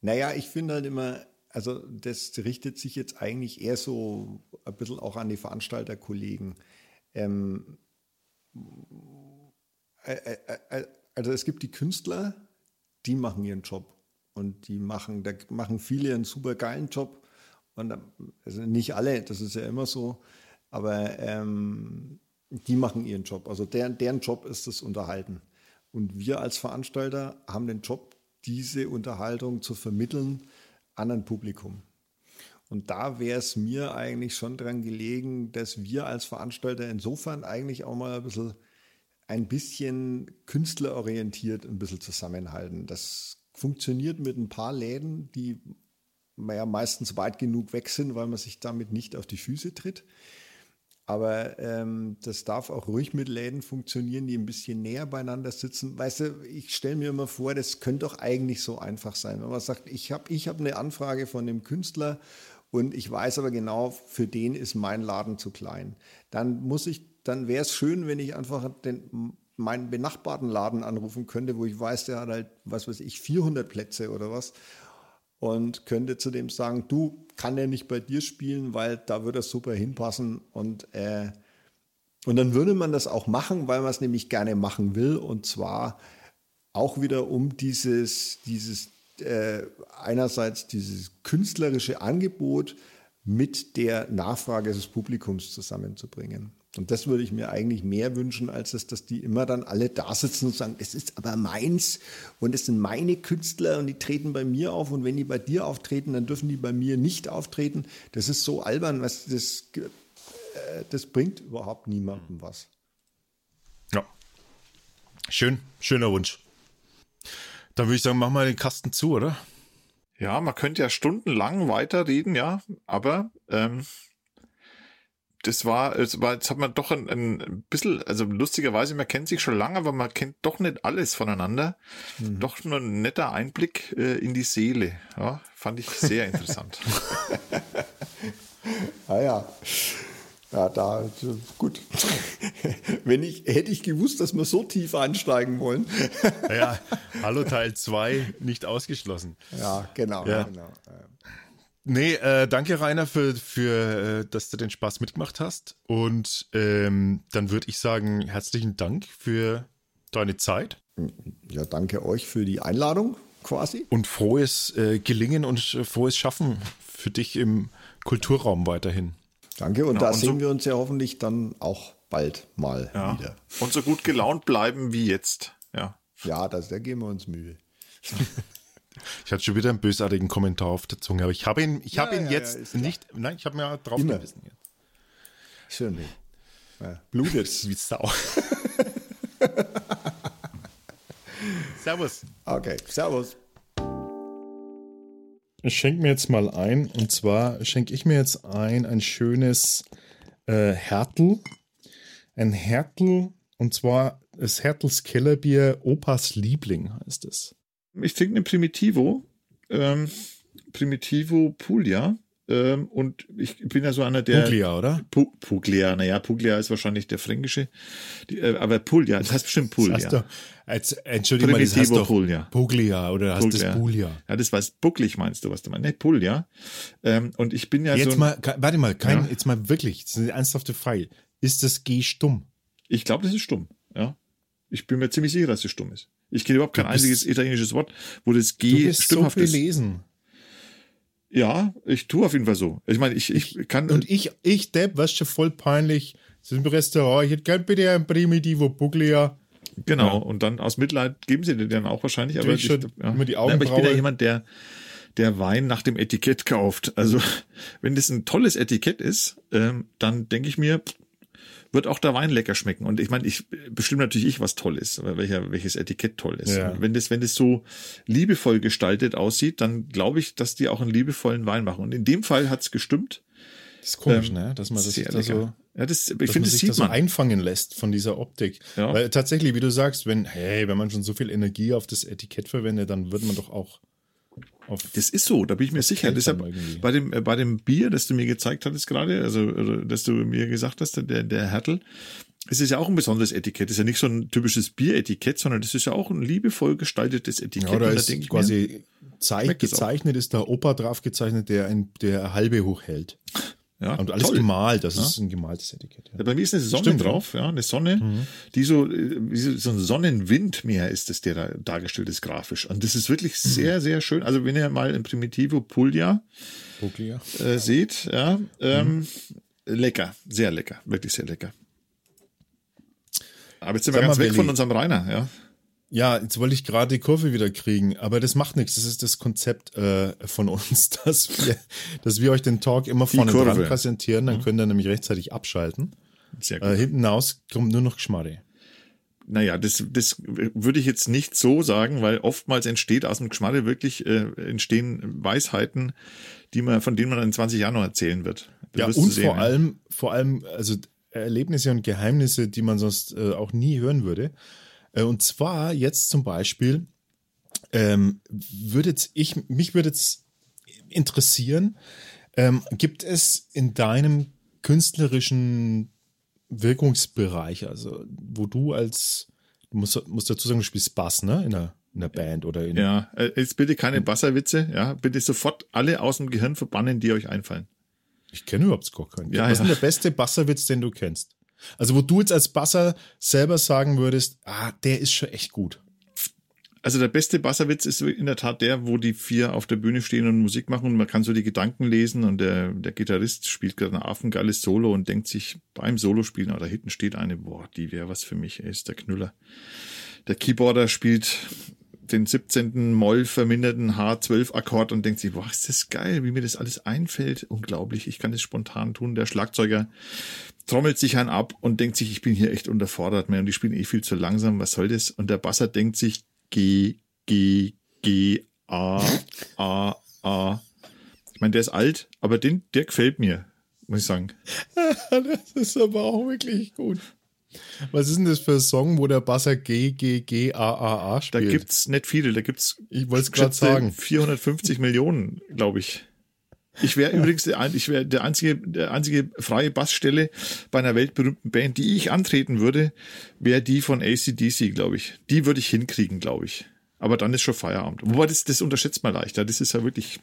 Naja, ich finde halt immer, also das richtet sich jetzt eigentlich eher so ein bisschen auch an die Veranstalterkollegen. Ähm, äh, äh, äh, also es gibt die Künstler, die machen ihren Job und die machen, da machen viele einen super geilen Job und also nicht alle, das ist ja immer so, aber ähm, die machen ihren Job. Also deren, deren Job ist das Unterhalten. Und wir als Veranstalter haben den Job, diese Unterhaltung zu vermitteln an ein Publikum. Und da wäre es mir eigentlich schon dran gelegen, dass wir als Veranstalter insofern eigentlich auch mal ein bisschen, ein bisschen künstlerorientiert ein bisschen zusammenhalten. Das funktioniert mit ein paar Läden, die ja meistens weit genug weg sind, weil man sich damit nicht auf die Füße tritt. Aber ähm, das darf auch ruhig mit Läden funktionieren, die ein bisschen näher beieinander sitzen. Weißt du, ich stelle mir immer vor, das könnte doch eigentlich so einfach sein. Wenn man sagt, ich habe ich hab eine Anfrage von dem Künstler und ich weiß aber genau, für den ist mein Laden zu klein. Dann muss ich, dann wäre es schön, wenn ich einfach den, meinen benachbarten Laden anrufen könnte, wo ich weiß, der hat halt, was weiß ich, 400 Plätze oder was. Und könnte zu dem sagen, du, kann er nicht bei dir spielen, weil da würde er super hinpassen. Und äh, und dann würde man das auch machen, weil man es nämlich gerne machen will. Und zwar auch wieder um dieses, dieses äh, einerseits dieses künstlerische Angebot mit der Nachfrage des Publikums zusammenzubringen. Und das würde ich mir eigentlich mehr wünschen, als dass, dass die immer dann alle da sitzen und sagen, es ist aber meins und es sind meine Künstler und die treten bei mir auf und wenn die bei dir auftreten, dann dürfen die bei mir nicht auftreten. Das ist so albern, was das, äh, das bringt überhaupt niemandem was. Ja. Schön, schöner Wunsch. Dann würde ich sagen, machen wir den Kasten zu, oder? Ja, man könnte ja stundenlang weiterreden, ja, aber ähm, das war, es war, jetzt hat man doch ein, ein bisschen, also lustigerweise, man kennt sich schon lange, aber man kennt doch nicht alles voneinander. Mhm. Doch nur ein netter Einblick äh, in die Seele. Ja, fand ich sehr interessant. ah ja. Ja, da, gut. Wenn ich, hätte ich gewusst, dass wir so tief einsteigen wollen. ja, hallo Teil 2, nicht ausgeschlossen. Ja, genau, ja. genau. Nee, äh, danke Rainer für, für äh, dass du den Spaß mitgemacht hast. Und ähm, dann würde ich sagen, herzlichen Dank für deine Zeit. Ja, danke euch für die Einladung quasi. Und frohes äh, Gelingen und frohes Schaffen für dich im Kulturraum weiterhin. Danke und ja, da und sehen so, wir uns ja hoffentlich dann auch bald mal ja. wieder. Und so gut gelaunt bleiben wie jetzt. Ja, ja das, da geben wir uns Mühe. Ich hatte schon wieder einen bösartigen Kommentar auf der Zunge, aber ich habe ihn, ich ja, habe ihn ja, jetzt ja, nicht, nein, ich habe mir drauf Immer. gewissen. Jetzt. Schön. Ja, blutet. Wie Sau. servus. Okay, servus. Ich schenke mir jetzt mal ein, und zwar schenke ich mir jetzt ein, ein schönes äh, Hertel. Ein Hertel, und zwar das Hertels Kellerbier Opas Liebling heißt es ich trinke eine Primitivo, ähm, Primitivo Puglia. Ähm, und ich bin ja so einer der. Puglia, oder? Pu Puglia, naja, Puglia ist wahrscheinlich der fränkische. Die, äh, aber Puglia, das heißt bestimmt Puglia. Das heißt doch, als, Entschuldigung, mal, das heißt doch Puglia. Puglia oder hast Puglia. das Puglia? Ja, das war bucklig, meinst du, was du meinst? Ne, Puglia. Ähm, und ich bin ja jetzt so. Mal, warte mal, kein, ja. jetzt mal wirklich, das ist eine ernsthafte Frage. Ist das G stumm? Ich glaube, das ist stumm, ja. Ich bin mir ziemlich sicher, dass es stumm ist. Ich kenne überhaupt kein einziges italienisches Wort, wo das G du bist so belesen. Ja, ich tue auf jeden Fall so. Ich meine, ich, ich kann. Und ich, ich, Depp, was schon voll peinlich. Sind im Restaurant, ich hätte gern bitte ein Primitivo Buglia. Genau, ja. und dann aus Mitleid geben sie dir dann auch wahrscheinlich. Aber ich, ja. immer die Augenbraue. aber ich bin ja jemand, der, der Wein nach dem Etikett kauft. Also, wenn das ein tolles Etikett ist, ähm, dann denke ich mir, wird auch der Wein lecker schmecken. Und ich meine, ich bestimme natürlich ich, was toll ist, welcher, welches Etikett toll ist. Ja. Wenn das, wenn das so liebevoll gestaltet aussieht, dann glaube ich, dass die auch einen liebevollen Wein machen. Und in dem Fall hat's gestimmt. Das ist komisch, ähm, ne? Dass man das da so, ja, das, ich finde, das sieht das man. so einfangen lässt von dieser Optik. Ja. Weil tatsächlich, wie du sagst, wenn, hey, wenn man schon so viel Energie auf das Etikett verwendet, dann wird man doch auch das ist so, da bin ich mir sicher. Deshalb bei dem, äh, bei dem Bier, das du mir gezeigt hattest gerade, also, dass du mir gesagt hast, der, der Hertel, es ist ja auch ein besonderes Etikett. Es ist ja nicht so ein typisches Bieretikett, sondern das ist ja auch ein liebevoll gestaltetes Etikett. Ja, da ist da quasi mir, gezeichnet, ist der Opa drauf gezeichnet, der ein, der halbe hochhält. Ja, und alles toll. gemalt, das ja. ist ein gemaltes Etikett. Ja. bei mir ist eine Sonne Stimmt, drauf, ja, eine Sonne, mhm. die so, wie so ein Sonnenwindmeer ist es, der da dargestellt ist grafisch. Und das ist wirklich mhm. sehr, sehr schön. Also wenn ihr mal ein Primitivo Puglia, Puglia. Äh, seht, ja, ähm, mhm. lecker, sehr lecker, wirklich sehr lecker. Aber jetzt sind Sag wir ganz weg von unserem Rainer, ja. Ja, jetzt wollte ich gerade die Kurve wieder kriegen, aber das macht nichts. Das ist das Konzept äh, von uns, dass wir, dass wir euch den Talk immer vorne dran präsentieren, dann mhm. könnt ihr nämlich rechtzeitig abschalten. Sehr gut. Äh, hinten raus kommt nur noch Geschmarre. Naja, das, das würde ich jetzt nicht so sagen, weil oftmals entsteht aus dem Geschmarre wirklich äh, entstehen Weisheiten, die man, von denen man in 20 Jahren noch erzählen wird. Das ja, und vor allem, vor allem, also Erlebnisse und Geheimnisse, die man sonst äh, auch nie hören würde. Äh, und zwar jetzt zum Beispiel, ähm, würde ich, mich würde jetzt interessieren, ähm, gibt es in deinem künstlerischen Wirkungsbereich, also wo du als, du musst, musst dazu sagen, du spielst Bass, ne, in der, in der Band oder in. Ja, äh, jetzt bitte keine Basserwitze, ja, bitte sofort alle aus dem Gehirn verbannen, die euch einfallen. Ich kenne überhaupt gar keinen. Ja, Was ist ja. denn der beste Basserwitz, den du kennst? Also, wo du jetzt als Basser selber sagen würdest, ah, der ist schon echt gut. Also der beste Basserwitz ist in der Tat der, wo die vier auf der Bühne stehen und Musik machen und man kann so die Gedanken lesen und der, der Gitarrist spielt gerade ein affengeiles Solo und denkt sich beim Solospielen, ah, da hinten steht eine, boah, die wäre was für mich, ey, ist der Knüller. Der Keyboarder spielt den 17. Moll verminderten H12-Akkord und denkt sich, boah, ist das geil, wie mir das alles einfällt. Unglaublich, ich kann das spontan tun. Der Schlagzeuger trommelt sich einen ab und denkt sich, ich bin hier echt unterfordert, man, und die spielen eh viel zu langsam, was soll das? Und der Basser denkt sich, G, G, G, A, A, A. Ich meine, der ist alt, aber den, der gefällt mir, muss ich sagen. das ist aber auch wirklich gut. Was ist denn das für ein Song, wo der Basser G, G, G, A, A, A Da spielt? gibt's nicht viele, da gibt's ich wollte es gerade sagen. 450 Millionen, glaube ich. Ich wäre übrigens der, ich wäre der einzige, der einzige freie Bassstelle bei einer weltberühmten Band, die ich antreten würde, wäre die von ACDC, glaube ich. Die würde ich hinkriegen, glaube ich. Aber dann ist schon Feierabend. Wobei das, das unterschätzt man leichter. Das ist ja wirklich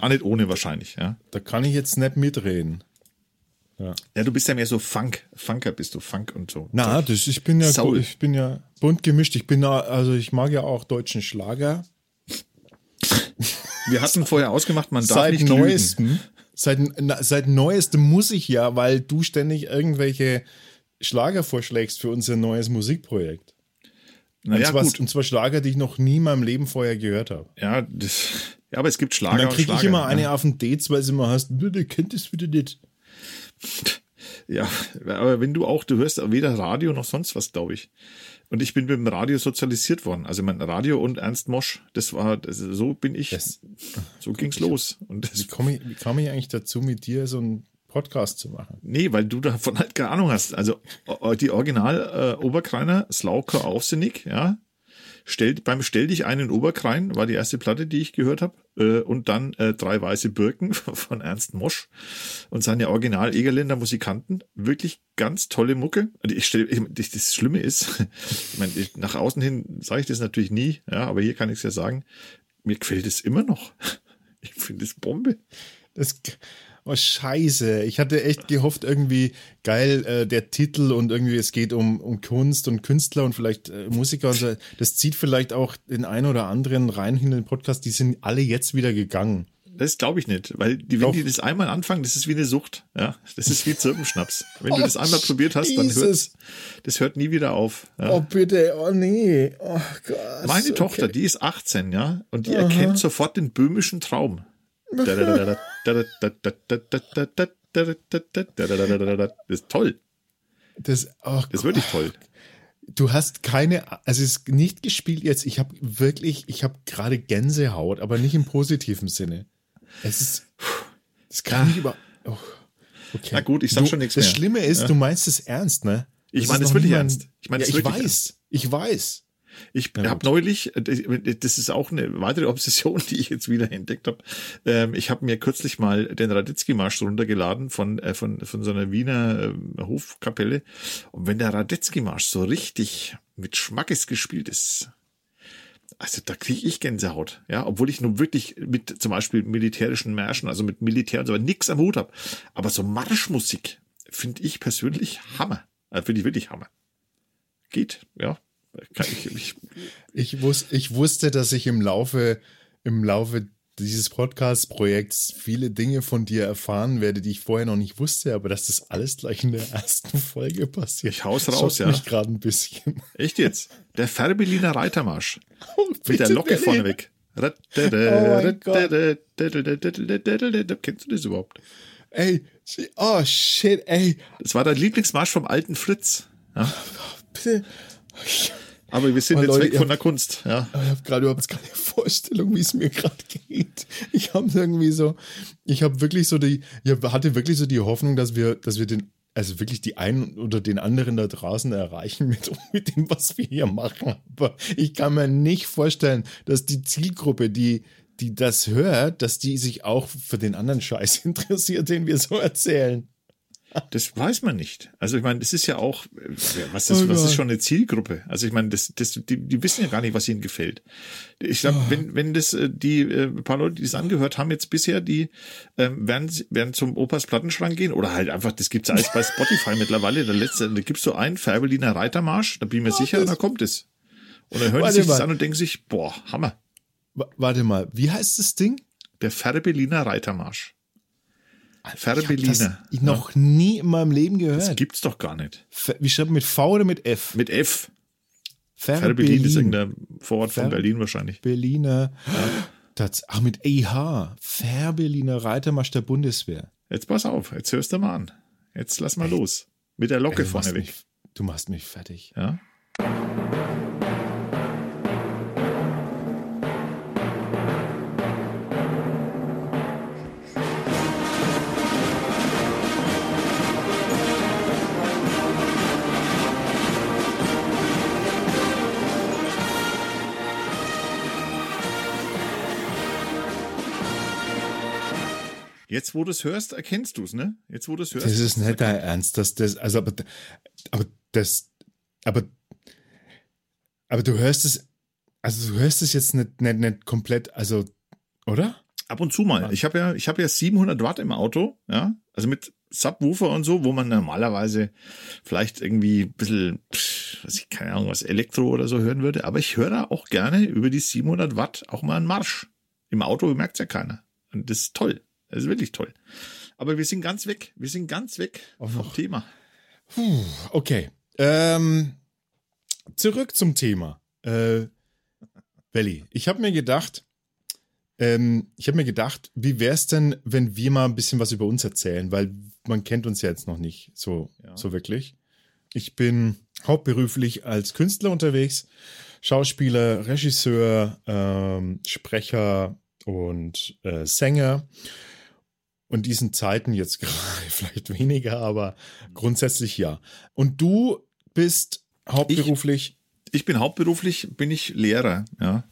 auch nicht ohne wahrscheinlich, ja. Da kann ich jetzt nicht mitreden. Ja, du bist ja mehr so Funk. Funker bist du, Funk und so. Na, das, ich bin ja, Soul. ich bin ja bunt gemischt. Ich bin ja, also ich mag ja auch deutschen Schlager. Wir hatten vorher ausgemacht, man darf seit nicht lügen. neuestem, seit, na, seit neuestem muss ich ja, weil du ständig irgendwelche Schlager vorschlägst für unser neues Musikprojekt. Naja, und, zwar, gut. und zwar Schlager, die ich noch nie in meinem Leben vorher gehört habe. Ja, das, ja, aber es gibt Schlager Und dann kriege ich immer ja. eine auf den Dates, weil sie immer hast, du, der kennt das wieder nicht. Ja, aber wenn du auch, du hörst weder Radio noch sonst was, glaube ich. Und ich bin mit dem Radio sozialisiert worden. Also mein Radio und Ernst Mosch, das war, das, so bin ich, Das- so ging's los. Und Wie das, komme ich, wie kam ich eigentlich dazu, mit dir so einen Podcast zu machen? nee, weil du davon halt keine Ahnung hast. Also die Original äh, Oberkreiner, Slauker Aufsinnig, ja. Stell, beim Stell dich ein in Oberkrein war die erste Platte, die ich gehört habe. Äh, und dann äh, Drei weiße Birken von Ernst Mosch und seine Original Egerländer Musikanten. Wirklich ganz tolle Mucke. Ich stell, ich, das, Schlimme ist, ich meine, ich, nach außen hin sage ich das natürlich nie, ja, aber hier kann ich es ja sagen, mir gefällt es immer noch. Ich finde es Bombe. Das, oh Scheiße, ich hatte echt gehofft, irgendwie geil, äh, der Titel und irgendwie es geht um, um Kunst und Künstler und vielleicht äh, Musiker und so. Das zieht vielleicht auch den einen oder anderen rein in den Podcast, die sind alle jetzt wieder gegangen. Das glaube ich nicht, weil die, wenn Doch. die das einmal anfangen, das ist wie eine Sucht. Ja, das ist wie Zirbenschnaps. Wenn du Oh, das einmal probiert hast, dann hört das hört nie wieder auf. Ja. Oh bitte, oh nee, oh Gott. Meine okay. Tochter, die ist 18, ja, und die erkennt sofort den böhmischen Traum. Das ist toll. Das, oh Das ist wirklich toll. Du hast keine, also es ist nicht gespielt jetzt. Ich habe wirklich, ich habe gerade Gänsehaut, aber nicht im positiven Sinne. Es ist, das kann ich über. Oh, okay. Na gut, ich sag du, schon nichts Das mehr. Schlimme ist, du meinst es ernst, ne? Ich Das meine es wirklich nicht ernst. Ich meine ja, es ich weiß, ich weiß. Ich Ja, habe neulich, äh, das ist auch eine weitere Obsession, die ich jetzt wieder entdeckt habe. Ähm, ich habe mir kürzlich mal den Radetzky-Marsch runtergeladen von, äh, von, von so einer Wiener ähm, Hofkapelle. Und wenn der Radetzky-Marsch so richtig mit Schmackes gespielt ist, also da kriege ich Gänsehaut, ja, obwohl ich nun wirklich mit zum Beispiel militärischen Märschen, also mit Militär und so nix am Hut habe. Aber so Marschmusik finde ich persönlich Hammer. Äh, finde ich wirklich Hammer. Geht, ja. Ich, ich, Ich, wus ich wusste, dass ich im Laufe, im Laufe dieses Podcast-Projekts viele Dinge von dir erfahren werde, die ich vorher noch nicht wusste, aber dass das alles gleich in der ersten Folge passiert. Ich hau's raus, ja. mich gerade ein bisschen. Echt jetzt? Der Färbeliner Reitermarsch. Oh, Mit der Locke Berlin. vorneweg. mein Kennst du das überhaupt? Ey, oh shit, ey, Das war der Lieblingsmarsch vom alten Fritz. Ja? bitte. Aber wir sind Oh, jetzt Leute, weg von der Kunst. Ja? Ich habe gerade überhaupt keine Vorstellung, wie es mir gerade geht. Ich habe irgendwie so, ich habe wirklich so die, ich hatte wirklich so die Hoffnung, dass wir, dass wir den also wirklich die einen oder den anderen da draußen erreichen mit, mit dem, was wir hier machen. Aber ich kann mir nicht vorstellen, dass die Zielgruppe, die, die das hört, dass die sich auch für den anderen Scheiß interessiert, den wir so erzählen. Das weiß man nicht. Also ich meine, das ist ja auch, äh, was ist, was ist schon eine Zielgruppe? Also ich meine, das, das, die, die wissen ja gar nicht, was ihnen gefällt. Ich glaube, oh. wenn, wenn das äh, die äh, paar Leute, die es angehört haben, jetzt bisher, die ähm, werden, werden zum Opas Plattenschrank gehen oder halt einfach, das gibt's alles bei Spotify mittlerweile. Der letzte, da gibst du ein Färbeliner Reitermarsch, da bin ich mir oh, sicher, da kommt es. Und dann hören sie sich mal. das an und denken sich, boah, Hammer. Warte mal, wie heißt das Ding? Der Färbeliner Reitermarsch. Färbeliner. Ich habe das noch nie in meinem Leben gehört. Das gibt's doch gar nicht. Wie schreibt man mit V oder mit F? Mit F. Färbelin ist irgendein Vorort von Berlin wahrscheinlich. Berliner. Ja. Das, ach, mit EH. Färbeliner Reitermarsch der Bundeswehr. Jetzt pass auf, jetzt hörst du mal an. Jetzt lass mal Ey. los. Mit der Locke Ey, vorne weg. Mich, du machst mich fertig. Ja. Jetzt, wo du es hörst, erkennst du es, ne? Jetzt, wo du es hörst. Das ist nicht dein Ernst, dass das, also, aber, aber das, aber, aber du hörst es, also du hörst es jetzt nicht, nicht, nicht komplett, also, oder? Ab und zu mal. Ich habe ja, ich habe ja 700 Watt im Auto, ja, also mit Subwoofer und so, wo man normalerweise vielleicht irgendwie ein bisschen, was ich keine Ahnung, was Elektro oder so hören würde, aber ich höre da auch gerne über die 700 Watt auch mal einen Marsch. Im Auto merkt es ja keiner. Und das ist toll. Das ist wirklich toll. Aber wir sind ganz weg. Wir sind ganz weg oh. vom Thema. Puh, okay. Ähm, zurück zum Thema. Äh, Belly, ich habe mir gedacht, ähm, ich habe mir gedacht, wie wäre es denn, wenn wir mal ein bisschen was über uns erzählen, weil man kennt uns ja jetzt noch nicht so, ja. so wirklich. Ich bin hauptberuflich als Künstler unterwegs, Schauspieler, Regisseur, ähm, Sprecher und äh, Sänger und diesen Zeiten jetzt gerade vielleicht weniger, aber grundsätzlich ja. Und du bist hauptberuflich? Ich, ich bin hauptberuflich, bin ich Lehrer, ja.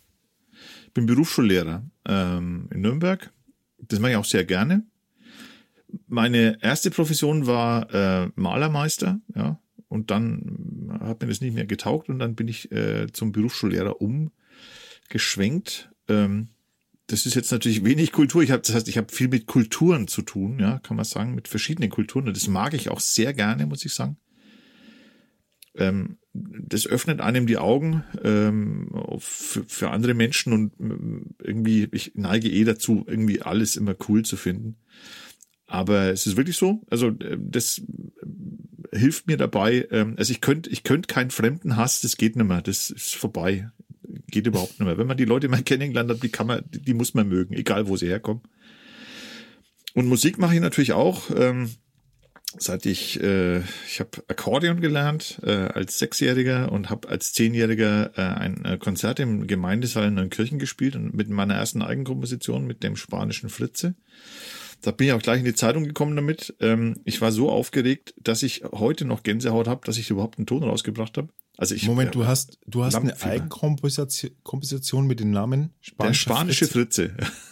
Bin Berufsschullehrer ähm, in Nürnberg. Das mache ich auch sehr gerne. Meine erste Profession war äh, Malermeister, ja. Und dann hat mir das nicht mehr getaugt und dann bin ich äh, zum Berufsschullehrer umgeschwenkt. Ähm, das ist jetzt natürlich wenig Kultur. Ich habe, das heißt, ich habe viel mit Kulturen zu tun, ja, kann man sagen, mit verschiedenen Kulturen. Und das mag ich auch sehr gerne, muss ich sagen. Ähm, das öffnet einem die Augen ähm, für, für andere Menschen und ähm, irgendwie, ich neige eh dazu, irgendwie alles immer cool zu finden. Aber es ist wirklich so, also äh, das hilft mir dabei. Ähm, also ich könnte ich könnte keinen Fremdenhass, das geht nicht mehr, das ist vorbei geht überhaupt nicht mehr. Wenn man die Leute mal kennengelernt hat, die kann man, die muss man mögen, egal wo sie herkommen. Und Musik mache ich natürlich auch. Ähm, seit ich, äh, ich habe Akkordeon gelernt äh, als Sechsjähriger und habe als Zehnjähriger äh, ein äh, Konzert im Gemeindesaal in Neunkirchen gespielt und mit meiner ersten Eigenkomposition mit dem spanischen Fritze. Da bin ich auch gleich in die Zeitung gekommen damit. Ähm, ich war so aufgeregt, dass ich heute noch Gänsehaut habe, dass ich überhaupt einen Ton rausgebracht habe. Also ich, Moment, du hast, du hast eine Eigenkomposition mit dem Namen Spanische Der spanische Fritze. Fritze.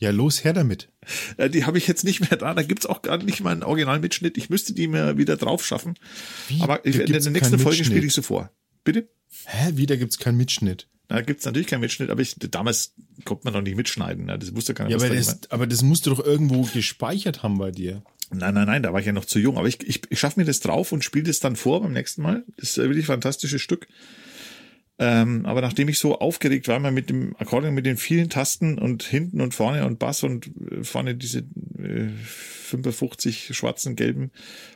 Ja, los, her damit. Äh, die habe ich jetzt nicht mehr da. Da gibt's auch gar nicht mal einen Originalmitschnitt. Ich müsste die mir wieder drauf schaffen. Wie? Aber in der nächsten Folge spiele ich sie vor. Bitte? Hä? Wieder gibt's keinen Mitschnitt? Da gibt's natürlich keinen Mitschnitt, aber ich, damals konnte man noch nicht mitschneiden. Ne? Das wusste keiner. Ja, aber das, aber das musst du doch irgendwo gespeichert haben bei dir. Nein, nein, nein, da war ich ja noch zu jung. Aber ich, ich, ich schaffe mir das drauf und spiele das dann vor beim nächsten Mal. Das ist wirklich ein fantastisches Stück. Ähm, aber nachdem ich so aufgeregt war, mal mit dem Akkordeon, mit den vielen Tasten und hinten und vorne und Bass und äh, vorne diese äh, 55 schwarzen, gelben,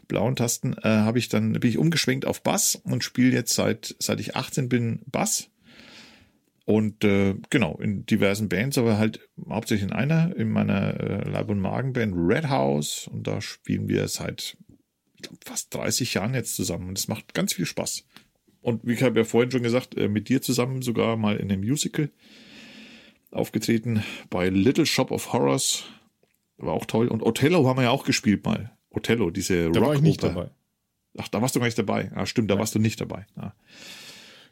blauen Tasten, äh, habe ich dann bin ich umgeschwenkt auf Bass und spiele jetzt seit seit ich 18 bin Bass und äh, genau, in diversen Bands, aber halt hauptsächlich in einer, in meiner äh, Leib- und Magenband Red House. Und da spielen wir seit ich glaub, fast 30 Jahren jetzt zusammen. Und es macht ganz viel Spaß. Und wie ich habe ja vorhin schon gesagt, äh, mit dir zusammen sogar mal in einem Musical aufgetreten bei Little Shop of Horrors. War auch toll. Und Othello haben wir ja auch gespielt mal. Othello, diese Da war ich nicht dabei. Ach, da warst du gar nicht dabei. Ah, stimmt, da warst du nicht dabei. Ja.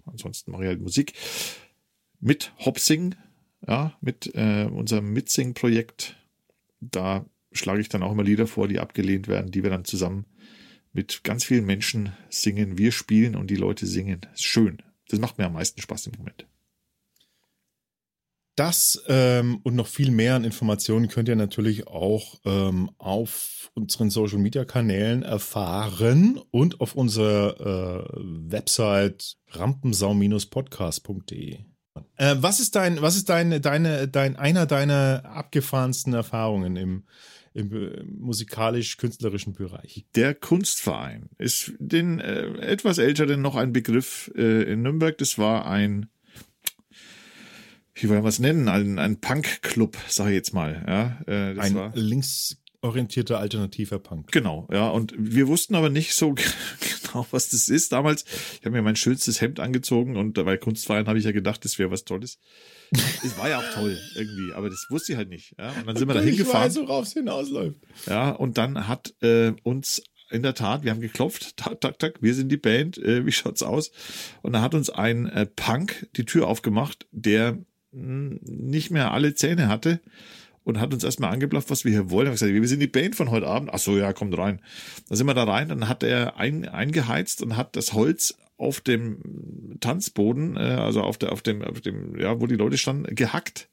Ansonsten mache ich halt Musik mit Hopsing, ja, mit äh, unserem Mitsing-Projekt. Da schlage ich dann auch immer Lieder vor, die abgelehnt werden, die wir dann zusammen mit ganz vielen Menschen singen. Wir spielen und die Leute singen. Ist schön. Das macht mir am meisten Spaß im Moment. Das ähm, und noch viel mehr an Informationen könnt ihr natürlich auch ähm, auf unseren Social Media Kanälen erfahren und auf unserer äh, Website rampensau-podcast.de. Äh, was ist dein, was ist deine, deine, dein, einer deiner abgefahrensten Erfahrungen im, im äh, musikalisch-künstlerischen Bereich? Der Kunstverein ist den äh, etwas älteren noch ein Begriff äh, in Nürnberg. Das war ein, wie wollen wir es nennen, ein, ein Punk-Club, sage ich jetzt mal. Ja, äh, das Ein war, linksorientierter alternativer Punk. Genau, ja. Und wir wussten aber nicht so genau, was das ist. Damals, ich habe mir mein schönstes Hemd angezogen und bei Kunstverein habe ich ja gedacht, das wäre was Tolles. Es war ja auch toll irgendwie, aber das wusste ich halt nicht. Ja. Und dann sind wir da Ich hingefahren. weiß, worauf es hinausläuft. Ja, und dann hat äh, uns in der Tat, wir haben geklopft, tak, tak, tak, wir sind die Band, äh, wie schaut's aus? Und da hat uns ein äh, Punk die Tür aufgemacht, der mh, nicht mehr alle Zähne hatte und hat uns erstmal angeblafft, was wir hier wollen. Er hat gesagt, wir sind die Band von heute Abend. Ach so, ja, kommt rein. Da sind wir da rein, dann hat er ein, eingeheizt und hat das Holz auf dem Tanzboden, äh, also auf der, auf dem, auf dem, ja, wo die Leute standen, gehackt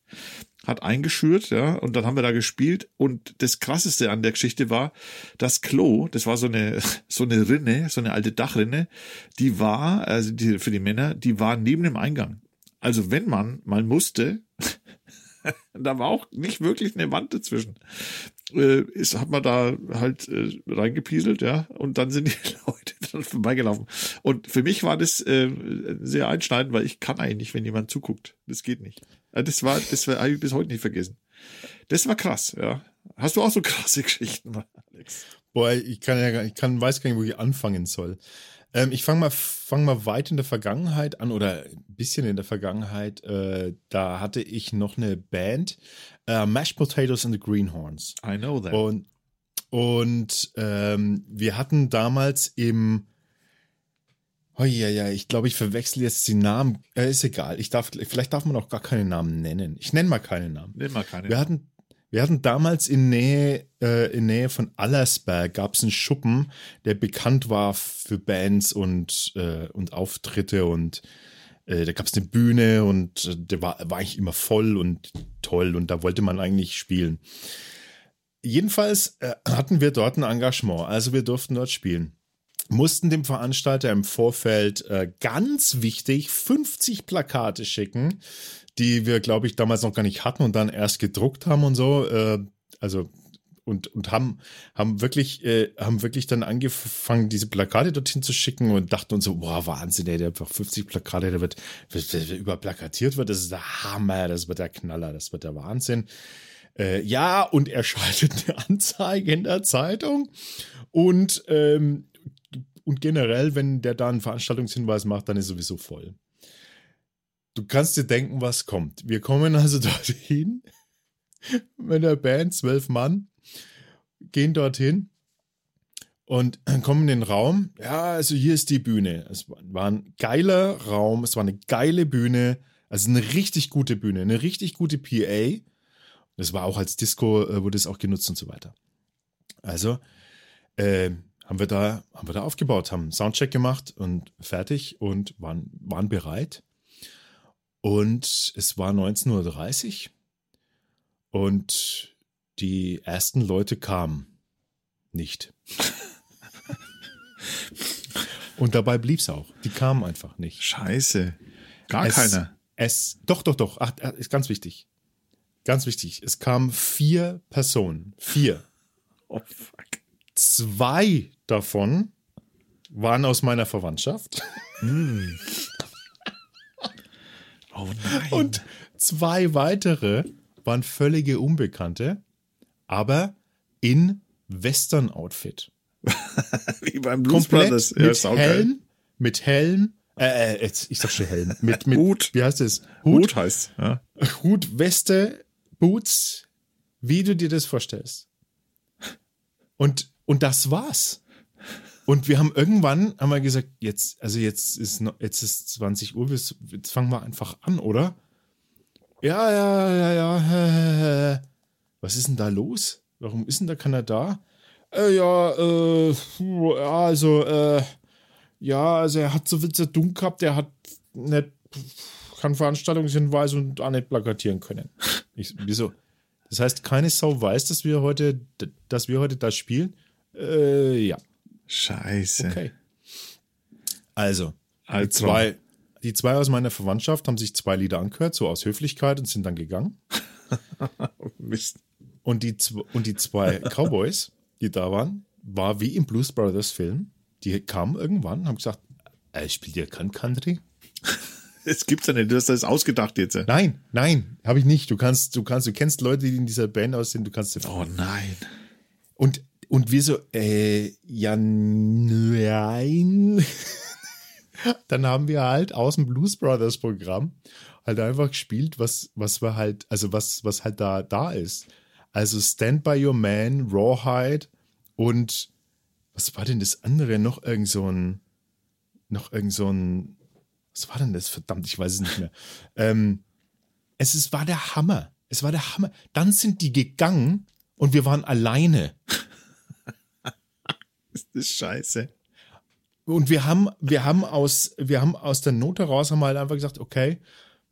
hat eingeschürt, ja, und dann haben wir da gespielt. Und das krasseste an der Geschichte war, das Klo, das war so eine, so eine Rinne, so eine alte Dachrinne, die war, also die, für die Männer, die war neben dem Eingang. Also wenn man mal musste, da war auch nicht wirklich eine Wand dazwischen. Äh, ist, hat man da halt äh, reingepieselt, ja, und dann sind die Leute dran vorbeigelaufen. Und für mich war das äh, sehr einschneidend, weil ich kann eigentlich nicht, wenn jemand zuguckt. Das geht nicht. Äh, Das war, das habe ich bis heute nicht vergessen. Das war krass, ja. Hast du auch so krasse Geschichten, Alex? Boah, ich kann ja gar- ich kann, weiß gar nicht, wo ich anfangen soll. Ähm, ich fange mal, fang mal weit in der Vergangenheit an oder ein bisschen in der Vergangenheit. Äh, da hatte ich noch eine Band, äh, Mashed Potatoes and the Greenhorns. I know that. Und, und ähm, wir hatten damals im Oh ja, ja, ich glaube, ich verwechsel jetzt die Namen. Äh, ist egal. Ich darf, vielleicht darf man auch gar keine Namen nennen. Ich nenne mal keine Namen. Nimm mal keine. Wir hatten, wir hatten damals in Nähe, äh, in Nähe von Allersberg gab es einen Schuppen, der bekannt war für Bands und, äh, und Auftritte und äh, da gab es eine Bühne und äh, der war, war eigentlich immer voll und toll und da wollte man eigentlich spielen. Jedenfalls äh, hatten wir dort ein Engagement, also wir durften dort spielen. Mussten dem Veranstalter im Vorfeld ganz wichtig 50 Plakate schicken, die wir, glaube ich, damals noch gar nicht hatten und dann erst gedruckt haben und so. Äh, also und, und haben, haben wirklich, äh, haben wirklich dann angefangen, diese Plakate dorthin zu schicken und dachten uns so, boah, Wahnsinn, ey, der hat einfach 50 Plakate, der wird, wird, wird überplakatiert wird, das ist der Hammer, das wird der Knaller, das wird der Wahnsinn. Äh, ja, und er schaltet eine Anzeige in der Zeitung und, ähm, und generell, wenn der da einen Veranstaltungshinweis macht, dann ist sowieso voll. Du kannst dir denken, was kommt. Wir kommen also dorthin mit der Band, zwölf Mann, gehen dorthin und kommen in den Raum. Ja, also hier ist die Bühne. Es war ein geiler Raum, es war eine geile Bühne, also eine richtig gute Bühne, eine richtig gute PA. Das war auch als Disco, äh, wurde es auch genutzt und so weiter. Also äh, haben wir da, haben wir da aufgebaut, haben Soundcheck gemacht und fertig und waren, waren bereit. Und es war 19.30 Uhr und die ersten Leute kamen nicht. und dabei blieb es auch. Die kamen einfach nicht. Scheiße. Gar es, keiner. Es, doch, doch, doch. Ach, ist ganz wichtig. Ganz wichtig. Es kamen vier Personen. Vier. Oh, fuck. Zwei davon waren aus meiner Verwandtschaft. Oh nein. Und zwei weitere waren völlige Unbekannte, aber in Western-Outfit. Wie beim Blues Komplett Brothers. Ja, mit Helm, mit Helm, äh, äh, jetzt, ich sag schon Helm, mit, mit Hut. wie heißt es? geil. Hut heißt. Ja. Hut, Weste, Boots, wie du dir das vorstellst. Und Und das war's. Und wir haben irgendwann haben gesagt, jetzt, also jetzt ist jetzt ist 20 Uhr, jetzt fangen wir einfach an, oder? Ja, ja, ja, ja. Was ist denn da los? Warum ist denn da keiner da? Äh, ja, äh, also, äh, ja, also er hat so viel zu tun gehabt, er hat nicht, kann Veranstaltungshinweise und auch nicht plakatieren können. Ich, wieso? Das heißt, keine Sau weiß, dass wir heute, dass wir heute das spielen? Äh, ja. Scheiße. Okay. Also, die Also. zwei, die zwei aus meiner Verwandtschaft haben sich zwei Lieder angehört, so aus Höflichkeit und sind dann gegangen. Mist. Und die, und die zwei Cowboys, die da waren, war wie im Blues Brothers Film. Die kamen irgendwann, haben gesagt, äh, spielt ihr kein Country? Es gibt's ja nicht. Du hast das ausgedacht jetzt. Nein, nein, habe ich nicht. Du kannst, du kannst, du kennst Leute, die in dieser Band aus sind, du kannst sie Oh nein. Und, und wir so, äh, ja, nein. Dann haben wir halt aus dem Blues Brothers Programm halt einfach gespielt, was, was wir halt, also was, was halt da, da ist. Also Stand by Your Man, Rawhide und was war denn das andere? Noch irgend so ein, noch irgend so ein, was war denn das? Verdammt, ich weiß es nicht mehr. ähm, es ist, war der Hammer. Es war der Hammer. Dann sind die gegangen und wir waren alleine. Ist scheiße. Und wir haben, wir haben aus, wir haben aus der Not heraus haben wir halt einfach gesagt, okay,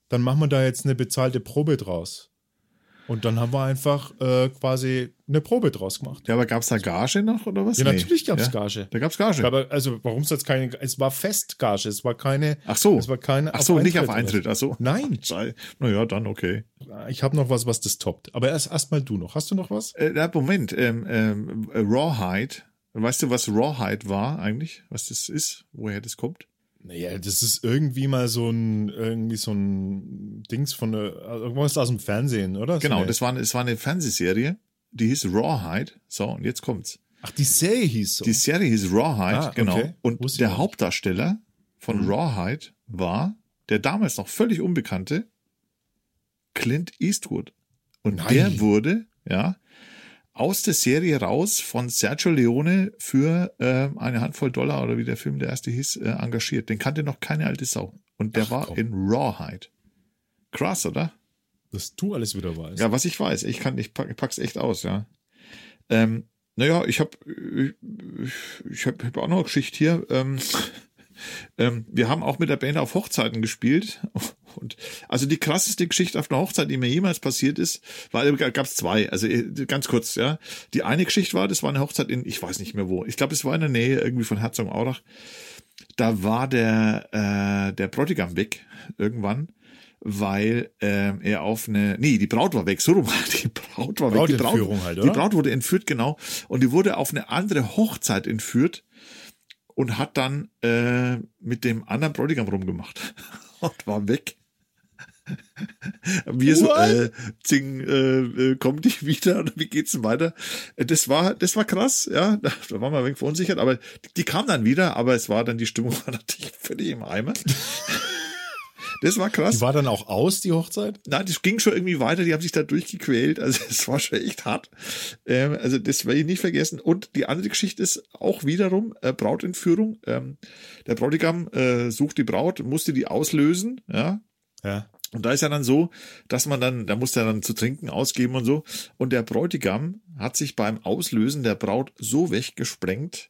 dann machen wir da jetzt eine bezahlte Probe draus. Und dann haben wir einfach äh, quasi eine Probe draus gemacht. Ja, aber gab's da Gage noch oder was? Ja, natürlich gab's ja? Gage. Da gab's Gage. Aber also, warum es jetzt keine, es war Festgage, es war keine, Ach so. es war keine Ach so, nicht auf Eintritt. Ach so. Nein, Naja, dann okay. ich habe noch was, was das toppt. Aber erst erstmal du noch. Hast du noch was? Äh, Moment. Ähm, ähm, äh, Rawhide. Weißt du, was Rawhide war eigentlich? Was das ist? Woher das kommt? Naja, das ist irgendwie mal so ein, irgendwie so ein Dings von der, irgendwas aus dem Fernsehen, oder? Genau, so das war, das war eine Fernsehserie, die hieß Rawhide. So, und jetzt kommt's. Ach, die Serie hieß so. Die Serie hieß Rawhide, Ah, genau. okay. Und Wusste der. Hauptdarsteller von Mhm. Rawhide war der damals noch völlig unbekannte Clint Eastwood. Und Nein. der wurde, ja, aus der Serie raus von Sergio Leone für äh, eine Handvoll Dollar oder wie der Film der erste hieß, äh, engagiert. Den kannte noch keine alte Sau. Und der Ach, war komm. in Rawhide. Krass, oder? dass du alles wieder weißt. Ja, was ich weiß, ich kann, ich pack, pack's echt aus, ja. Ähm, naja, ich habe, ich, ich habe hab auch noch eine Geschichte hier. Ähm, ähm, wir haben auch mit der Band auf Hochzeiten gespielt und also die krasseste Geschichte auf einer Hochzeit, die mir jemals passiert ist, war gab es zwei. Also äh, ganz kurz, ja. Die eine Geschichte war, das war eine Hochzeit in, ich weiß nicht mehr wo. Ich glaube, es war in der Nähe irgendwie von Herzogenaurach. Da war der äh, der Bräutigam weg irgendwann weil ähm, er auf eine, nee, die Braut war weg, so rum, die Braut war weg, die Braut, halt, die? Braut wurde entführt, genau, und die wurde auf eine andere Hochzeit entführt und hat dann äh, mit dem anderen Bräutigam rumgemacht und war weg. Wir so, äh, Zing, äh, äh, kommt die wieder oder wie geht's denn weiter? Äh, Das war, das war krass, ja, da, da waren wir ein wenig verunsichert, aber die, die kam dann wieder, aber es war dann, die Stimmung war natürlich völlig im Eimer. Das war krass. Die war dann auch aus, die Hochzeit? Nein, das ging schon irgendwie weiter, die haben sich da durchgequält, also es war schon echt hart. Ähm, also das werde ich nicht vergessen. Und die andere Geschichte ist auch wiederum äh, Brautentführung. Ähm, der Bräutigam äh, sucht die Braut, musste die auslösen, ja. Ja. Und da ist ja dann so, dass man dann, da musste er dann zu trinken ausgeben und so. Und der Bräutigam hat sich beim Auslösen der Braut so weggesprengt,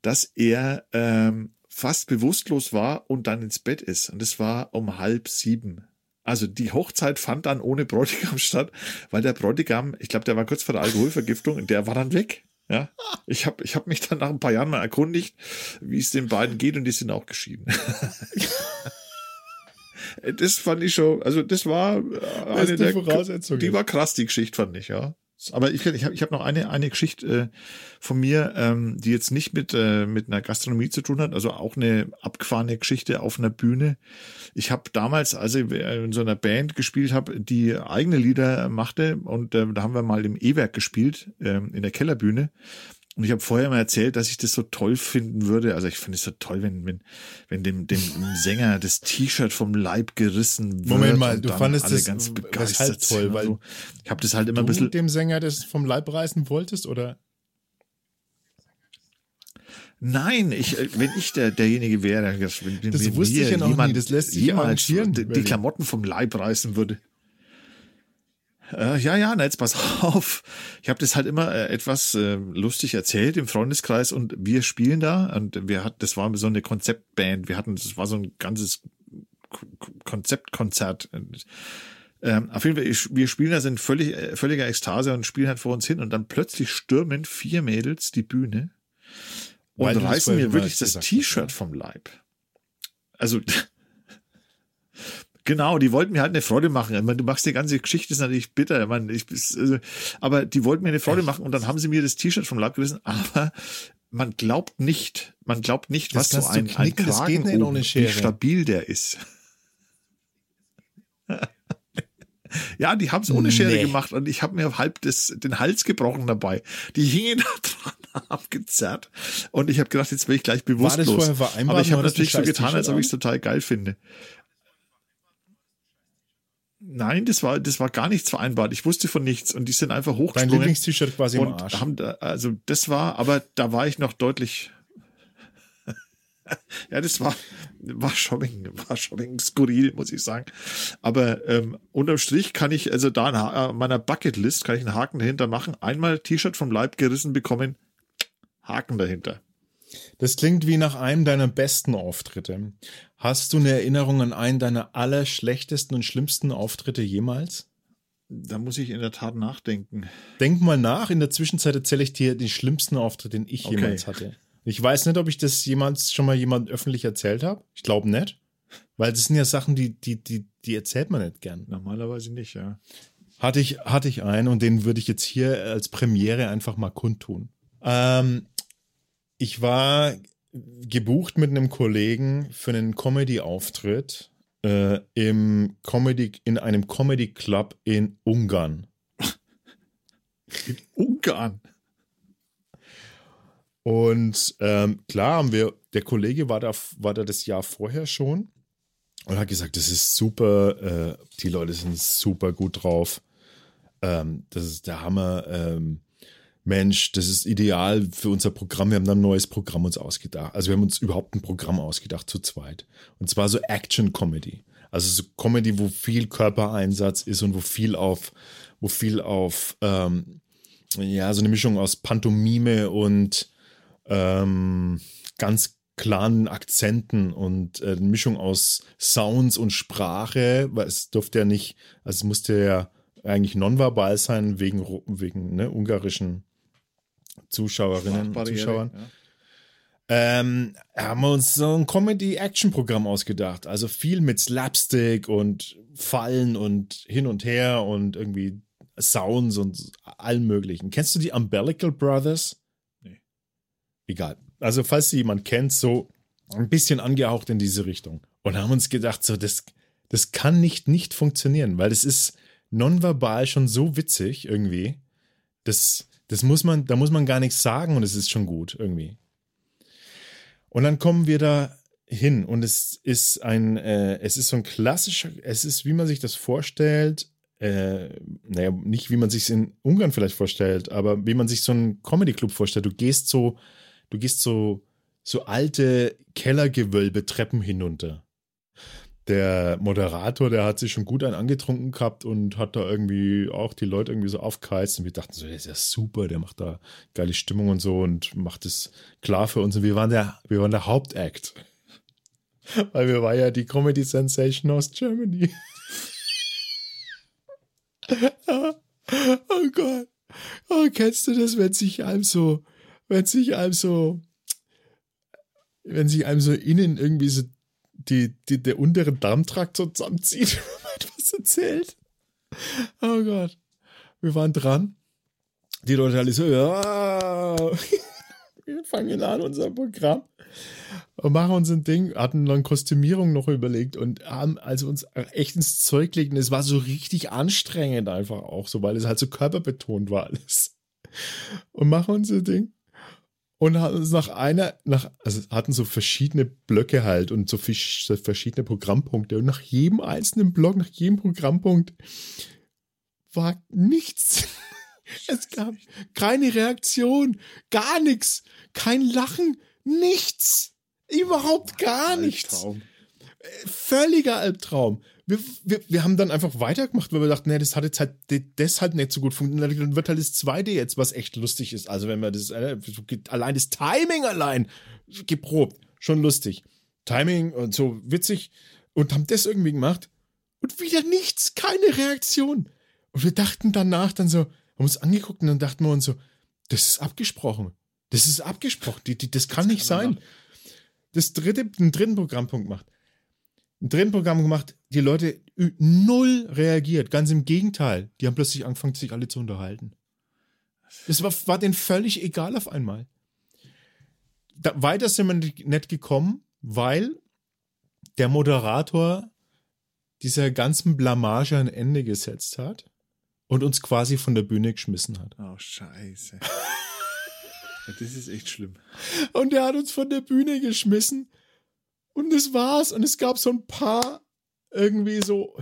dass er ähm, fast bewusstlos war und dann ins Bett ist. Und es war um halb sieben. Also die Hochzeit fand dann ohne Bräutigam statt, weil der Bräutigam, ich glaube, der war kurz vor der Alkoholvergiftung und der war dann weg. Ja, ich habe ich hab mich dann nach ein paar Jahren mal erkundigt, wie es den beiden geht und die sind auch geschieden. das fand ich schon, also das war eine Beste der, Voraussetzungen. die war krass, die Geschichte fand ich, ja. Aber ich, ich habe ich hab noch eine, eine Geschichte äh, von mir, ähm, die jetzt nicht mit, äh, mit einer Gastronomie zu tun hat, also auch eine abgefahrene Geschichte auf einer Bühne. Ich habe damals, als ich in so einer Band gespielt habe, die eigene Lieder machte und äh, da haben wir mal im E-Werk gespielt, ähm, in der Kellerbühne. Und ich habe vorher mal erzählt, dass ich das so toll finden würde. Also ich finde es so toll, wenn, wenn, wenn dem, dem Sänger das T-Shirt vom Leib gerissen wird. Moment mal, du fandest alle das ganz weshalb begeistert toll, weil so. Ich habe das halt immer ein Du bisschen. dem Sänger das vom Leib reißen wolltest, oder? Nein, ich, äh, wenn ich der, derjenige wäre, das, wenn, Das wenn wusste ich ja noch jemand nie, das lässt sich jemals die. Klamotten vom Leib reißen würde. Äh, ja, ja, na jetzt pass auf. Ich habe das halt immer äh, etwas äh, lustig erzählt im Freundeskreis und wir spielen da und wir hatten, das war so eine Konzeptband. Wir hatten, das war so ein ganzes Konzeptkonzert. Ähm, auf jeden Fall, ich, wir spielen da sind völlig, äh, völliger Ekstase und spielen halt vor uns hin und dann plötzlich stürmen vier Mädels die Bühne und Weil reißen mir wirklich das T-Shirt ja. vom Leib. Also Genau, die wollten mir halt eine Freude machen. Ich meine, du machst die ganze Geschichte ist natürlich bitter. Ich meine, ich, also, aber die wollten mir eine Freude machen und dann haben sie mir das T-Shirt vom Leib gerissen. Aber man glaubt nicht, man glaubt nicht, Das was so ein, ein das Kragen geht oben, wie stabil der ist. Ja, die haben es ohne Schere Nee. gemacht und ich habe mir halb das, den Hals gebrochen dabei. Die hingen da dran, abgezerrt und ich habe gedacht, jetzt bin ich gleich bewusstlos. vorher vereinbart Aber ich habe natürlich so getan, als ob ich es total geil finde. Nein, das war, das war gar nichts vereinbart. Ich wusste von nichts und die sind einfach Dein hochgesprungen. Lieblings-T-Shirt quasi im Arsch. haben also das war, aber da war ich noch deutlich. ja, das war, war schon, war schon skurril, muss ich sagen. Aber ähm, unterm Strich kann ich, also da Ha- äh, meiner Bucketlist kann ich einen Haken dahinter machen. Einmal T-Shirt vom Leib gerissen bekommen, Haken dahinter. Das klingt wie nach einem deiner besten Auftritte. Hast du eine Erinnerung an einen deiner allerschlechtesten und schlimmsten Auftritte jemals? Da muss ich in der Tat nachdenken. Denk mal nach, in der Zwischenzeit erzähle ich dir den schlimmsten Auftritt, den ich Okay. jemals hatte. Ich weiß nicht, ob ich das jemals schon mal jemand öffentlich erzählt habe. Ich glaube nicht. Weil das sind ja Sachen, die, die, die, die erzählt man nicht gern. Normalerweise nicht, ja. Hatte ich, hatte ich einen und den würde ich jetzt hier als Premiere einfach mal kundtun. Ähm, ich war gebucht mit einem Kollegen für einen Comedy-Auftritt äh, im Comedy, in einem Comedy-Club in Ungarn. Ungarn. Und ähm, klar haben wir, der Kollege war da, war da das Jahr vorher schon und hat gesagt, das ist super, äh, die Leute sind super gut drauf. Ähm, das ist der Hammer. Ähm, Mensch, das ist ideal für unser Programm. Wir haben dann ein neues Programm uns ausgedacht. Also wir haben uns überhaupt ein Programm ausgedacht zu zweit. Und zwar so Action-Comedy. Also so Comedy, wo viel Körpereinsatz ist und wo viel auf, wo viel auf, ähm, ja, so eine Mischung aus Pantomime und ähm, ganz klaren Akzenten und äh, eine Mischung aus Sounds und Sprache, weil es durfte ja nicht, also es musste ja eigentlich nonverbal sein wegen, wegen ne, ungarischen Zuschauerinnen und Zuschauern. ja. Ähm, haben wir uns so ein Comedy-Action-Programm ausgedacht. Also viel mit Slapstick und Fallen und hin und her und irgendwie Sounds und allem möglichen. Kennst du die Umbilical Brothers? Nee. Egal. Also, falls sie jemand kennt, so ein bisschen angehaucht in diese Richtung. Und haben uns gedacht, so, das, das kann nicht nicht funktionieren, weil das ist nonverbal schon so witzig irgendwie. Das, das muss man, da muss man gar nichts sagen und es ist schon gut irgendwie. Und dann kommen wir da hin und es ist ein, äh, es ist so ein klassischer, es ist, wie man sich das vorstellt, äh, naja, nicht wie man sich es in Ungarn vielleicht vorstellt, aber wie man sich so einen Comedy-Club vorstellt. Du gehst so, du gehst so, so alte Kellergewölbe-Treppen hinunter. Der Moderator, der hat sich schon gut einen angetrunken gehabt und hat da irgendwie auch die Leute irgendwie so aufgeheizt und wir dachten so, der ist ja super, der macht da geile Stimmung und so und macht es klar für uns und wir waren der, wir waren der Hauptakt. Weil wir waren ja die Comedy Sensation aus Germany. oh Gott. Oh, kennst du das, wenn sich einem so, wenn sich einem so, wenn sich einem so innen irgendwie so die, die, der untere Darmtrakt so zusammenzieht, wenn man etwas erzählt? Oh Gott. Wir waren dran. Die Leute alle so, ja. Wir fangen an unser Programm und machen uns ein Ding, hatten dann Kostümierung noch überlegt und haben also uns echt ins Zeug gelegt. Und es war so richtig anstrengend einfach auch so, weil es halt so körperbetont war alles. Und machen unser Ding und hatten nach einer, nach, also hatten so verschiedene Blöcke halt und so, verschiedene Programmpunkte. Und nach jedem einzelnen Block, nach jedem Programmpunkt war nichts. Es gab keine Reaktion, gar nichts, kein Lachen, nichts. Überhaupt gar nichts. Albtraum. Völliger Albtraum. Wir, wir, wir haben dann einfach weitergemacht, weil wir dachten, nee, das hat jetzt halt das halt nicht so gut funktioniert. Dann wird halt das 2D jetzt, was echt lustig ist. Also wenn man das äh, allein das Timing allein geprobt, schon lustig. Timing und so witzig und haben das irgendwie gemacht und wieder nichts, keine Reaktion. Und wir dachten danach dann so, haben uns angeguckt und dann dachten wir uns so, das ist abgesprochen. Das ist abgesprochen. Die, die, das kann nicht sein. Das dritte, den dritten Programmpunkt macht. Ein dritten Programm gemacht, die Leute null reagiert. Ganz im Gegenteil. Die haben plötzlich angefangen, sich alle zu unterhalten. Das war, war denen völlig egal auf einmal. Da, weiter sind wir nicht gekommen, weil der Moderator dieser ganzen Blamage ein Ende gesetzt hat und uns quasi von der Bühne geschmissen hat. Oh, scheiße. Das ist echt schlimm. Und er hat uns von der Bühne geschmissen. Und das war's. Und es gab so ein paar irgendwie so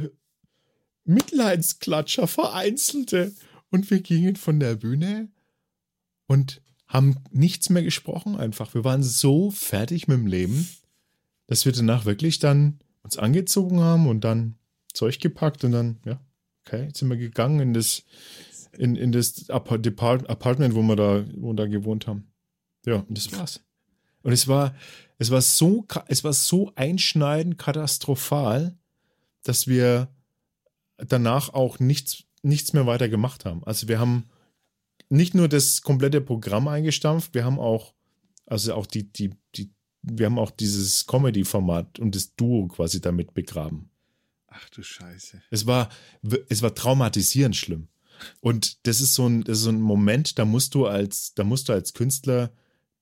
Mitleidsklatscher, vereinzelte. Und wir gingen von der Bühne und haben nichts mehr gesprochen einfach. Wir waren so fertig mit dem Leben, dass wir danach wirklich dann uns angezogen haben und dann Zeug gepackt und dann, ja, okay, jetzt sind wir gegangen in das, in, in das Depart Apartment, wo wir da, wo wir da gewohnt haben. Ja, und das war's. Und es war, es war so, es war so einschneidend katastrophal, dass wir danach auch nichts, nichts mehr weiter gemacht haben. Also wir haben nicht nur das komplette Programm eingestampft, wir haben auch, also auch die, die, die, wir haben auch dieses Comedy-Format und das Duo quasi damit begraben. Ach du Scheiße. Es war, es war traumatisierend schlimm. Und das ist so ein, das ist so ein Moment, da musst du als, da musst du als Künstler,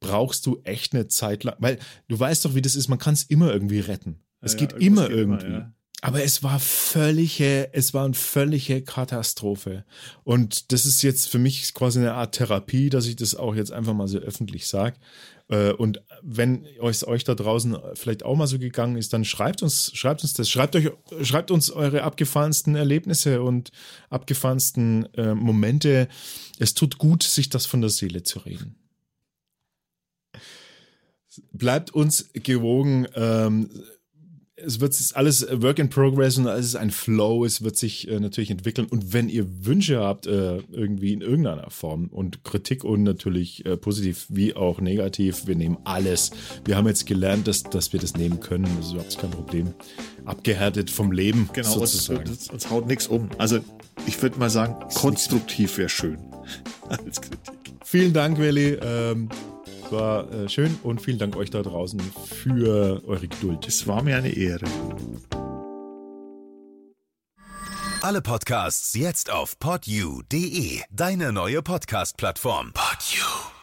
brauchst du echt eine Zeit lang, weil du weißt doch, wie das ist, man kann es immer irgendwie retten. Es Ja, geht ja, immer geht irgendwie. immer, ja. Aber es war völlige, es war eine völlige Katastrophe. Und das ist jetzt für mich quasi eine Art Therapie, dass ich das auch jetzt einfach mal so öffentlich sage. Und wenn euch, euch da draußen vielleicht auch mal so gegangen ist, dann schreibt uns, schreibt uns das. Schreibt euch, schreibt uns eure abgefahrensten Erlebnisse und abgefahrensten äh, Momente. Es tut gut, sich das von der Seele zu reden. Bleibt uns gewogen. Ähm, es wird alles Work in Progress und es ist ein Flow. Es wird sich äh, natürlich entwickeln. Und wenn ihr Wünsche habt, äh, irgendwie in irgendeiner Form und Kritik und natürlich äh, positiv wie auch negativ, wir nehmen alles. Wir haben jetzt gelernt, dass, dass wir das nehmen können. Das ist überhaupt kein Problem. Abgehärtet vom Leben Genau, sozusagen. uns, uns haut nichts um. Also ich würde mal sagen, konstruktiv wäre schön. Als Kritik. Vielen Dank, Willi. Ähm, es war äh, schön und vielen Dank euch da draußen für eure Geduld. Es war mir eine Ehre. Alle Podcasts jetzt auf podyou.de, deine neue Podcast-Plattform. Podyou.